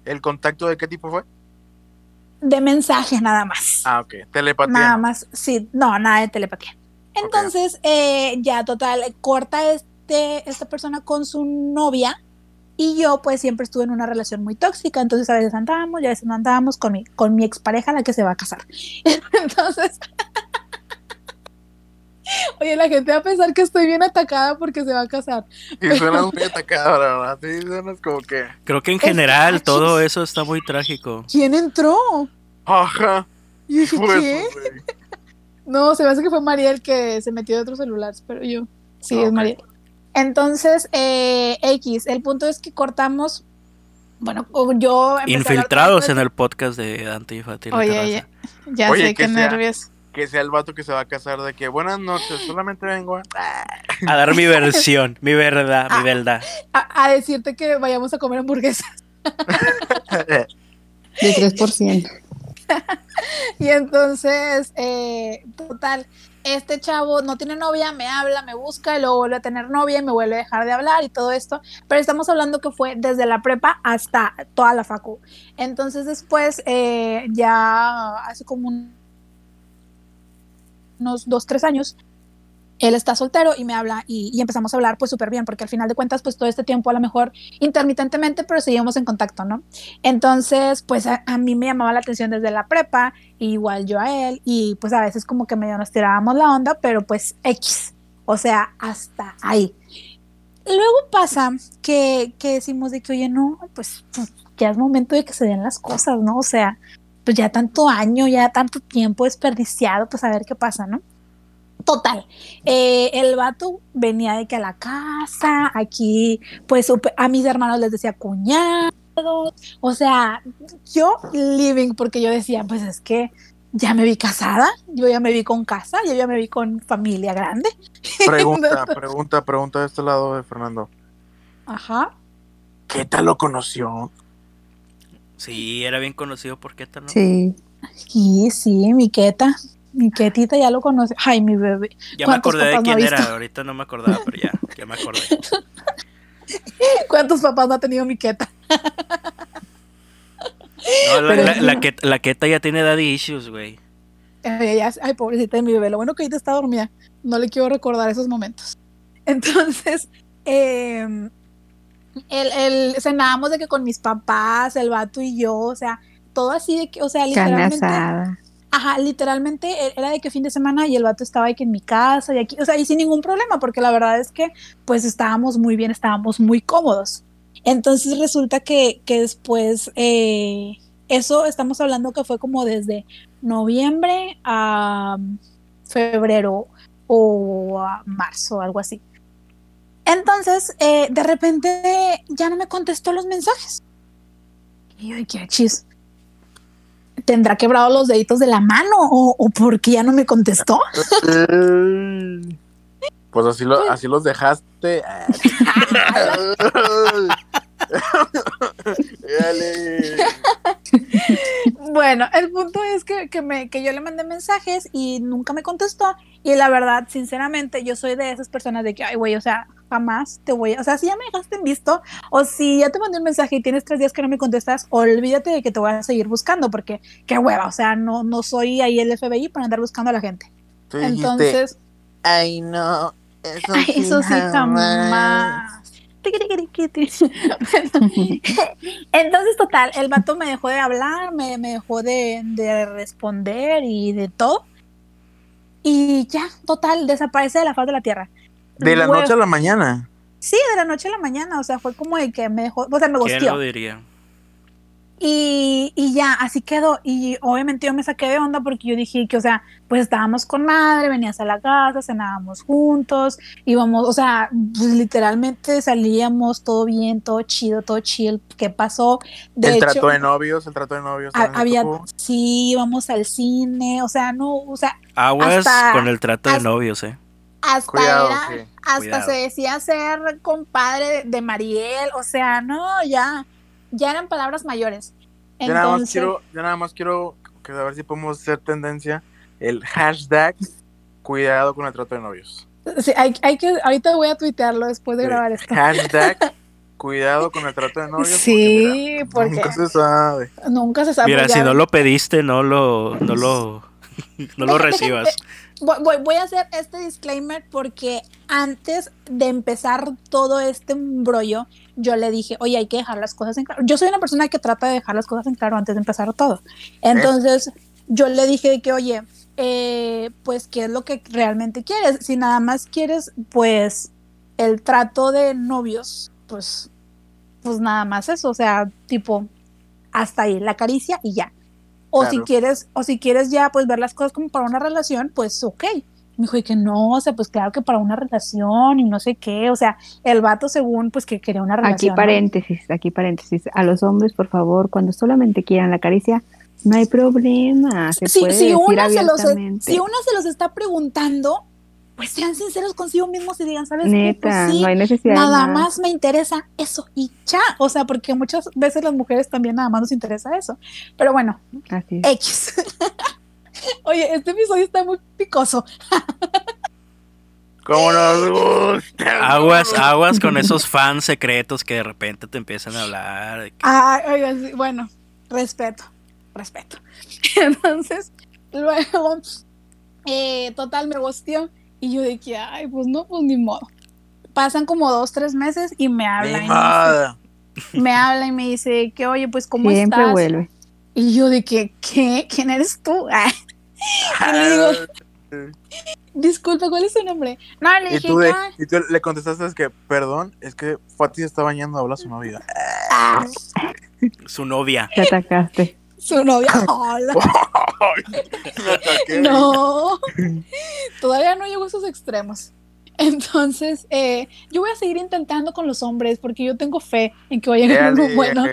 ¿El contacto de qué tipo fue? De mensajes nada más. Ah, ok. Telepatía. Nada más, sí, no, nada de telepatía. Entonces, eh, ya total, corta este, esta persona con su novia y yo pues siempre estuve en una relación muy tóxica, entonces a veces andábamos y a veces no andábamos con mi, con mi expareja la que se va a casar. <laughs> entonces... <laughs> Oye, la gente va a pensar que estoy bien atacada porque se va a casar. Y suena <laughs> muy atacada, la verdad. Sí, suena como que. Creo que en general todo eso está muy trágico. ¿Quién entró? Ajá. ¿Y qué? <laughs> no, se me hace que fue Mariel que se metió de otros celulares, pero yo. Sí, es Mariel. Entonces, eh, X, el punto es que cortamos. Bueno, yo. Infiltrados en el podcast de Dante y. Oye, ya, sé qué nervios. Que sea el vato que se va a casar de que buenas noches, solamente vengo a, a dar mi versión, mi verdad, mi verdad. A, decirte que vayamos a comer hamburguesas. <laughs> de 3%. <laughs> y entonces, eh, total, este chavo no tiene novia, me habla, me busca y luego vuelve a tener novia y me vuelve a dejar de hablar y todo esto. Pero estamos hablando que fue desde la prepa hasta toda la facu. Entonces después, eh, ya hace como unos dos, tres años, él está soltero y me habla y, empezamos a hablar pues súper bien, porque al final de cuentas pues todo este tiempo a lo mejor intermitentemente, pero seguimos en contacto, ¿no? Entonces pues a, mí me llamaba la atención desde la prepa, igual yo a él, y pues a veces como que medio nos tirábamos la onda, pero pues X, o sea, hasta ahí. Luego pasa que, que decimos de que, oye, no, pues, pues ya es momento de que se den las cosas, ¿no? O sea, pues ya tanto año, ya tanto tiempo desperdiciado, pues a ver qué pasa, ¿no? Total, eh, el vato venía de que a la casa, aquí, pues a mis hermanos les decía cuñado, o sea, yo living, porque yo decía, pues es que ya me vi casada, yo ya me vi con casa, yo ya me vi con familia grande. <laughs> Pregunta, pregunta, pregunta de este lado de Fernando. Ajá. ¿Qué tal lo conoció? Sí, era bien conocido por Queta, ¿no? Sí. Sí, sí, mi Queta. Mi Ketita ya lo conoce. Ay, mi bebé. Ya me acordé de quién era, ahorita no me acordaba, pero ya, ya me acordé. <laughs> ¿Cuántos papás no ha tenido mi Queta? No, la, la, la, queta, la, queta, ya tiene daddy issues, güey. Ay, ay, pobrecita de mi bebé. Lo bueno que ahorita está dormida. No le quiero recordar esos momentos. <laughs> Entonces, eh, el, el, cenábamos de que con mis papás, el vato y yo, o sea, todo así de que, o sea, literalmente. Ajá, literalmente e, era de que fin de semana y el vato estaba aquí en mi casa y aquí, o sea, y sin ningún problema, porque la verdad es que pues estábamos muy bien, estábamos muy cómodos. Entonces resulta que, que después, eh, eso estamos hablando que fue como desde noviembre a febrero o a marzo, algo así. Entonces, eh, de repente ya no me contestó los mensajes. Y yo, qué chis. ¿Tendrá quebrado los deditos de la mano o, o porque ya no me contestó? <laughs> pues así, lo, así los dejaste. <laughs> <laughs> <laughs> bueno, el punto es que, que, me, que yo le mandé mensajes y nunca me contestó. Y la verdad, sinceramente, yo soy de esas personas de que, ay, güey, o sea, jamás te voy a, o sea, si ya me dejaste en visto o si ya te mandé un mensaje y tienes tres días que no me contestas, olvídate de que te voy a seguir buscando porque qué hueva, o sea, no, no soy ahí el FBI para andar buscando a la gente. Entonces, ay no, eso, <laughs> eso sí jamás. <laughs> <laughs> Entonces, total, el vato me dejó de hablar, me, me dejó de, de, responder y de todo. Y ya, total, desaparece de la faz de la tierra. De la noche a la mañana. Sí, de la noche a la mañana, o sea, fue como de que me dejó, o sea, me ¿Quién lo diría? Y, y, ya, así quedó. Y obviamente yo me saqué de onda porque yo dije que, o sea, pues estábamos con madre, venías a la casa, cenábamos juntos, íbamos, o sea, pues literalmente salíamos todo bien, todo chido, todo chill. ¿Qué pasó? el trato de novios, el trato de novios. Había, sí, íbamos al cine, o sea, no, o sea. Aguas con el trato de novios, eh hasta era, hasta se decía ser compadre de Mariel, o sea, no, ya, ya eran palabras mayores. Yo nada más quiero, yo nada más quiero que a ver si podemos hacer tendencia el hashtag cuidado con el trato de novios. Sí, hay, hay que, ahorita voy a tuitearlo después de grabar esto. Hashtag Cuidado con el trato de novios. Sí, porque, nunca se sabe. Nunca se sabe. Mira, si no lo pediste, no lo, no lo, <laughs> no lo recibas. Voy, voy, a hacer este disclaimer porque antes de empezar todo este brollo, yo le dije, oye, hay que dejar las cosas en claro. Yo soy una persona que trata de dejar las cosas en claro antes de empezar todo. Entonces, yo le dije que, oye, eh, pues, ¿qué es lo que realmente quieres? Si nada más quieres, pues, el trato de novios, pues, pues nada más eso, o sea, tipo, hasta ahí, la caricia y ya. O si quieres, o si quieres ya, pues, ver las cosas como para una relación, pues, ok. Me dijo, y que no, o sea, pues claro que para una relación y no sé qué, o sea, el vato según, pues que quería una relación. Aquí paréntesis, aquí paréntesis, a los hombres, por favor, cuando solamente quieran la caricia, no hay problema. Se sí, puede si, decir una se los, si una se los está preguntando, pues sean sinceros consigo mismos y digan, ¿sabes Neta, qué? Pues sí, no hay necesidad nada más. más me interesa eso y ya. O sea, porque muchas veces las mujeres también nada más nos interesa eso. Pero bueno, Así es. X. <laughs> Oye, este episodio está muy picoso. ¿Cómo nos gusta? Aguas, aguas con esos fans secretos que de repente te empiezan a hablar. de que- Ay, oigan, sí, bueno, respeto, respeto. <laughs> Entonces, luego, eh, total, me gosteó y yo de que, ay, pues no, pues ni modo. Pasan como dos, tres meses y me habla. Ni y me, dice, me habla y me dice que, oye, pues, ¿cómo Siempre estás? vuelve. Y yo de que, ¿qué? ¿Quién eres tú? Ay, <laughs> y le digo, <laughs> disculpa, ¿cuál es tu nombre? No, le Y dije, tú, de- "Ya". y tú le contestaste es que, perdón, es que Fati se está bañando, habla su novia. <laughs> Su novia. Te atacaste. su novia. <laughs> Hola. Me ataqué. No, todavía no llego a esos extremos. Entonces, eh, yo voy a seguir intentando con los hombres porque yo tengo fe en que va a llegar uno Dale, bueno.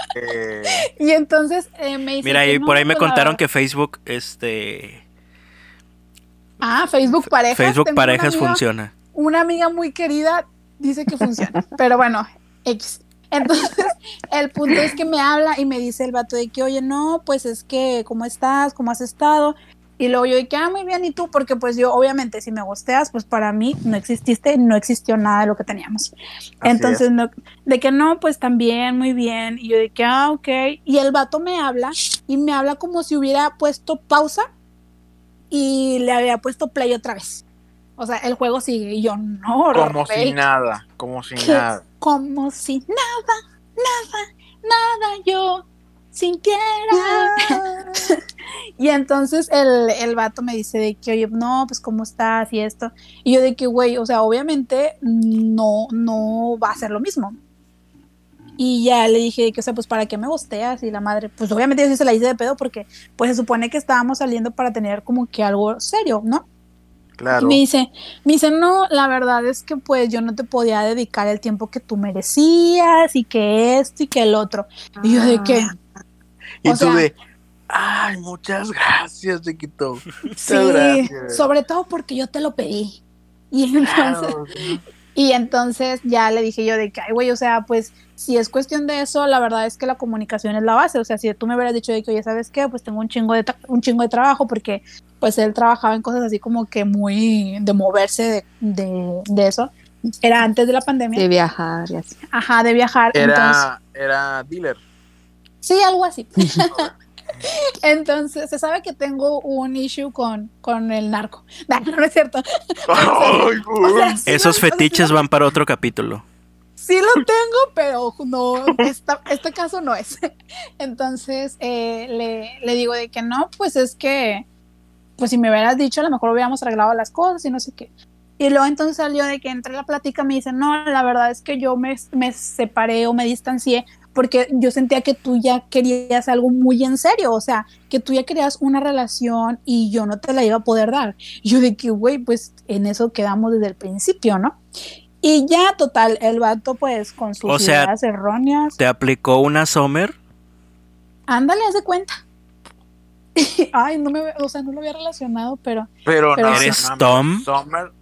Y entonces eh, me dice. Mira, y por ahí me contaron que Facebook, este, Ah, Facebook Parejas. Facebook tengo una Parejas amiga- funciona. Una amiga muy querida dice que funciona. <laughs> pero bueno, X. Entonces, <laughs> el punto es que me habla y me dice el vato de que, oye, no, pues es que, ¿cómo estás? ¿Cómo has estado? Y luego yo que, ah, muy bien, ¿y tú? Porque pues yo, obviamente, si me gosteas, pues para mí no exististe, no existió nada de lo que teníamos. Así Entonces, es. no, de que no, pues también, muy bien. Y yo que, ah, ok. Y el vato me habla y me habla como si hubiera puesto pausa y le había puesto play otra vez. O sea, el juego sigue y yo no. como rey, si nada, como si ¿Qué? nada. Como si nada, nada, nada yo sintiera. <laughs> y entonces el, el vato me dice de que, oye, no, pues cómo estás y esto. Y yo de que, güey, o sea, obviamente no, no va a ser lo mismo. Y ya le dije que, o sea, pues para qué me gosteas y la madre, pues obviamente yo sí se la hice de pedo porque pues se supone que estábamos saliendo para tener como que algo serio, ¿no? Claro. Y me dice, me dice, no, la verdad es que pues yo no te podía dedicar el tiempo que tú merecías y que esto y que el otro. Y yo de que, Y o tú sea- de, ay, muchas gracias, chiquito. <laughs> Muchas sí, gracias. sobre todo porque yo te lo pedí. Y entonces, Claro. y entonces ya le dije yo de que, ay, güey, o sea, pues si es cuestión de eso, la verdad es que la comunicación es la base. O sea, si tú me hubieras dicho de que, oye, ¿sabes qué? Pues tengo un chingo de, tra- un chingo de trabajo porque pues él trabajaba en cosas así como que muy de moverse de, de, de eso. Era antes de la pandemia. De viajar y así. Ajá, de viajar. Entonces, Era, era dealer. sí, algo así. <laughs> <laughs> Entonces, se sabe que tengo un issue con, con el narco. <laughs> No, no es cierto. Ay, O sea, sí Esos fetiches van para otro capítulo. Sí lo tengo, pero no, este caso no es. <laughs> Entonces, eh, le, le digo de que no, pues es que, pues si me hubieras dicho, a lo mejor hubiéramos arreglado las cosas y no sé qué. Y luego entonces salió de que entre la plática me dice, no, la verdad es que yo me, me separé o me distancié porque yo sentía que tú ya querías algo muy en serio, o sea, que tú ya querías una relación y yo no te la iba a poder dar. Yo de que, güey, pues en eso quedamos desde el principio, ¿no? Y ya, total, el vato, pues, con sus O sea, ideas erróneas, ¿Te aplicó una Summer? ándale, haz de cuenta. <laughs> Ay, no me, o sea, no lo había relacionado, pero Pero, Pero no, ¿Eres no, Tom?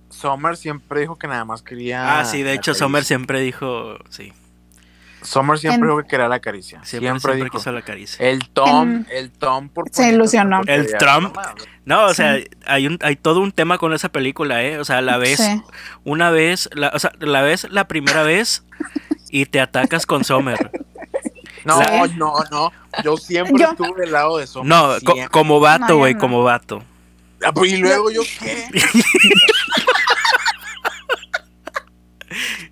Summer siempre dijo que nada más quería. Ah, sí, de hecho. Summer siempre dijo, sí, Summer siempre En- dijo que quería la caricia. siempre, Siempre, siempre dijo. quiso la caricia. El Tom, En- el Tom por Se ilusionó. El Trump. no o sea, Sí. hay un hay todo un tema con esa película, ¿eh? O sea, la vez, sí. una vez, la, o sea, la vez, la primera vez y te atacas con Sommer. No, no, no. Yo siempre estuve del lado de Sommer. No, como vato, güey, como vato. Ah, pues, ¿Y luego yo qué? <laughs>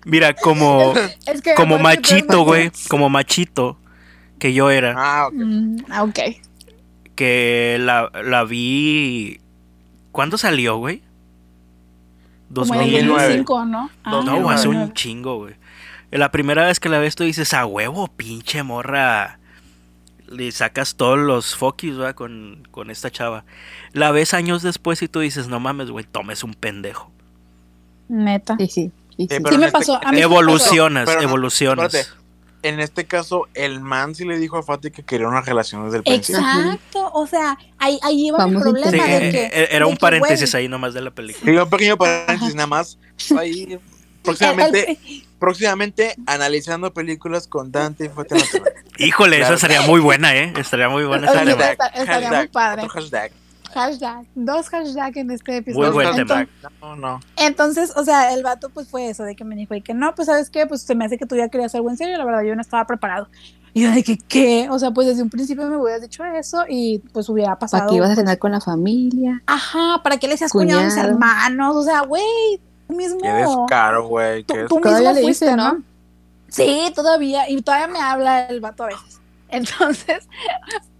Mira, como, <laughs> como machito, güey, como machito que yo era. Ah, ok. Mm, ah, que la, la vi... ¿Cuándo salió, güey? 2005, ¿no? Ah, no, hace un chingo, güey. La primera vez que la ves tú dices, a huevo, pinche morra. Le sacas todos los focus, ¿va? Con, con esta chava. La ves años después y tú dices, no mames, güey, tomes un pendejo. Neta. Sí, sí. Sí, me este pasó. evolucionas, evolucionas. en este caso, el man sí le dijo a Fati que quería una relación desde el principio. Exacto, o sea, ahí, ahí iba el problema de que... E-, era un paréntesis ahí nomás de la película. Sí, un pequeño paréntesis nada más. Ahí, <laughs> próximamente, próximamente analizando películas con Dante y Fati. Híjole, eso estaría muy buena, ¿eh? Estaría muy buena. Estaría, estaría muy padre. hashtag. Hashtag, dos hashtags en este episodio. Muy buen entonces, No, no. Entonces, o sea, el vato pues fue eso, de que me dijo, y que no, pues sabes qué, pues se me hace que tú ya querías algo en serio, la verdad yo no estaba preparado. Y yo de que, ¿qué? O sea, pues desde un principio me hubieras dicho eso y pues hubiera pasado. ¿Para qué ibas a cenar con la familia? Ajá, ¿para qué le decías cuñado a mis hermanos? O sea, güey, tú mismo. Qué descaro, güey. Tú, tú mismo le fuiste, ¿no? Sí, todavía. Y todavía me habla el vato a veces. <laughs> Entonces,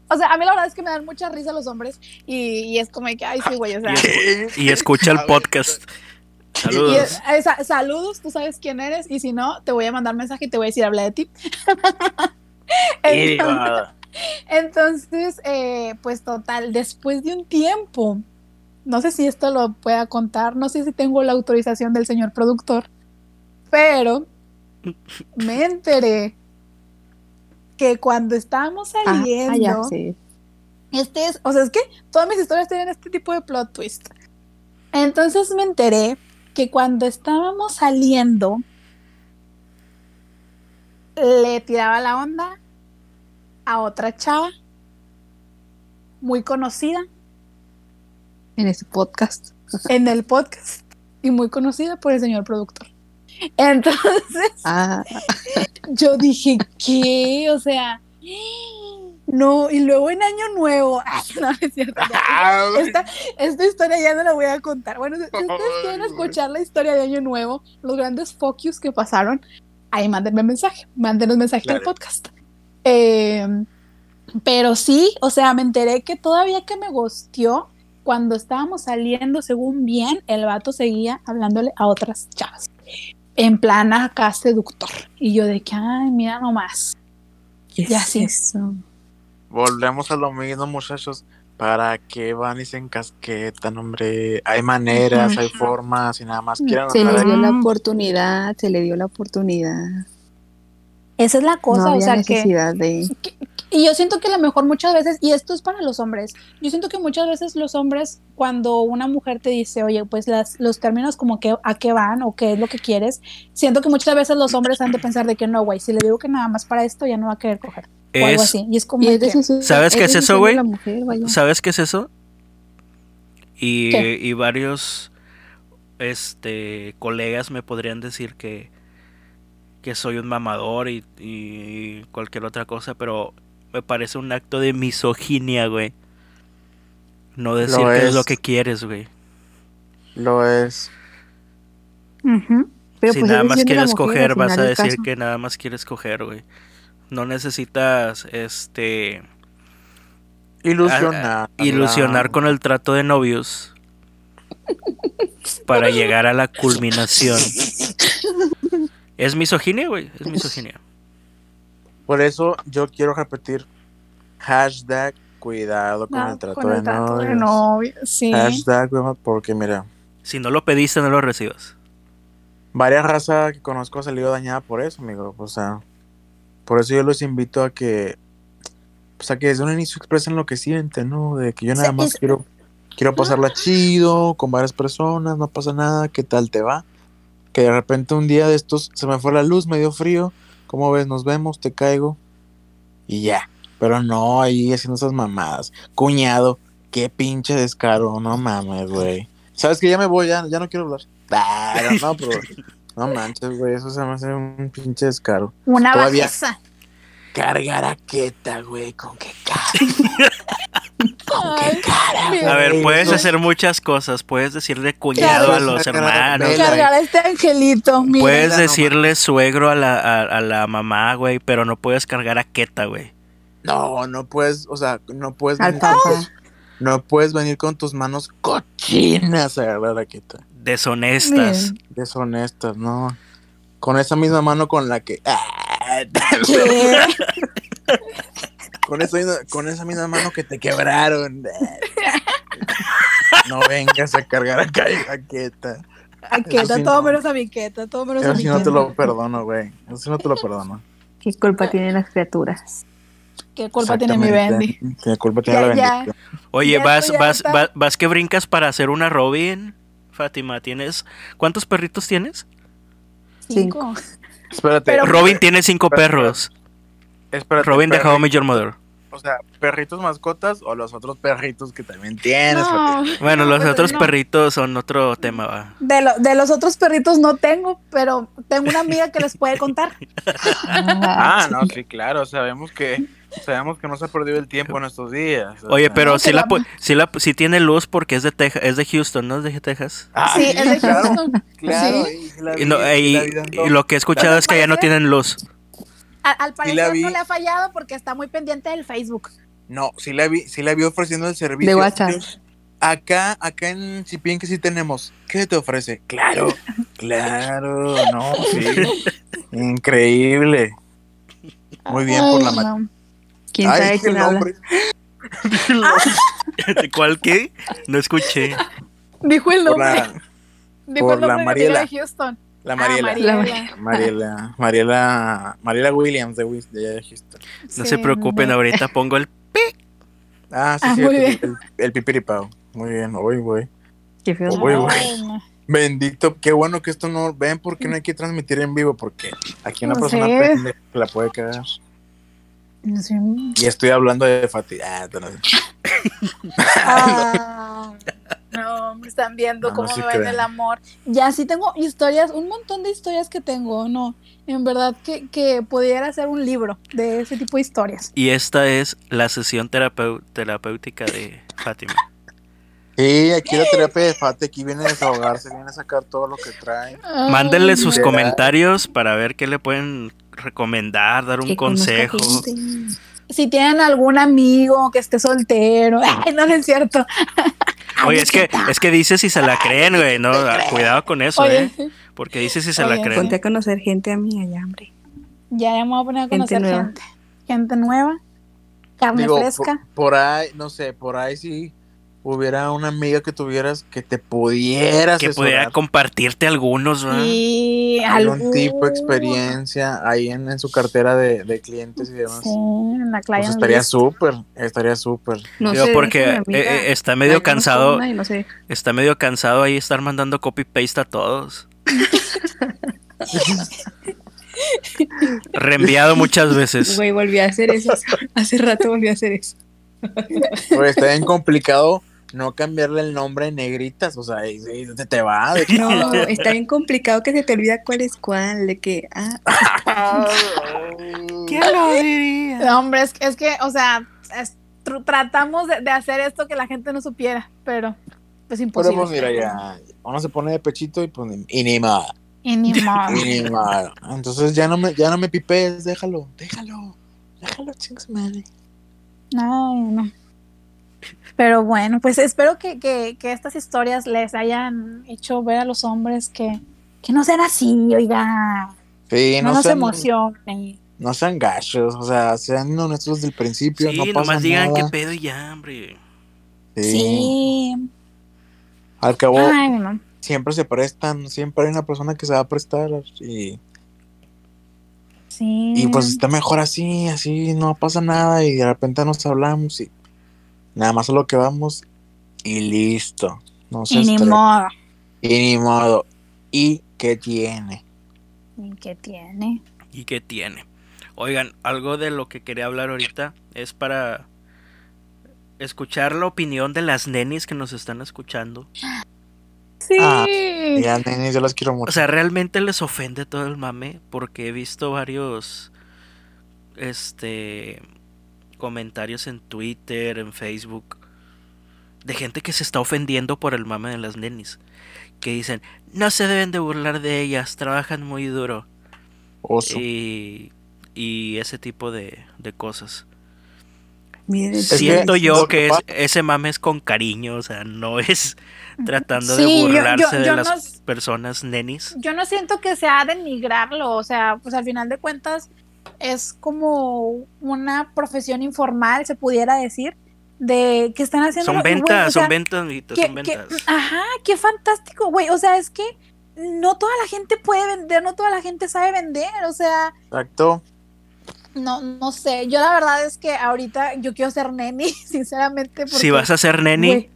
o sea, a mí la verdad es que me dan mucha risa los hombres y, es como que, ay, sí, güey, o sea. Y, escucha el <laughs> podcast. Saludos. saludos, tú sabes quién eres y si no, te voy a mandar mensaje y te voy a decir, habla de ti. <laughs> entonces, eh, pues total, después de un tiempo, no sé si esto lo pueda contar, no sé si tengo la autorización del señor productor, pero <laughs> me enteré que cuando estábamos ah, ah, saliendo, este es, o sea, es que todas mis historias tienen este tipo de plot twist. Entonces me enteré que cuando estábamos saliendo, le tiraba la onda a otra chava muy conocida. En ese podcast. En el podcast. Y muy conocida por el señor productor. Entonces, <laughs> ah. yo dije, ¿qué? O sea, no, y luego en Año Nuevo, <laughs> no, es cierto. <laughs> esta, esta, historia ya no la voy a contar. Bueno, si ustedes quieren escuchar la historia de Año Nuevo, los grandes focus que pasaron, ahí mándenme mensaje, mándenos mensaje al podcast. Em, pero sí, o sea, me enteré que todavía que me gustió, cuando estábamos saliendo, según bien, el vato seguía hablándole a otras chavas en plan acá seductor. Y yo de que, ay, mira nomás. y así. Eso? Volvemos a lo mismo, muchachos. ¿Para qué van y se encasquetan, hombre? Hay maneras, hay formas y nada más quieren. Se le dio la oportunidad, se le dio la oportunidad. Esa es la cosa, o sea necesidad de... Y yo siento que a lo mejor muchas veces, y esto es para los hombres, yo siento que muchas veces los hombres, cuando una mujer te dice, oye, pues las, los términos como que a qué van o qué es lo que quieres, siento que muchas veces los hombres han de pensar de que no, güey, si le digo que nada más para esto, ya no va a querer coger. o algo así. Y es como. ¿Sabes qué es eso, güey? ¿Sabes qué es eso? Y, y varios este colegas me podrían decir que, que soy un mamador y, y cualquier otra cosa, pero me parece un acto de misoginia, güey. No decir qué es. lo que quieres, güey. Lo es. Pero si pues nada más quieres coger, vas a decir que nada más quieres coger, güey. No necesitas, este... Ilusionar. ilusionar con el trato de novios <laughs> para llegar a la culminación. Es misoginia, güey. Es misoginia. Por eso yo quiero repetir hashtag cuidado con el trato, de, novio. Hashtag, porque mira. Si no lo pediste, no lo recibas. Varias razas que conozco han salido dañadas por eso, amigo. O sea, por eso yo los invito a que, pues a que desde un inicio expresen lo que sienten, ¿no? De que yo nada más quiero, quiero pasarla chido con varias personas, no pasa nada, ¿qué tal te va? Que de repente un día de estos se me fue la luz, me dio frío, ¿Cómo ves? Nos vemos, te caigo. Y ya. Pero no, ahí haciendo esas mamadas. Cuñado, qué pinche descaro, no mames, güey. ¿Sabes que ya me voy? Ya, ya no quiero hablar. no, pero. No manches, güey, eso se me hace un pinche descaro. Una bajeza. Cargar a Keta, güey, ¿con qué cara? <laughs> ¿Con qué cara? A ver, puedes hacer muchas cosas. Puedes decirle cuñado a los hermanos. Cargar a este angelito, mira. Puedes decirle suegro a la, a, la mamá, güey, pero no puedes cargar a Keta, güey. No, no puedes, o sea, no puedes venir con tus, no puedes venir con tus manos cochinas a agarrar a Keta. Deshonestas. Deshonestas, no. Con esa misma mano con la que. <laughs> con, esa, con esa misma mano que te quebraron. no vengas a cargar a Queta. A Queta, todo menos a mi Queta, todo menos a mi no te lo perdono, güey. Eso sí no te lo perdono. ¿Qué culpa tienen las criaturas? ¿Qué culpa tiene mi Bendy? ¿Qué culpa tiene la bendición? Oye, vas, vas, vas, vas que brincas para hacer una Robin, Fátima. ¿Tienes cuántos perritos tienes? Cinco. Espérate. Robin tiene cinco perros. Espérate, Robin de How I Your Mother. O sea, perritos mascotas o los otros perritos que también tienes. Bueno, los pues, otros perritos son otro tema, va. De, de los otros perritos no tengo, pero tengo una amiga que les puede contar. <laughs> ah, no, sí, claro, sabemos que Sabemos que no se ha perdido el tiempo en estos días. Oye, pero si la, si la si tiene luz porque es de Texas, es de Houston, ¿no? Es de Texas. Ah, sí, es de Houston. Claro, y, lo que he escuchado es que ya no tienen luz. Al, parecer no le ha fallado porque está muy pendiente del Facebook. No, sí la vi, sí la vi ofreciendo el servicio. De WhatsApp. Acá, acá en Chipín que sí tenemos. ¿Qué te ofrece? Claro, <laughs> claro, no, sí. <laughs> Increíble. Muy bien por la mano. ¿Quién sabe <laughs> quién habla? ¿Cuál qué? No escuché. Dijo el nombre. Dijo el nombre la Mariela. de Houston. La Mariela. Ah, Mariela. Mariela. Mariela. Williams de, de Houston. No se preocupen, ahorita pongo el pi. Ah, sí, ah, sí. El, el, pipiripao. Muy bien, voy, voy. Qué feo. Voy, voy. Bendito, qué bueno que esto no. Ven, porque no hay que transmitir en vivo, porque aquí una persona la puede quedar. Y estoy hablando de fatiga. Ah, <laughs> <laughs> no, me están viendo cómo me ven el amor. Ya sí tengo historias, un montón de historias que tengo, no. En verdad que, que pudiera hacer un libro de ese tipo de historias. Y esta es la sesión terapéutica de Fátima. Sí, aquí la terapia de Fati, aquí viene a desahogarse, viene a sacar todo lo que trae. Mándenle sus comentarios para ver qué le pueden recomendar, dar un consejo. Si tienen algún amigo que esté soltero, <laughs> no, es cierto. <laughs> Oye, es que, es que dice si se la creen, güey, no, cuidado con eso, eh. Porque dice si se la creen. Ponte a conocer gente amiga ya, hombre. Ya, ya me voy a poner a conocer gente. Gente nueva, carne fresca. por ahí, no sé, por ahí sí hubiera una amiga que tuvieras que te pudieras que pudiera compartirte algunos ¿no? y algún tipo de experiencia ahí en, su cartera de, clientes y demás. Sí, en la pues estaría súper estaría súper. No sé, porque eh, eh, está medio cansado está medio cansado ahí estar mandando copy paste a todos. <laughs> Reenviado muchas veces. Güey volví a hacer eso. <laughs> Hace rato volví a hacer eso pues está bien complicado no cambiarle el nombre en negritas, o sea, te, te va. <laughs> no, está bien complicado que se te olvida cuál es cuál, de que, ah. <laughs> ¿Quién lo diría? hombre, es, es, que, o sea, tratamos de, hacer esto que la gente no supiera, pero es imposible. Pero pues mira, ya, uno se pone de pechito y pues, y ni más. Y ni <laughs> más. Entonces ya no me, ya no me pipes, déjalo, déjalo, déjalo, chingos madre. No, no. Pero bueno, pues espero que, que, estas historias les hayan hecho ver a los hombres que, que no sean así, oiga. Sí, no, no se emocionen. No sean gachos, o sea, sean honestos desde el principio. Sí, no pasa nomás digan qué pedo y ya, hombre. Sí. Al cabo, siempre se prestan, siempre hay una persona que se va a prestar y. Sí. Y pues está mejor así, así no pasa nada y de repente nos hablamos y Nada más a lo que vamos y listo. No y ni modo. Y ni modo. ¿Y qué tiene? ¿Y qué tiene? ¿Y qué tiene? Oigan, algo de lo que quería hablar ahorita es para escuchar la opinión de las nenis que nos están escuchando. Sí. Ah. Ya, nenis, yo las quiero mucho. O sea, realmente les ofende todo el mame porque he visto varios este comentarios en Twitter, en Facebook de gente que se está ofendiendo por el mame de las nenis, que dicen, "No se deben de burlar de ellas, trabajan muy duro." Oso. Y, y ese tipo de, de cosas. Miren, Siento que yo que es- ese mame es con cariño, o sea, no es <laughs> tratando de Sí, yo- yo- burlarse yo de no las personas nenis. Yo no siento que sea denigrarlo, o sea, pues al final de cuentas es como una profesión informal, se pudiera decir, de que están haciendo. Son ventas, o sea, son ventas, amiguitos, que- son que- ventas. ajá, qué fantástico, güey. O sea, es que no toda la gente puede vender, no toda la gente sabe vender, o sea, Exacto. no, no sé. Yo la verdad es que ahorita yo quiero ser neni, <laughs> sinceramente. Si porque, vas a ser neni,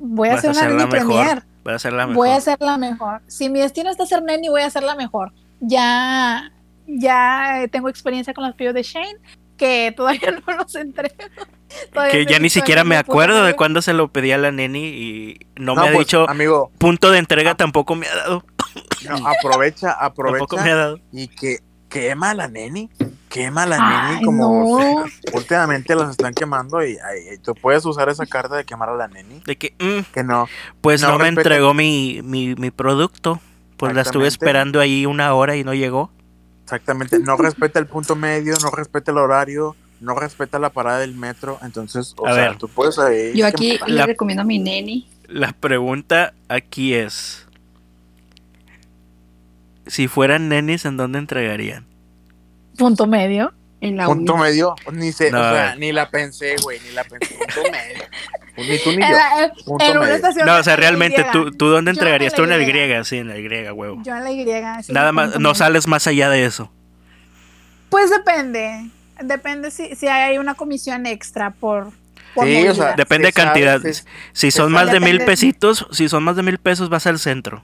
voy a a una premier. vas a ser la mejor. Voy a ser la mejor. Si mi destino está ser neni, voy a ser la mejor. Ya, ya tengo experiencia con los pillos de Shane, que <laughs> todavía no los entrego. Todavía que no ya ni siquiera me acuerdo de cuándo se lo pedí a la neni y no, me ha pues, dicho Amigo, punto de entrega, tampoco me ha dado. no, aprovecha, <laughs> Tampoco me ha aprovecha. dado. Y que quema a la neni. Quema a la neni como no. <laughs> últimamente las están quemando y, ay, tú puedes usar esa carta de quemar a la neni. De que, mm, Que no. pues no, No me entregó mi, mi, mi producto. Pues la estuve esperando ahí una hora y no llegó. Exactamente. No respeta el punto medio, no respeta el horario, no respeta la parada del metro. Entonces, o A sea, ver. tú puedes ahí. Yo aquí quemar. le La- recomiendo a mi neni. La pregunta aquí es: si fueran nenis, ¿en dónde entregarían? Punto medio. En la Punto uni. medio, ni sé, No, o a sea, ver. ni la pensé, güey, ni la pensé. Punto <laughs> medio. Ni tú ni En, yo. la- en- Punto en una medio. estación No, o sea, en la realmente. ¿tú, ¿tú dónde Yo entregarías? en Tú la en el Y. Sí, en el Y, huevo. Yo en la Y. sí, Nada más, no sales más allá de eso. Pues depende. Depende si, si hay una comisión extra por. por Sí, o sea, Depende de se sabe, cantidad. se- Si se son más de mil pesitos, si son más de mil pesos, vas al centro.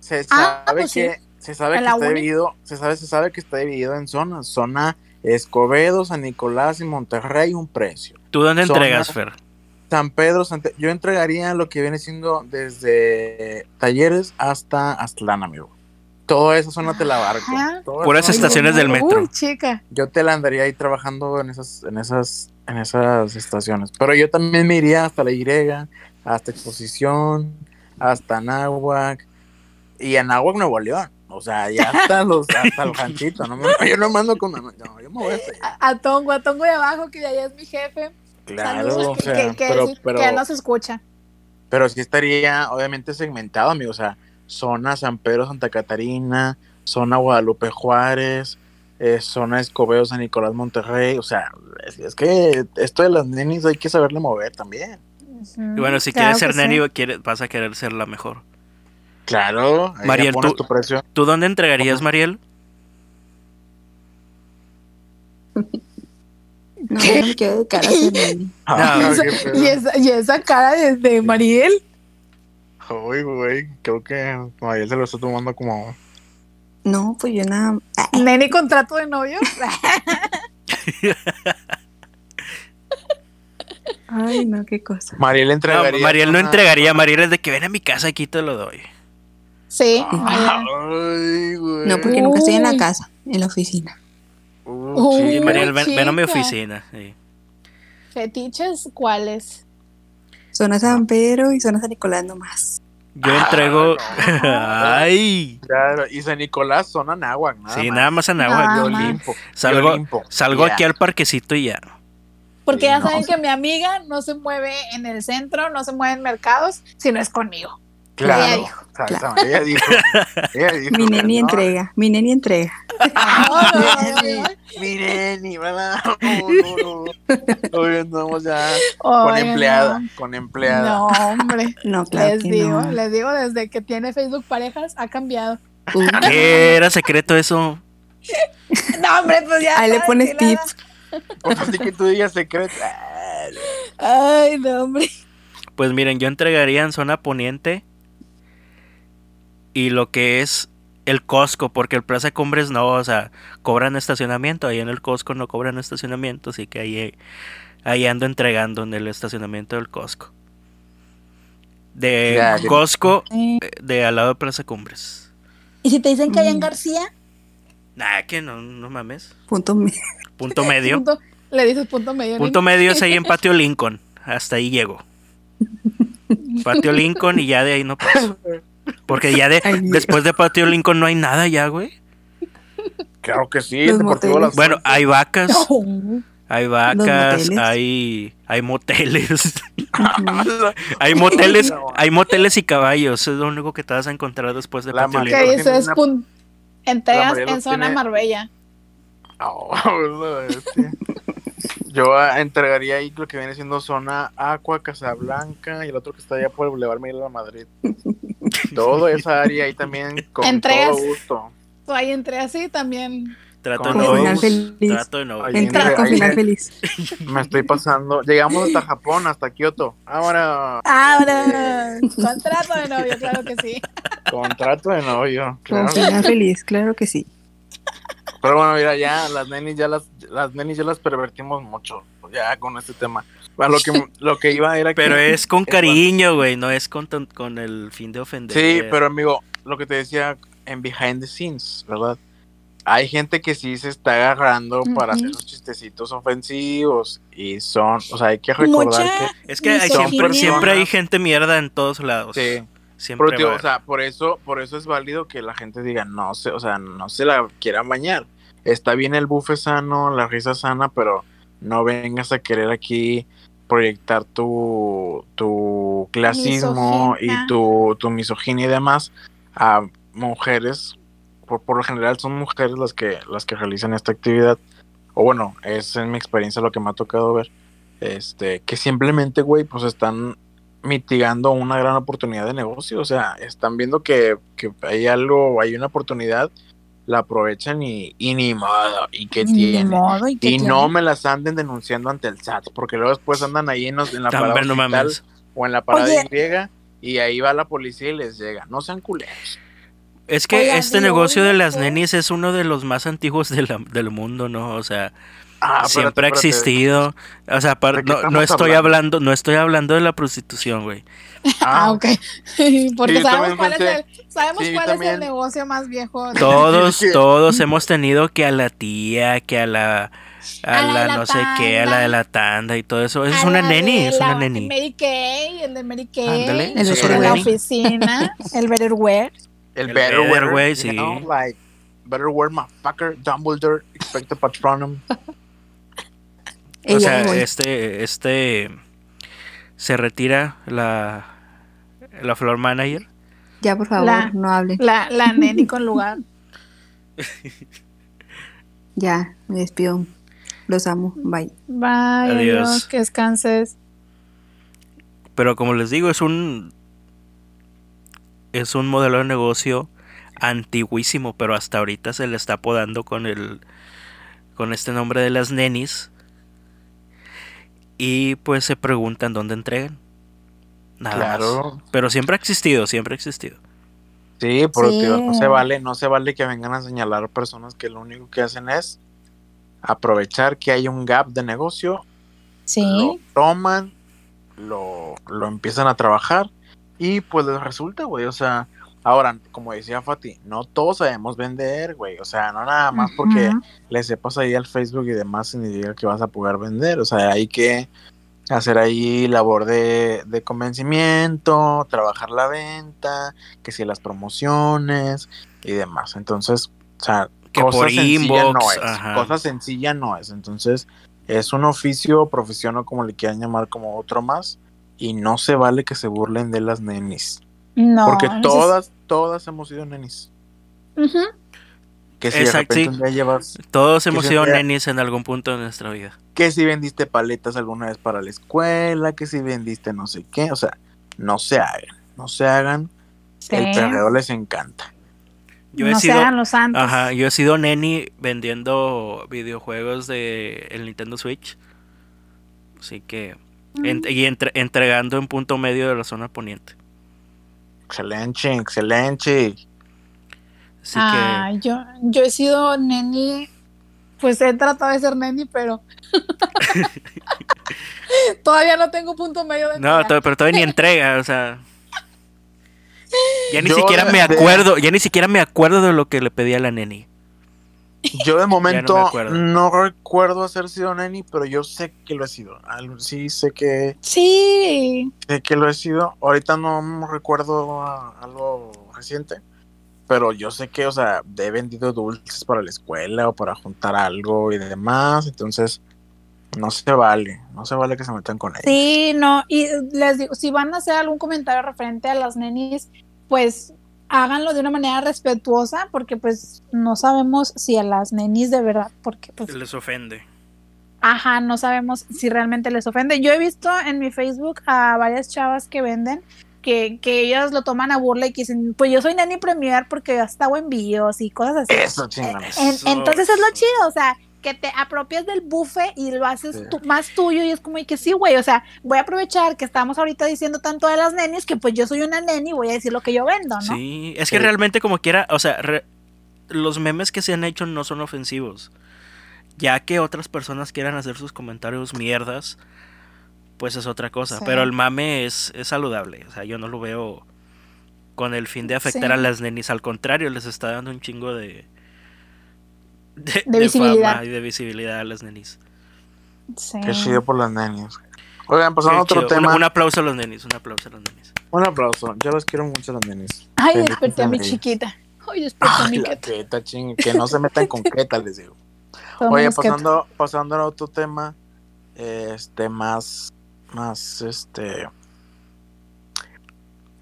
Se Ah, sabe pues sí. Se sabe que está uni. dividido, se sabe, se sabe que está dividido en zonas, zona Escobedo, San Nicolás y Monterrey un precio. ¿Tú dónde Zona- entregas, Fer? San Pedro, Santa- yo entregaría lo que viene siendo desde talleres hasta Aztlán, amigo. Toda esa zona te la abarco. Ajá. Toda Puras esa zona estaciones del metro. Uy, chica. Yo te la andaría ahí trabajando en esas, en esas, en esas estaciones. Pero yo también me iría hasta la Y, hasta Exposición, hasta Anáhuac y Anáhuac, Nuevo León. O sea, ya hasta <laughs> los, hasta el ranchito. No me- yo no mando con. No, yo me voy. A, a Tongo, a Tongo de abajo, que de allá es mi jefe. Claro, Saludos, o sea, que, que, pero, pero, que no se escucha. pero sí estaría obviamente segmentado, amigo. O sea, zona San Pedro, Santa Catarina, zona Guadalupe Juárez, eh, zona Escobedo, San Nicolás, Monterrey. O sea, es, es que esto de las nenis hay que saberle mover también. Y bueno, si Claro quieres ser sí. neni, quiere- vas a querer ser la mejor. Claro, Mariel, pones tú- tu precio. ¿Tú dónde entregarías, ¿Cómo? Mariel? <laughs> No, no me quedo de cara <laughs> neni. Ah, No. Y esa, y esa cara de, de Mariel. Uy, güey, creo que Mariel se lo está tomando como. No, pues yo nada. <laughs> Neni contrato de novio. Ay, no, qué cosa. Mariel No, entregaría. Mariel no una- entregaría. Mariel es de que ven a mi casa, aquí te lo doy. Sí. Ay, güey. No, porque nunca estoy en la casa, en la oficina. Uh, Sí, Mariel, ven, ven a mi oficina. sí. ¿Fetiches cuáles? Zona San Pedro y zona San Nicolás nomás. Yo Ah, entrego. no. <laughs> Ay. Claro, y San Nicolás son Anáhuac, nada Sí, más. nada más agua. Yo limpo. Salgo, yo limpo. salgo aquí al parquecito y ya. Porque Sí, ya no. saben que mi amiga no se mueve en el centro, no se mueve en mercados, si no es conmigo. Claro. Ella dijo. Exactamente, ella dijo. Ella dijo, Mi neni no, entrega, mi neni entrega. Mi neni, ¿verdad? No, no, no. Hoy andamos ya con empleada, no. con empleada. No, hombre. <laughs> No, claro les que digo, no. les digo, desde que tiene Facebook parejas ha cambiado. Uy, ¿Qué era secreto eso? <laughs> No, hombre, pues ya. Ahí le pones tips. Pues así que tú digas secreto. Ay, no, hombre. Pues miren, yo entregaría en zona poniente y lo que es el Costco, porque el Plaza Cumbres no, o sea, cobran estacionamiento, ahí en el Costco no cobran estacionamiento, así que ahí, ahí ando entregando en el estacionamiento del Costco. De Costco, eh, de al lado de Plaza Cumbres. ¿Y si te dicen que hay en mm. García? Nah, que no, no mames. Punto, medio. punto medio. <laughs> le dices punto medio. Punto medio es ahí en Patio Lincoln. Hasta ahí llego. <laughs> Patio Lincoln y ya de ahí no paso. <laughs> Porque ya de <laughs> después de Patio Lincoln no hay nada ya, güey. Claro que sí, Bueno, hay vacas. Hay vacas, hay hay moteles. <laughs> hay moteles, hay moteles y caballos, es lo único que te vas a encontrar después de Patio Lincoln. eso es entregas en zona Marbella. Oh, <laughs> Yo entregaría ahí lo que viene siendo zona Aqua, Casablanca y el otro que está allá por el Boulevard Miguel a Madrid. <laughs> todo esa área ahí también con todo gusto. Ahí entré así también. Trato de no feliz. Trato de no Entra con final feliz. <laughs> Me estoy pasando. Llegamos hasta Japón, hasta Kioto. Ahora. Ahora. <laughs> Contrato de novio, claro que sí. Contrato de novio. Claro. Con final feliz, claro que sí. Pero bueno, mira, ya las nenis ya las, las nenis ya las pervertimos mucho, ya con este tema. Lo que, <laughs> lo que iba era Pero es con cariño, güey, no es con, con el fin de ofender. Sí, pero amigo, lo que te decía en behind the scenes, ¿verdad? Hay gente que sí se está agarrando para hacer los chistecitos ofensivos y son, o sea, hay que recordar que... Es que siempre, siempre hay gente mierda en todos lados. Sí. Siempre o sea, por eso, por eso es válido que la gente diga, no sé, o sea, no se la quieran bañar está bien el bufe sano, la risa sana, pero no vengas a querer aquí proyectar tu, tu clasismo y tu, tu misoginia y demás a mujeres. Por, por lo general son mujeres las que, las que realizan esta actividad. O bueno, es en mi experiencia lo que me ha tocado ver. Este, que simplemente, güey, pues están mitigando una gran oportunidad de negocio. O sea, están viendo que, que hay algo, hay una oportunidad la aprovechan y, y ni modo, y que tiene. y, no me las anden denunciando ante el SAT, porque luego después andan ahí en, la parada o en la parada griega y ahí va la policía y les llega. No sean culeros. Es que este negocio de las nenis es uno de los más antiguos del mundo, ¿no? O sea, ah, siempre ha existido. O sea, no, estoy hablando? no estoy hablando de la prostitución, güey. Ah, ok. <laughs> Porque sabemos cuál, es el, sabemos cuál es el negocio más viejo. <laughs> Todos, todos hemos tenido que a la tía, que a la a, la, no sé qué, a la de la tanda y todo eso. Eso es una neni, es una neni. Mary Kay, el de Mary Kay, el de la oficina, <laughs> el Betterware. El, el Betterware, sí. You know, like, Betterware, motherfucker, Dumbledore, expected patronum. o sea, este, este se retira la, la flor manager. Ya, por favor, no hable. La, la neni con lugar. <laughs> ya, me despido. Los amo. Bye. Bye. Adiós. Que descanses. Pero como les digo, es un. Es un modelo de negocio antiguísimo, pero hasta ahorita se le está apodando con el. con este nombre de las nenis y pues se preguntan dónde entregan. Nada claro. Pero siempre ha existido, siempre ha existido. Sí, porque no se vale, no se vale que vengan a señalar personas que lo único que hacen es aprovechar que hay un gap de negocio, sí. lo toman, lo, lo empiezan a trabajar y pues les resulta, güey, o sea, Ahora, como decía Fati, no todos sabemos vender, güey. O sea, no nada más porque le sepas ahí al Facebook y demás significa que vas a poder vender. O sea, hay que hacer ahí labor de, convencimiento, trabajar la venta, que si las promociones y demás. Entonces, o sea, que cosa sencilla no es. Cosa sencilla no es. Entonces, es un oficio, profesión o como le quieran llamar como otro más. Y no se vale que se burlen de las nenis. No. Porque todas, todas hemos sido nenis. Que si de repente llevas. Todos hemos sido nenis en algún punto de nuestra vida. Que si vendiste paletas alguna vez para la escuela, que si vendiste no sé qué. O sea, no se hagan. No se hagan. El perreo les encanta. Yo he sido, los Ajá, yo he sido neni vendiendo videojuegos de el Nintendo Switch. Así que. Mm. y entregando en punto medio de la zona poniente. Excelente, excelente. Ah, yo, yo he sido neni, pues he tratado de ser neni, pero <laughs> todavía no tengo punto medio de No, pero todavía ni entrega, o sea. Ya ni siquiera me acuerdo, ya ni siquiera me acuerdo de lo que le pedí a la neni. Yo de <laughs> momento no, recuerdo haber sido neni, pero yo sé que lo he sido. Sí, sé que. Sí. Sé que lo he sido. Ahorita no recuerdo algo reciente, pero yo sé que, o sea, he vendido dulces para la escuela o para juntar algo y demás. Entonces, no se vale, no se vale que se metan con ellos. Sí, no, y les digo, si van a hacer algún comentario referente a las nenis, pues háganlo de una manera respetuosa, porque pues no sabemos si a las nenis de verdad, porque pues... Les ofende. Ajá, no sabemos si realmente les ofende. Yo he visto en mi Facebook a varias chavas que venden que, que ellas lo toman a burla y que dicen, pues yo soy neni premier porque hasta hago envíos y cosas así. Eso, entonces es lo chido, o sea, que te apropias del bufe y lo haces más tuyo y es como que sí, güey, o sea, voy a aprovechar que estamos ahorita diciendo tanto de las nenis que pues yo soy una neni y voy a decir lo que yo vendo, ¿no? Sí, es que realmente como quiera, o sea, los memes que se han hecho no son ofensivos. Ya que otras personas quieran hacer sus comentarios mierdas, pues es otra cosa. Pero el mame es, es saludable, o sea, yo no lo veo con el fin de afectar a las nenis, al contrario, les está dando un chingo de de, visibilidad. y de visibilidad a las nenis. Sí. Qué chido por las nenis. Oigan, pasando a otro tema. Un, aplauso a los nenis, un aplauso a los nenis. Un aplauso, yo los quiero mucho a los nenis. Ay, desperté a mi chiquita. Ay, desperté a mi queta. que no se metan con <laughs> queta, les digo. Oye, pasando, pasando a otro tema, este, más, más, este,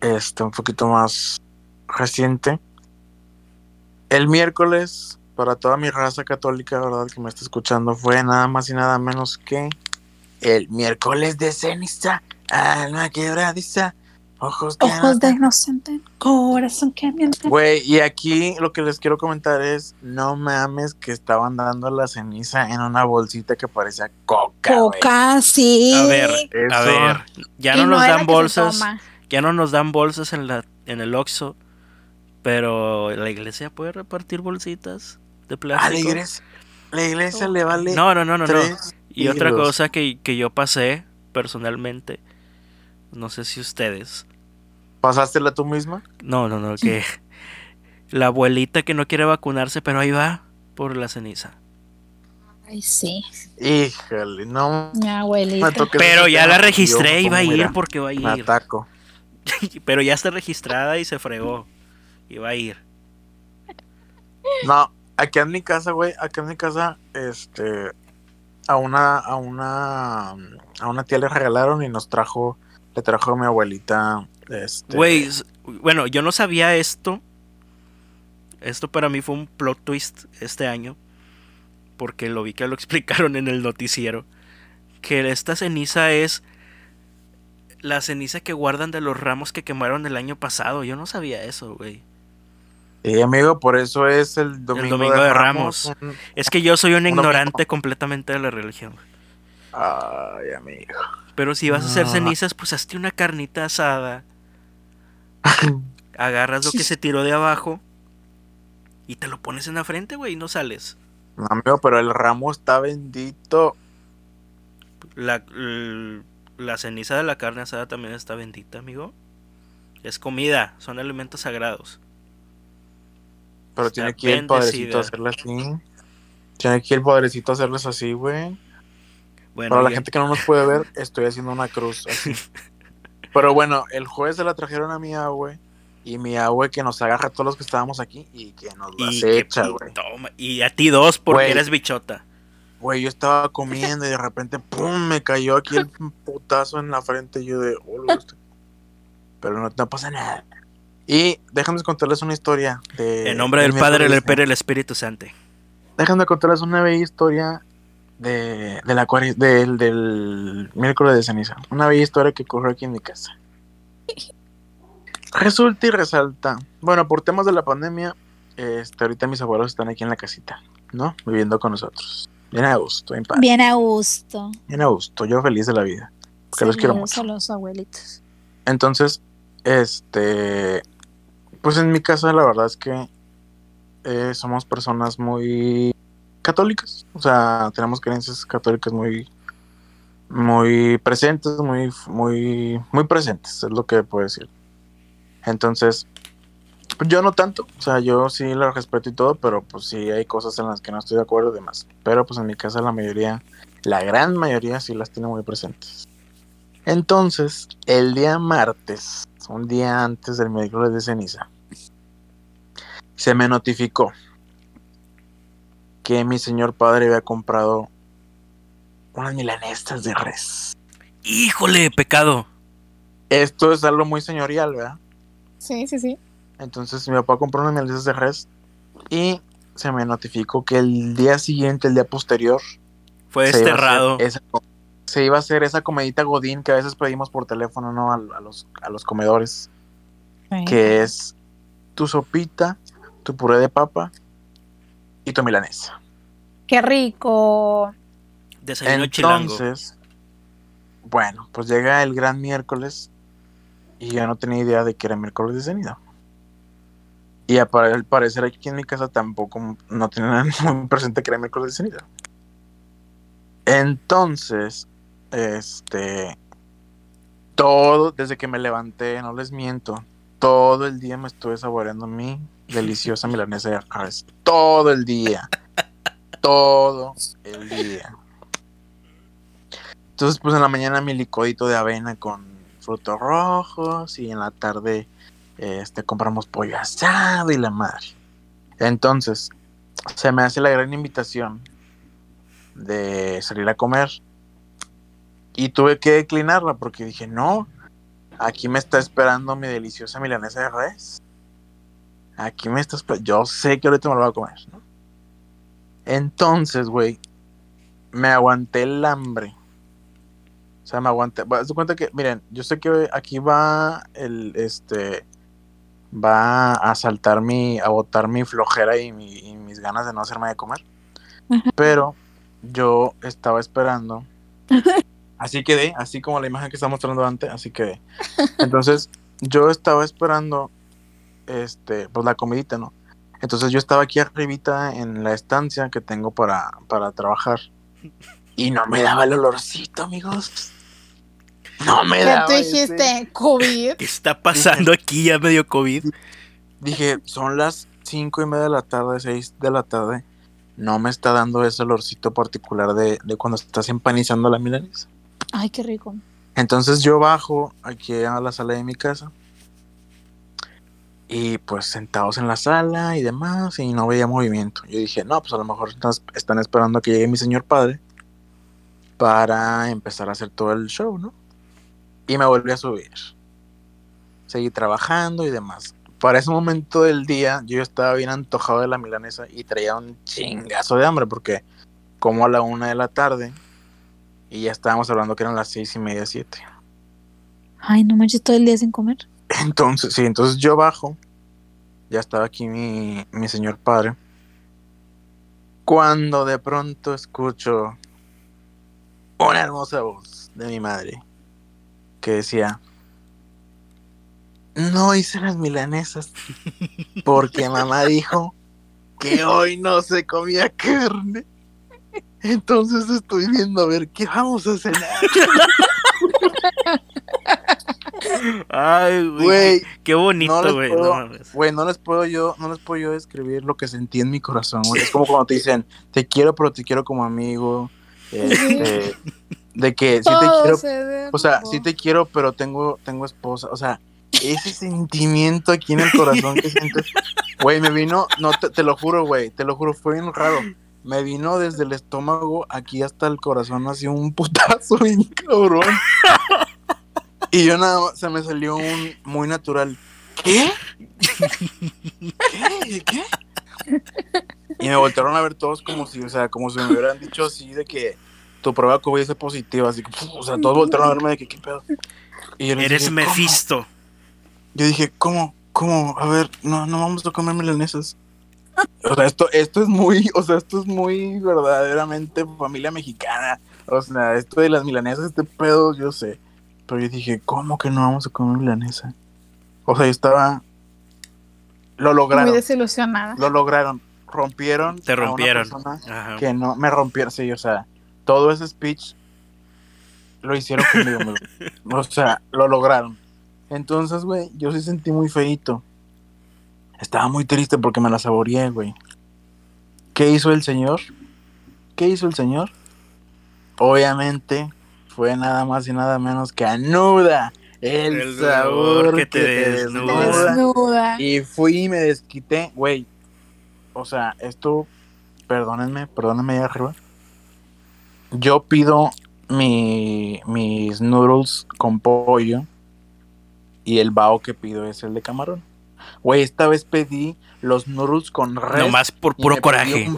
este, un poquito más reciente. El miércoles para toda mi raza católica, ¿verdad? Que me está escuchando, fue nada más y nada menos que el miércoles de ceniza, alma quebradiza, ojos, ojos de inocente, corazón que miente. Güey, y aquí lo que les quiero comentar es, no mames que estaban dando la ceniza en una bolsita que parecía coca. Coca, sí. A ver, a ver, ya no, nos dan bolsas, ya no nos dan bolsas en la en el Oxxo, pero la iglesia puede repartir bolsitas de plástico. A la iglesia, la iglesia le vale. No, no, no, no. no. Y otra cosa que, yo pasé personalmente, no sé si ustedes. ¿Pasástela tú misma? No, no, no, que <laughs> la abuelita que no quiere vacunarse, pero ahí va por la ceniza. Ay, sí. Híjole, no. Mi abuelita. Pero ya la registré y va a ir porque va a ir. Me ataco. <laughs> pero ya está registrada y se fregó. Y va a ir. No, aquí en mi casa, güey, aquí en mi casa, este, a una, a una, a una tía le regalaron y nos trajo, le trajo a mi abuelita, este. Güey, bueno, yo no sabía esto. Esto para mí fue un plot twist este año. Porque lo vi que lo <laughs> explicaron en el noticiero. Que esta ceniza es la ceniza que guardan de los ramos que quemaron el año pasado. Yo no sabía eso, güey. Sí, amigo, por eso es el domingo, de, Ramos. es que yo soy un, ignorante completamente de la religión. Ay, amigo. Pero si vas a hacer cenizas, pues hazte una carnita asada. <laughs> Agarras lo que se tiró de abajo y te lo pones en la frente, güey, y no sales. No, amigo, pero el ramo está bendito. La, la ceniza de la carne asada también está bendita, amigo. Es comida, son alimentos sagrados. Pero tiene aquí el poderecito hacerlas así. Tiene aquí el poderecito hacerlas así, güey. Para la gente que no nos puede ver, estoy haciendo una cruz <laughs> así. Pero bueno, el jueves se la trajeron a mi abue. Y mi abue que nos agarra a todos los que estábamos aquí y que nos las echa, güey. Y a ti dos porque eres bichota. Güey, yo estaba comiendo y de repente, ¡pum! Me cayó aquí el putazo en la frente. Y yo de, oh, Pero no, no pasa nada. Y déjenme contarles una historia. De, en nombre del Padre, del y del Espíritu Santo. Déjenme contarles una bella historia de, de la del, del miércoles de ceniza. Una bella historia que ocurrió aquí en mi casa. <laughs> Resulta y resalta. Bueno, por temas de la pandemia, este, ahorita mis abuelos están aquí en la casita, ¿no? Viviendo con nosotros. Bien a gusto, en paz. Bien a gusto. Bien a gusto, yo feliz de la vida. Porque los quiero mucho. los abuelitos. Entonces, este, pues en mi casa la verdad es que eh, somos personas muy católicas, o sea, tenemos creencias católicas muy muy presentes, muy muy muy presentes, es lo que puedo decir. Entonces, yo no tanto, o sea, yo sí lo respeto y todo, pero pues sí hay cosas en las que no estoy de acuerdo y demás. Pero pues en mi casa la mayoría, la gran mayoría sí las tiene muy presentes. Entonces, el día martes, un día antes del miércoles de ceniza, se me notificó que mi señor padre había comprado unas milanesas de res. Híjole, pecado. Esto es algo muy señorial, ¿verdad? Sí, sí, sí. Entonces mi papá compró unas milanesas de res y se me notificó que el día siguiente, el día posterior, fue desterrado. se iba a hacer esa comedita Godín que a veces pedimos por teléfono, ¿no? A, los, a los comedores. Que es tu sopita, tu puré de papa y tu milanesa. ¡Qué rico! Desayuno Entonces, bueno, pues llega el gran miércoles y ya no tenía idea de que era miércoles de ceniza. Y al parecer aquí en mi casa tampoco no tenía <laughs> muy presente que era miércoles de ceniza. Entonces, este, todo, desde que me levanté, no les miento, todo el día me estuve saboreando mi deliciosa milanesa de arroz. Todo el día. todo el día. Entonces, pues en la mañana mi licodito de avena con frutos rojos y en la tarde este compramos pollo asado y la madre. Entonces, se me hace la gran invitación de salir a comer y tuve que declinarla porque dije, "No, aquí me está esperando mi deliciosa milanesa de res." Aquí me estás. Yo sé que ahorita me lo voy a comer, ¿no? Entonces, güey, me aguanté el hambre. O sea, me aguanté. Haz cuenta que, miren, yo sé que aquí va el. Este. Va a saltar mi. A botar mi flojera y, mis ganas de no hacerme de comer. Pero yo estaba esperando. <laughs> Así quedé, así como la imagen que estaba mostrando antes, así quedé. Entonces, yo estaba esperando este, pues la comidita, ¿no? Entonces yo estaba aquí arribita en la estancia que tengo para, para trabajar y no me daba el olorcito, amigos. No me daba. ¿Qué dijiste? ¿COVID? ¿Qué está pasando aquí ya medio COVID? Dije, son las cinco y media de la tarde, seis de la tarde. No me está dando ese olorcito particular de, de cuando estás empanizando la milanesa. Ay, qué rico. Entonces yo bajo aquí a la sala de mi casa y pues sentados en la sala y demás, y no veía movimiento. Yo dije, no, pues a lo mejor están esperando a que llegue mi señor padre para empezar a hacer todo el show, ¿no? Y me volví a subir. Seguí trabajando y demás. Para ese momento del día, yo estaba bien antojado de la milanesa y traía un chingazo de hambre, porque como a la una de la tarde y ya estábamos hablando que eran las seis y media, siete. Ay, no manches todo el día sin comer. <clears throat> Entonces, sí, entonces yo bajo. Ya estaba aquí mi, mi señor padre. Cuando de pronto escucho una hermosa voz de mi madre que decía, no hice las milanesas <laughs> porque mamá dijo que hoy no se comía carne. <laughs> Entonces estoy viendo a ver qué vamos a cenar. <laughs> Ay, güey. Qué bonito, güey. Güey, no, les puedo yo, no les puedo yo describir lo que sentí en mi corazón, Es como cuando te dicen, te quiero, pero te quiero como amigo. Este, <laughs> de que sí te quiero. O sea, sí te quiero, pero tengo, tengo esposa. O sea, ese sentimiento aquí en el corazón que sientes. Güey, me vino, no, te, te lo juro, güey, te lo juro, fue bien raro. Me vino desde el estómago aquí hasta el corazón, así un putazo <laughs> bien cabrón. Y yo nada más, se me salió un muy natural. ¿Qué? ¿Qué? ¿Qué? Y me voltearon a ver todos como si, o sea, como si me hubieran dicho así de que tu prueba COVID es positiva, así que, o sea, todos voltearon a verme de que, ¿qué pedo? Y yo Eres Mephisto. Yo dije, ¿cómo? ¿Cómo? A ver, no, no vamos a comer milanesas. O sea, esto, esto es muy, <laughs> o sea, esto es muy verdaderamente familia mexicana. O sea, esto de las milanesas, este pedo, yo sé. Pero yo dije, ¿cómo que no vamos a comer milanesa? O sea, yo estaba. Lo lograron. Muy desilusionada. Lo lograron. Rompieron. Te rompieron. que no me rompieron. Sí, o sea, todo ese speech lo hicieron conmigo. <laughs> o sea, lo lograron. Entonces, güey, yo sí sentí muy feito. Estaba muy triste porque me la saboreé, güey. ¿Qué hizo el señor? ¿Qué hizo el señor? Obviamente fue nada más y nada menos que anuda el, sabor que, te, desnuda. Y fui y me desquité, güey. O sea, esto, perdónenme, perdónenme ahí arriba. Yo pido mi, mis noodles con pollo y el bao que pido es el de camarón. Güey, esta vez pedí los noodles con res. Nomás por puro coraje.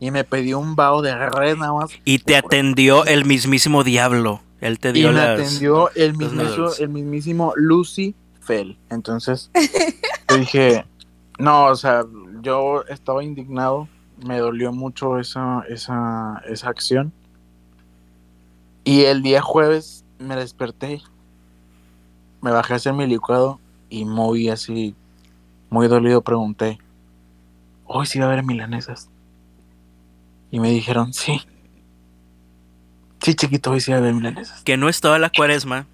y me pedí un bao de res nada más. Y te atendió el mismísimo diablo. Él te dio y me atendió el mismísimo, el mismísimo Lucy Fell. Entonces, yo dije, no, o sea, yo estaba indignado. Me dolió mucho esa, esa, esa acción. Y el día jueves me desperté. Me bajé a hacer mi licuado y muy así muy dolido pregunté, ¿hoy sí va a haber milanesas? Y me dijeron, sí. Sí, chiquito, hoy sí va a haber milanesas. Que no es toda la cuaresma.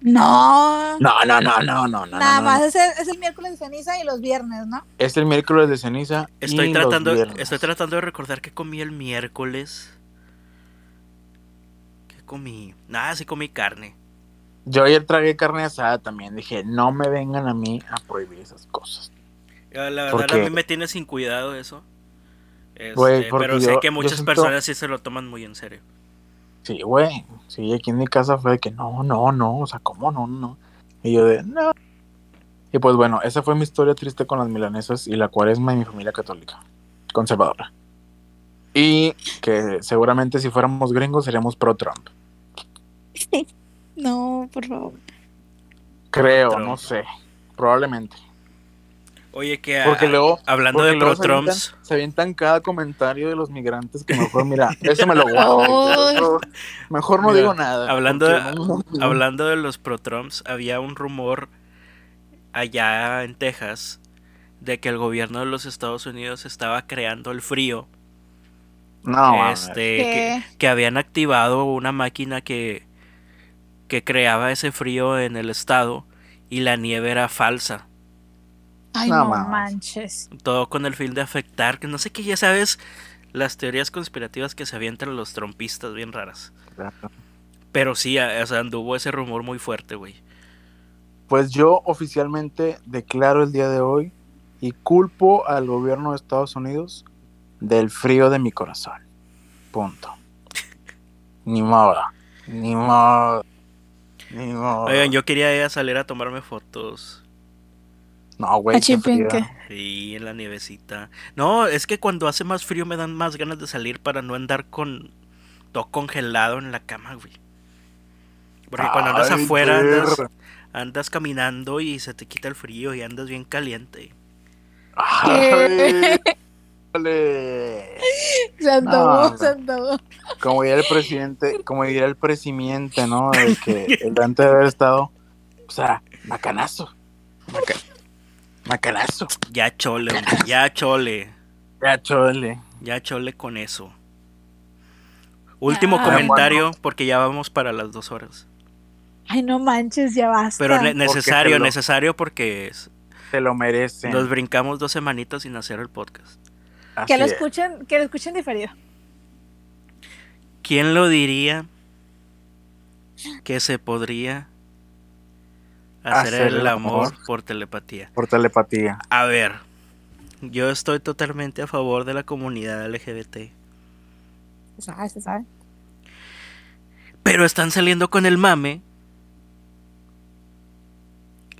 No. No, no, no, no, no. Nada más Es, el, miércoles de ceniza y los viernes, ¿no? Es el miércoles de ceniza. Estoy y tratando, los estoy tratando de recordar que comí el miércoles. ¿Qué comí? Nada, sí comí carne. Yo ayer tragué carne asada también. Dije, no me vengan a mí a prohibir esas cosas. La verdad, a mí me tiene sin cuidado eso. Este, pero sé que muchas personas sí se lo toman muy en serio. Sí, güey. Sí, aquí en mi casa fue de que no, no, no. O sea, ¿cómo no, no? Y yo de, no. Y pues bueno, esa fue mi historia triste con las milanesas y la cuaresma y mi familia católica, conservadora. Y que seguramente si fuéramos gringos seríamos pro-Trump. <laughs> No, por favor. Creo, no sé. Probablemente. Oye, que porque luego, hablando de pro Trumps. Se avientan cada comentario de los migrantes que mejor, mira, ese me lo guardo. <laughs> mejor no digo nada. Hablando de, hablando de los pro Trumps, había un rumor allá en Texas de que el gobierno de los Estados Unidos estaba creando el frío. No, este, que, habían activado una máquina que que creaba ese frío en el estado y la nieve era falsa. Ay, no, manches. Todo con el fin de afectar, que no sé qué, ya sabes, las teorías conspirativas que se avientan los trompistas bien raras. Pero sí, o sea, anduvo ese rumor muy fuerte, güey. Pues yo oficialmente declaro el día de hoy y culpo al gobierno de Estados Unidos del frío de mi corazón. Punto. ni modo. Ni modo. Oigan, yo quería ir a salir a tomarme fotos. No, güey. Sí, en la nievecita. No, es que cuando hace más frío me dan más ganas de salir para no andar con todo congelado en la cama, güey. Porque cuando andas afuera andas, andas, caminando y se te quita el frío y andas bien caliente. Ay, <laughs> Se Como diría el presidente, como diría el presidente, ¿no? De que el antes de haber estado, o sea, macanazo. macanazo. Ya chole, ya chole. Ya chole. Ya chole con eso. Último comentario, porque ya vamos para las dos horas. Ay, no manches, ya basta. Pero necesario, necesario porque se lo merece. Nos brincamos dos semanitas sin hacer el podcast que lo escuchen, que lo escuchen diferido. ¿Quién lo diría que se podría hacer, el, amor, por telepatía? Por telepatía. A ver, yo estoy totalmente a favor de la comunidad LGBT. Se sabe, se sabe. Pero están saliendo con el mame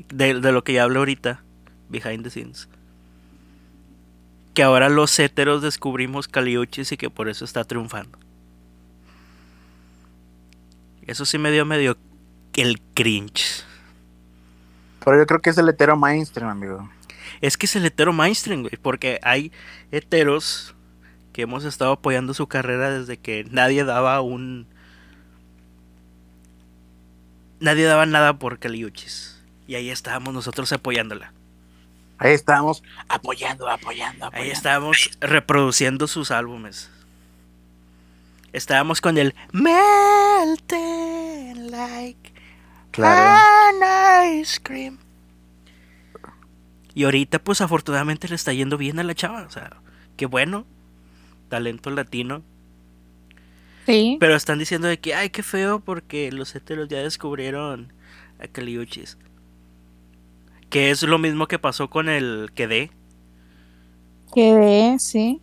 de, de lo que ya hablo ahorita, behind the scenes que ahora los héteros descubrimos Caliuchis y que por eso está triunfando. Eso sí me dio medio el cringe. Pero yo creo que es el hetero mainstream, amigo. Es que es el hetero mainstream, güey, porque hay heteros que hemos estado apoyando su carrera desde que nadie daba un... Nadie daba nada por Caliuchis. Y ahí estábamos nosotros apoyándola. Ahí estábamos apoyando, apoyando, Ahí estábamos reproduciendo sus álbumes. Estábamos con el Melting like Claro. ice cream. Y ahorita, pues afortunadamente le está yendo bien a la chava. O sea, qué bueno. Talento latino. Sí. Pero están diciendo de que, ay, qué feo porque los heteros ya descubrieron a Caliuchis. Que es lo mismo que pasó con el Quedé. Quedé, sí.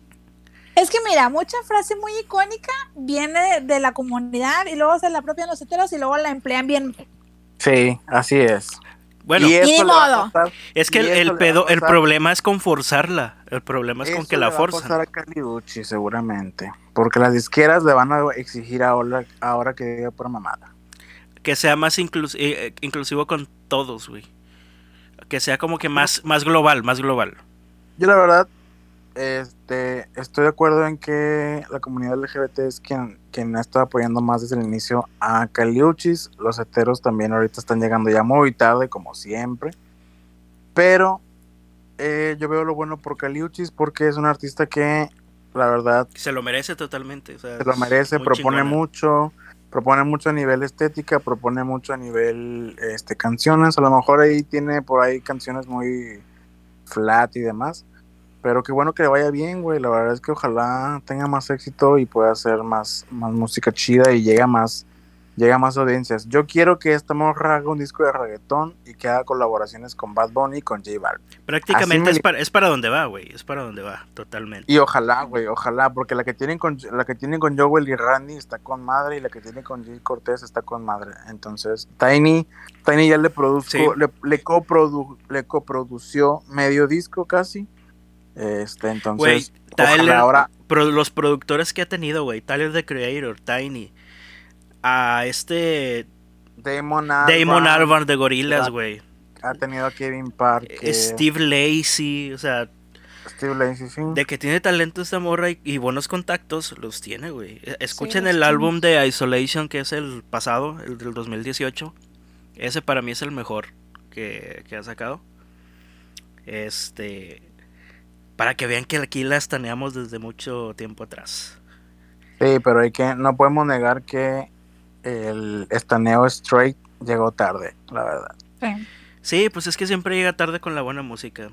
Es que mira, mucha frase muy icónica viene de, la comunidad y luego se la apropian los heteros y luego la emplean bien. Sí, así es. Bueno, y, modo. es que el, pedo, el problema es con forzarla. El problema es con que la forzan. a Caliucci, seguramente. Porque las disqueras le van a exigir ahora, ahora que diga por mamada. Que sea más eh, eh, inclusivo con todos, güey. Que sea como que más, más global, más global. Yo la verdad este, estoy de acuerdo en que la comunidad LGBT es quien, quien ha estado apoyando más desde el inicio a Caliuchis. Los heteros también ahorita están llegando ya muy tarde, como siempre. Pero eh, yo veo lo bueno por Caliuchis porque es un artista que, la verdad... Se lo merece totalmente. se lo merece, propone mucho. Propone mucho a nivel estética, propone mucho a nivel este, canciones. A lo mejor ahí tiene por ahí canciones muy flat y demás pero qué bueno que le vaya bien, güey. La verdad es que ojalá tenga más éxito y pueda hacer más, más música chida y llegue a más, llega a más audiencias. Yo quiero que esta morra haga un disco de reggaetón y que haga colaboraciones con Bad Bunny y con J Balvin. Prácticamente es, para, es para donde va, güey. Es para donde va, totalmente. Y ojalá, güey, ojalá, porque la que tienen con la que tienen con Joel y Randy está con madre y la que tiene con Jay Cortés está con madre. Entonces, Tiny, Tiny ya le produjo, le, le, coprodu, le coprodució medio disco casi este, entonces, ahora... los productores que ha tenido, güey, Tyler the Creator, Tiny, a este... Damon Albarn, de Gorilas, güey. Ha tenido a Kevin Park. Eh, Steve Lacey, o sea... Steve Lacey, sí. De que tiene talento esta morra y, buenos contactos, los tiene, güey. E, escuchen el álbum de Isolation, que es el pasado, el del 2018. Ese para mí es el mejor que, que ha sacado. Este para que vean que aquí la estaneamos desde mucho tiempo atrás. Sí, pero hay que, no podemos negar que el estaneo straight llegó tarde, la verdad. Sí. pues es que siempre llega tarde con la buena música.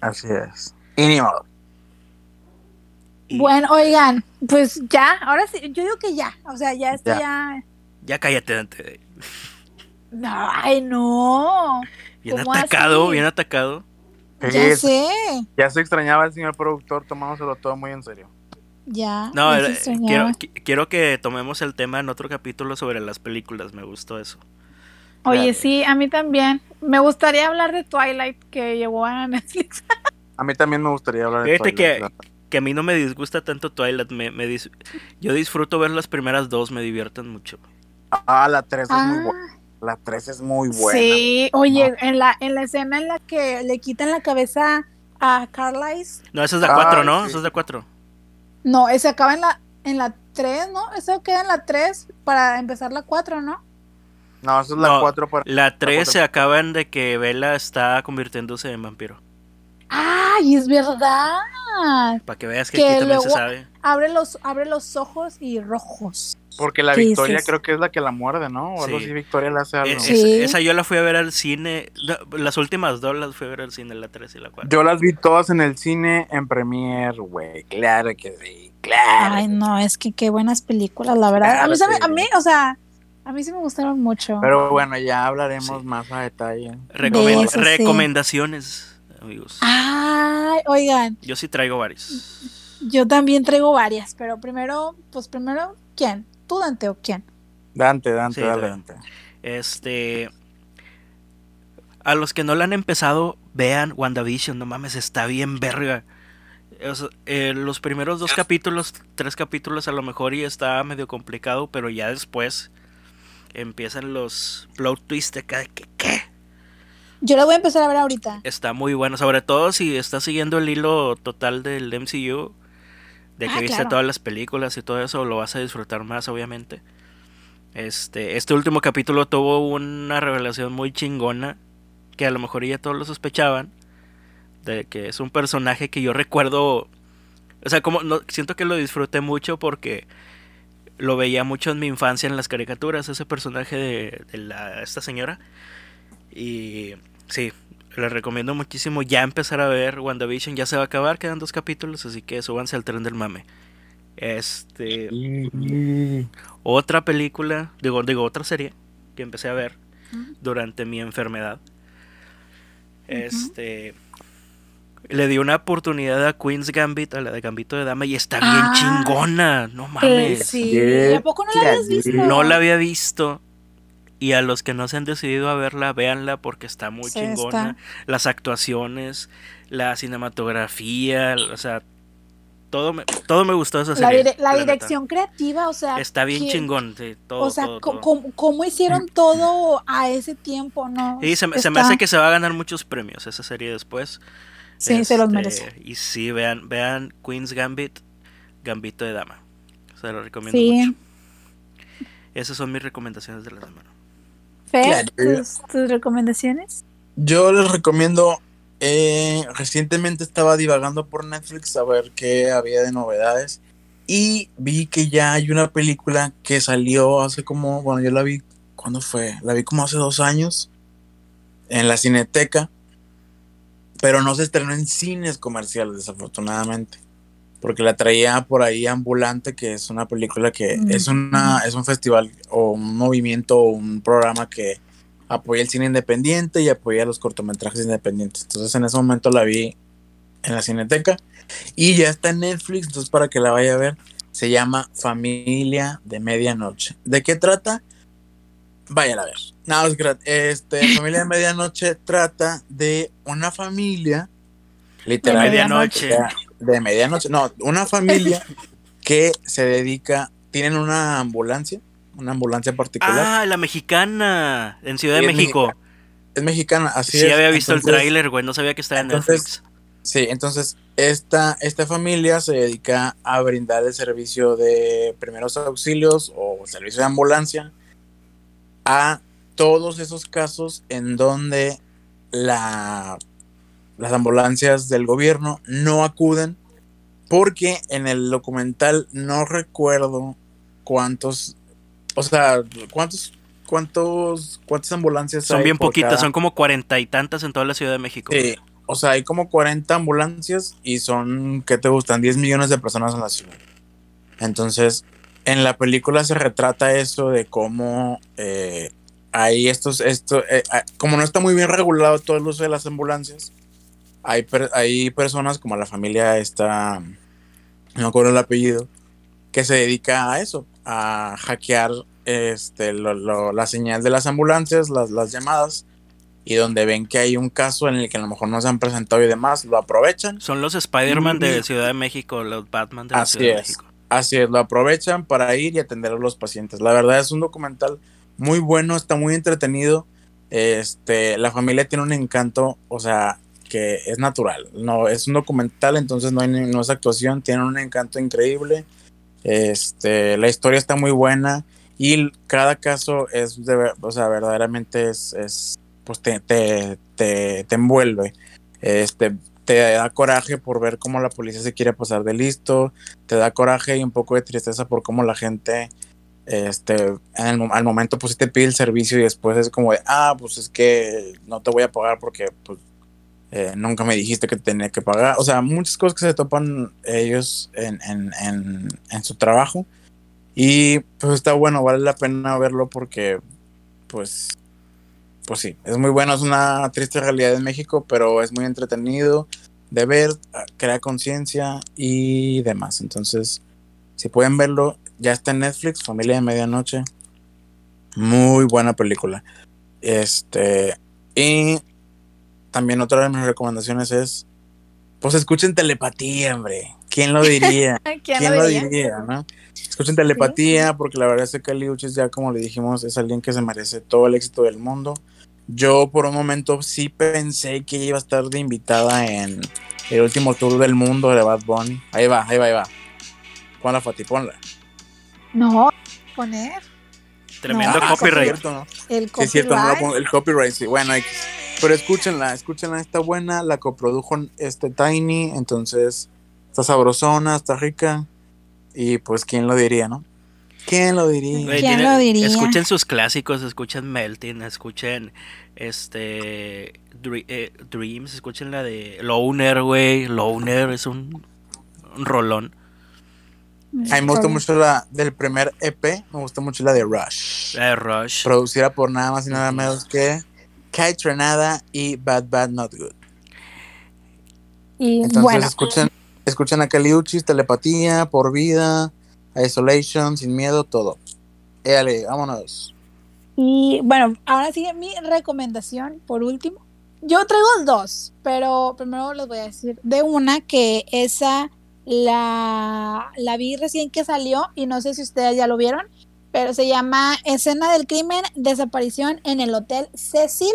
Así es. Y ni modo. Bueno, oigan, pues ya, ahora sí, yo digo que ya, o sea, ya está ya. Ya, cállate, Dante. No, ay, no. Bien atacado, bien atacado. Ya sé. Ya se extrañaba el señor productor, tomándoselo todo muy en serio. Ya. No, eh, quiero, quiero que tomemos el tema en otro capítulo sobre las películas, me gustó eso. Oye, sí, a mí también. Me gustaría hablar de Twilight que llegó a Netflix. <laughs> a mí también me gustaría hablar de Twilight. Que, que a mí no me disgusta tanto Twilight. Me, me yo disfruto ver las primeras dos, me divierten mucho. Ah, la tres es muy buena. Ah. La 3 es muy buena. Sí, oye, en, la, en la escena en la que le quitan la cabeza a Carlisle. No, esa es la 4, ¿no? Esa es la 4. No, ese acaba en la, en la 3, ¿no? Eso queda en la 3 para empezar la 4, ¿no? No, esa es la 4 para... La 3 se acaban de que Bella está convirtiéndose en vampiro. ¡Ay, es verdad! Para que veas que, aquí también se sabe. Abre los, abre los ojos y rojos. Porque la Victoria creo que es la que la muerde, ¿no? O algo así, Victoria la hace algo. esa yo la fui a ver al cine. Las últimas dos las fui a ver al cine, la 3 y la 4. Yo las vi todas en el cine en Premiere, güey. Claro que sí, claro. Ay, no, es que qué buenas películas, la verdad. a, mí, a mí, o sea, a mí sí me gustaron mucho. Pero bueno, ya hablaremos más a detalle. recomendaciones, amigos. Ay, oigan. Yo sí traigo varios. Yo también traigo varias, pero primero, pues primero, ¿quién? ¿Tú, Dante, o quién? Dante, Dante, Dante. Este. A los que no la han empezado, vean WandaVision, no mames, está bien verga. Eh, los primeros dos capítulos, tres capítulos a lo mejor y está medio complicado, pero ya después empiezan los plot twists de cada que qué. Yo la voy a empezar a ver ahorita. Está muy bueno, sobre todo si estás siguiendo el hilo total del MCU de que ah, viste todas las películas y todo eso, lo vas a disfrutar más, obviamente. Este, este último capítulo tuvo una revelación muy chingona, que a lo mejor ya todos lo sospechaban, de que es un personaje que yo recuerdo, o sea, como no, siento que lo disfruté mucho porque lo veía mucho en mi infancia en las caricaturas, ese personaje de, la, esta señora. Y sí, les recomiendo muchísimo ya empezar a ver WandaVision. Ya se va a acabar, quedan dos capítulos, así que súbanse al tren del mame. Este. Otra película, digo, digo, otra serie que empecé a ver durante mi enfermedad. Este. Le di una oportunidad a Queen's Gambit, a la de Gambito de Dama, y está bien ah, chingona. No mames. Sí, ¿A poco no la habías visto? No la había visto. Y a los que no se han decidido a verla, véanla porque está muy chingona. Las actuaciones, la cinematografía, o sea, todo me, todo me gustó esa serie. La, dirección creativa, o sea. Está bien chingón, sí, todo. O sea, Cómo, hicieron todo a ese tiempo, ¿no? Sí, se, me hace que se va a ganar muchos premios esa serie después. Sí, se los este, merece. Y sí, vean, vean Queen's Gambit, Gambito de Dama. Se lo recomiendo mucho. Esas son mis recomendaciones de la semana. Fer, ¿tus recomendaciones? Yo les recomiendo eh, recientemente estaba divagando por Netflix a ver qué había de novedades y vi que ya hay una película que salió hace como, bueno, yo la vi, ¿cuándo fue? La vi como hace dos años en la cineteca, pero no se estrenó en cines comerciales, desafortunadamente, porque la traía por ahí ambulante, que es una película que es, una, es un festival o un movimiento o un programa que apoya el cine independiente y apoya los cortometrajes independientes. Entonces en ese momento la vi en la cineteca y ya está en Netflix, entonces para que la vaya a ver, se llama Familia de Medianoche. ¿De qué trata? Vayan a ver. No, es este, <laughs> Familia de Medianoche trata de una familia, literal, de medianoche. De medianoche, no, una familia <laughs> que se dedica, tienen una ambulancia una ambulancia particular. Ah, la mexicana, en Ciudad de México. es mexicana, así sí, había visto el tráiler, güey, no sabía que estaba en Netflix. Sí, entonces esta, esta familia se dedica a brindar el servicio de primeros auxilios o servicio de ambulancia a todos esos casos en donde la, las ambulancias del gobierno no acuden porque en el documental no recuerdo cuántos o sea, ¿cuántos, cuántos, cuántas ambulancias son bien poquitas, son como cuarenta y tantas en toda la Ciudad de México. Sí, o sea, hay como 40 ambulancias y son, ¿qué te gustan? 10 millones de personas en la ciudad. Entonces, en la película se retrata eso de cómo eh, hay estos, esto, eh, ah, como no está muy bien regulado todo el uso de las ambulancias, hay, hay personas como la familia esta, no me acuerdo el apellido, que se dedica a eso, a hackear este, la señal de las ambulancias, las, las llamadas, y donde ven que hay un caso en el que a lo mejor no se han presentado y demás, lo aprovechan. Son los Spider-Man de Ciudad de México, los Batman de Ciudad de México. Así es, lo aprovechan para ir y atender a los pacientes. La verdad es un documental muy bueno, está muy entretenido. Este, la familia tiene un encanto, o sea, que es natural. No, es un documental, entonces no, hay, no es actuación, tiene un encanto increíble. Este, la historia está muy buena y cada caso es, o sea, verdaderamente es, es pues te, te, te, envuelve. Este, te da coraje por ver cómo la policía se quiere pasar de listo, te da coraje y un poco de tristeza por cómo la gente, este, al momento pues te pide el servicio y después es como de, ah, pues es que no te voy a pagar porque pues eh, nunca me dijiste que tenía que pagar. O sea, muchas cosas que se topan ellos en, su trabajo. Y pues está bueno, vale la pena verlo porque, pues, pues sí, es muy bueno. Es una triste realidad en México, pero es muy entretenido de ver, crea conciencia y demás. Entonces, si pueden verlo, ya está en Netflix, Familia de Medianoche. Muy buena película. Este, y también otra de mis recomendaciones es, pues escuchen telepatía, hombre. ¿Quién lo diría? <laughs> ¿Quién, lo diría? no? Escuchen telepatía, porque la verdad es que Caliuches ya como le dijimos, es alguien que se merece todo el éxito del mundo. Yo por un momento sí pensé que iba a estar de invitada en el último tour del mundo de Bad Bunny. Ahí va, ahí va, ahí va. Ponla, Fati, ponla. No, poner. Tremendo copyright. El copyright. Sí, es cierto, el copyright, sí. Bueno, hay pero escúchenla, escúchenla, está buena, la coprodujo este Tiny, entonces está sabrosona, está rica y pues quién lo diría, ¿no? ¿Quién lo diría? ¿Quién lo diría? Escuchen sus clásicos, escuchen Melting, escuchen este eh, Dreams, escuchen la de Loner, güey. Loner es un, rolón. A mí me gustó mucho la del primer EP, me gustó mucho la de Rush. La de Rush. Producida por nada más y nada menos que Kai Trenada y Bad Bad Not Good. Y Entonces bueno. escuchen, escuchen a Caliuchis, Telepatía, Por Vida, Isolation, Sin Miedo, todo. Éale, vámonos. Y bueno, ahora sigue mi recomendación por último. Yo traigo dos, pero primero les voy a decir de una que esa la, la vi recién que salió y no sé si ustedes ya lo vieron, pero se llama Escena del Crimen, Desaparición en el Hotel Cecil.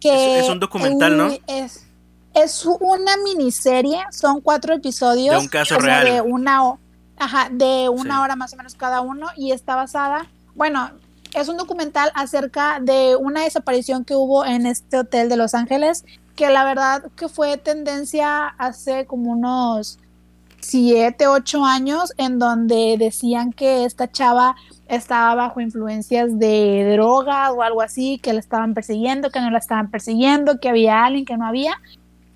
Que es, un documental, ¿no? Es, es una miniserie, son cuatro episodios. De un caso real. De una, ajá, de una hora más o menos cada uno y está basada, bueno, es un documental acerca de una desaparición que hubo en este hotel de Los Ángeles, que la verdad que fue tendencia hace como unos siete, ocho años, en donde decían que esta chava estaba bajo influencias de droga o algo así, que la estaban persiguiendo, que no la estaban persiguiendo, que había alguien, que no había.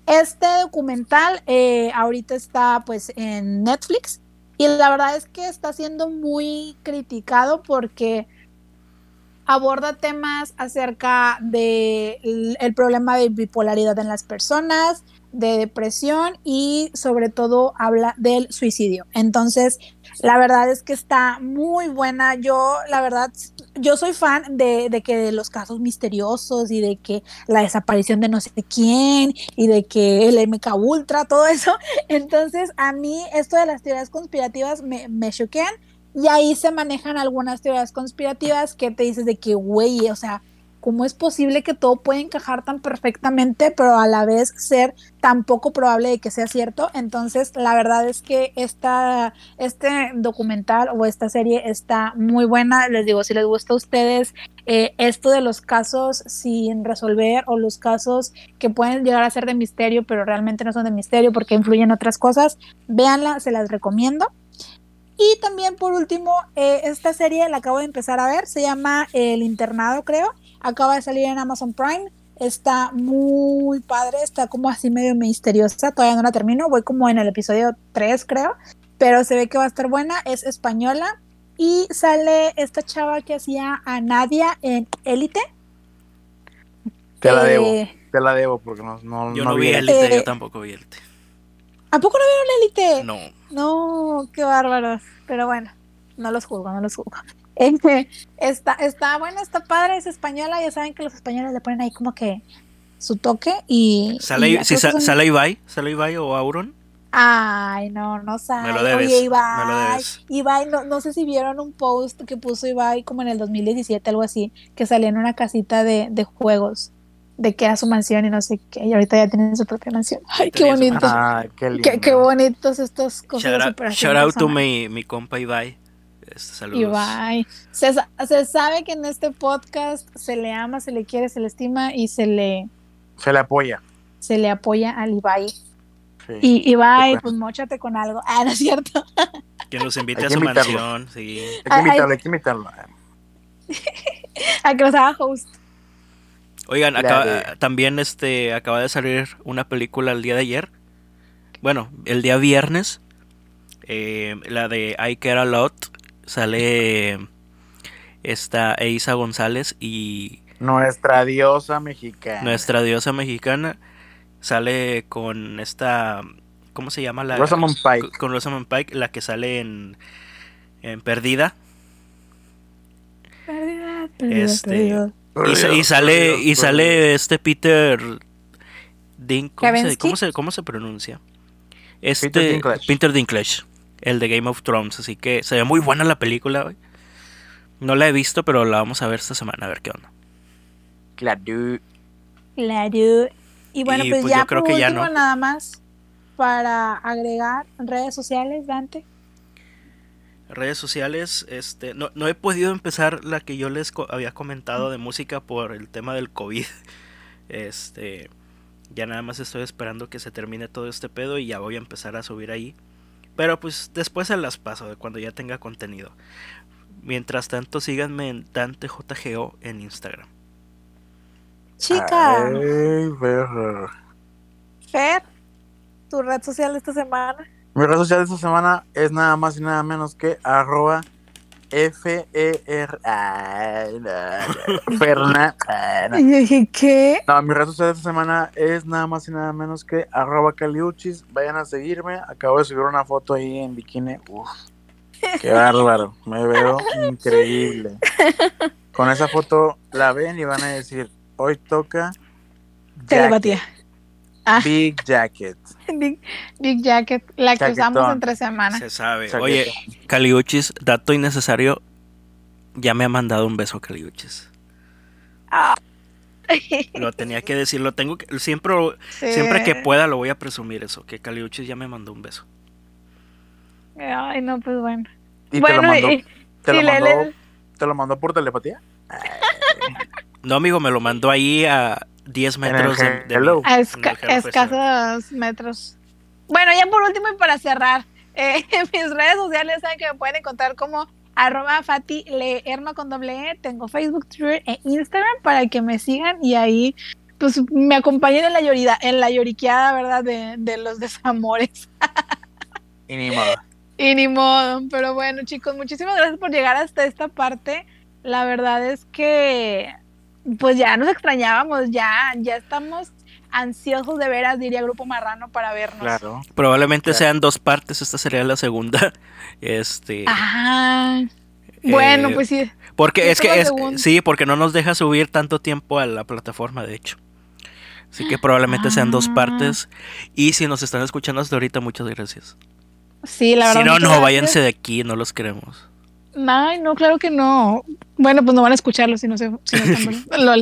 Este documental eh, ahorita está pues en Netflix y la verdad es que está siendo muy criticado porque aborda temas acerca de el, problema de bipolaridad en las personas, de depresión y sobre todo habla del suicidio. Entonces, la verdad es que está muy buena. Yo, la verdad, yo soy fan de, de que de los casos misteriosos y de que la desaparición de no sé quién y de que el MK Ultra, todo eso. <laughs> Entonces, a mí esto de las teorías conspirativas me, me choquean y ahí se manejan algunas teorías conspirativas que te dices de que, güey, o sea, ¿cómo es posible que todo pueda encajar tan perfectamente, pero a la vez ser tan poco probable de que sea cierto? Entonces, la verdad es que esta, este documental o esta serie está muy buena. Les digo, si les gusta a ustedes eh, esto de los casos sin resolver o los casos que pueden llegar a ser de misterio, pero realmente no son de misterio porque influyen otras cosas, véanla, se las recomiendo. Y también por último, eh, esta serie la acabo de empezar a ver, se llama El Internado creo, acaba de salir en Amazon Prime, está muy padre, está como así medio misteriosa, todavía no la termino, voy como en el episodio 3 creo, pero se ve que va a estar buena, es española y sale esta chava que hacía a Nadia en Élite. Te la debo, eh, te la debo porque no, no Yo no, vi Élite, yo tampoco vi Élite. ¿A poco no vieron Élite? No. No, qué bárbaros. Pero bueno, no los juzgo, no los juzgo. Este, está, está bueno, está padre, es española. Ya saben que los españoles le ponen ahí como que su toque y. ¿Sale, si ¿sale Ibai? ¿Sale Ibai o Auron? Ay, no, no sale. Me lo debes. Oye, Ibai, me lo debes. Ibai no, no sé si vieron un post que puso Ibai como en el 2017, algo así, que salía en una casita de, de juegos de que era su mansión y no sé qué, y ahorita ya tienen su propia mansión. <laughs> Ay, qué bonito. Ay, qué, qué, qué, bonitos estos cosas. Shout, out, shout out to mi, mi compa Ibai. Este, saludos. Ibai. Se, se, sabe que en este podcast se le ama, se le quiere, se le estima y se le... Se le apoya. Se le apoya al Ibai. Sí, y Ibai, pues mochate con algo. Ah, ¿no es cierto? <laughs> Que nos invite a su mansión, sí. Hay que invitarlo, hay que invitarlo. <laughs> a que nos haga host. Oigan, también este acaba de salir una película el día de ayer. Bueno, el día viernes. Eh, la de I Care a Lot. Sale esta Eisa González y. Nuestra diosa mexicana. Nuestra diosa mexicana. Sale con esta. ¿Cómo se llama la? Rosamund Pike. Con Rosamund Pike, la que sale en. En Perdida. Perdida, perdida, este, perdida. Y, sale, y sale este Peter Dink, ¿cómo se, cómo, se, pronuncia? Este Peter Dinklage. El de Game of Thrones, así que se ve muy buena la película. No la he visto, pero la vamos a ver esta semana, a ver qué onda. Claro. Claro. Y bueno, pues, pues, ya creo por que último, nada más para agregar redes sociales, Dante redes sociales, este, no, no, he podido empezar la que yo les había comentado de música por el tema del COVID. <laughs> Este, ya nada más estoy esperando que se termine todo este pedo y ya voy a empezar a subir ahí. Pero pues después se las paso de cuando ya tenga contenido. Mientras tanto, síganme en DanteJGO en Instagram. Chica. Fer, tu red social de esta semana. Mi red social de esta semana es nada más y nada menos que arroba F E R Ferna. ¿Qué? No, mi red social de esta semana es nada más y nada menos que arroba caliuchis. Vayan a seguirme. Acabo de subir una foto ahí en bikini. Uf, qué bárbaro. Me veo increíble. Con esa foto la ven y van a decir, hoy toca telepatía. Ah. Big Jacket. <laughs> Big, Big, Jacket, la que usamos entre semanas. Se sabe. Oye, Caliuchis, dato innecesario, ya me ha mandado un beso Caliuchis. Ah. <laughs> Lo tenía que decir, lo tengo que, siempre, siempre que pueda lo voy a presumir eso, que Caliuchis ya me mandó un beso. Ay, no, pues bueno. ¿Y bueno, te, lo mandó, te, lo mandó, ¿te lo mandó por telepatía? no, amigo, me lo mandó ahí a 10 metros de, a escasos metros. Bueno, ya por último y para cerrar, <laughs> eh, mis redes sociales saben que me pueden encontrar como arroba Fati Leerma con doble E. Tengo Facebook, Twitter e Instagram para que me sigan y ahí pues me acompañen en la llorida, en la lloriqueada, ¿verdad? De, de los desamores. y ni modo. <laughs> Y ni modo. Pero bueno, chicos, muchísimas gracias por llegar hasta esta parte. La verdad es que pues ya nos extrañábamos, ya, ya estamos ansiosos de veras, diría Grupo Marrano, para vernos. Claro. Probablemente sean dos partes, esta sería la segunda. <laughs> Este. Ajá. bueno, pues sí. Porque es que es, sí, porque no nos deja subir tanto tiempo a la plataforma, de hecho. Así que probablemente sean dos ah. partes. Y si nos están escuchando hasta ahorita, muchas gracias. Sí, la verdad. Si no, no, váyanse de aquí, no los queremos. Ay, no, claro que no. Bueno, pues no van a escucharlo si no se. Si no <laughs>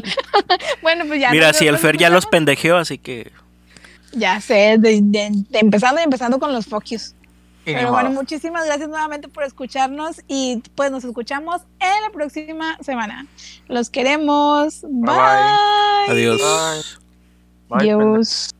<laughs> bueno, pues ya. Mira, si el Fer ya los pendejeó, así que. Ya sé, de, empezando y empezando con los focus. Pero bueno, muchísimas gracias nuevamente por escucharnos y pues nos escuchamos en la próxima semana. Los queremos. Bye. Adiós. Bye. Adiós.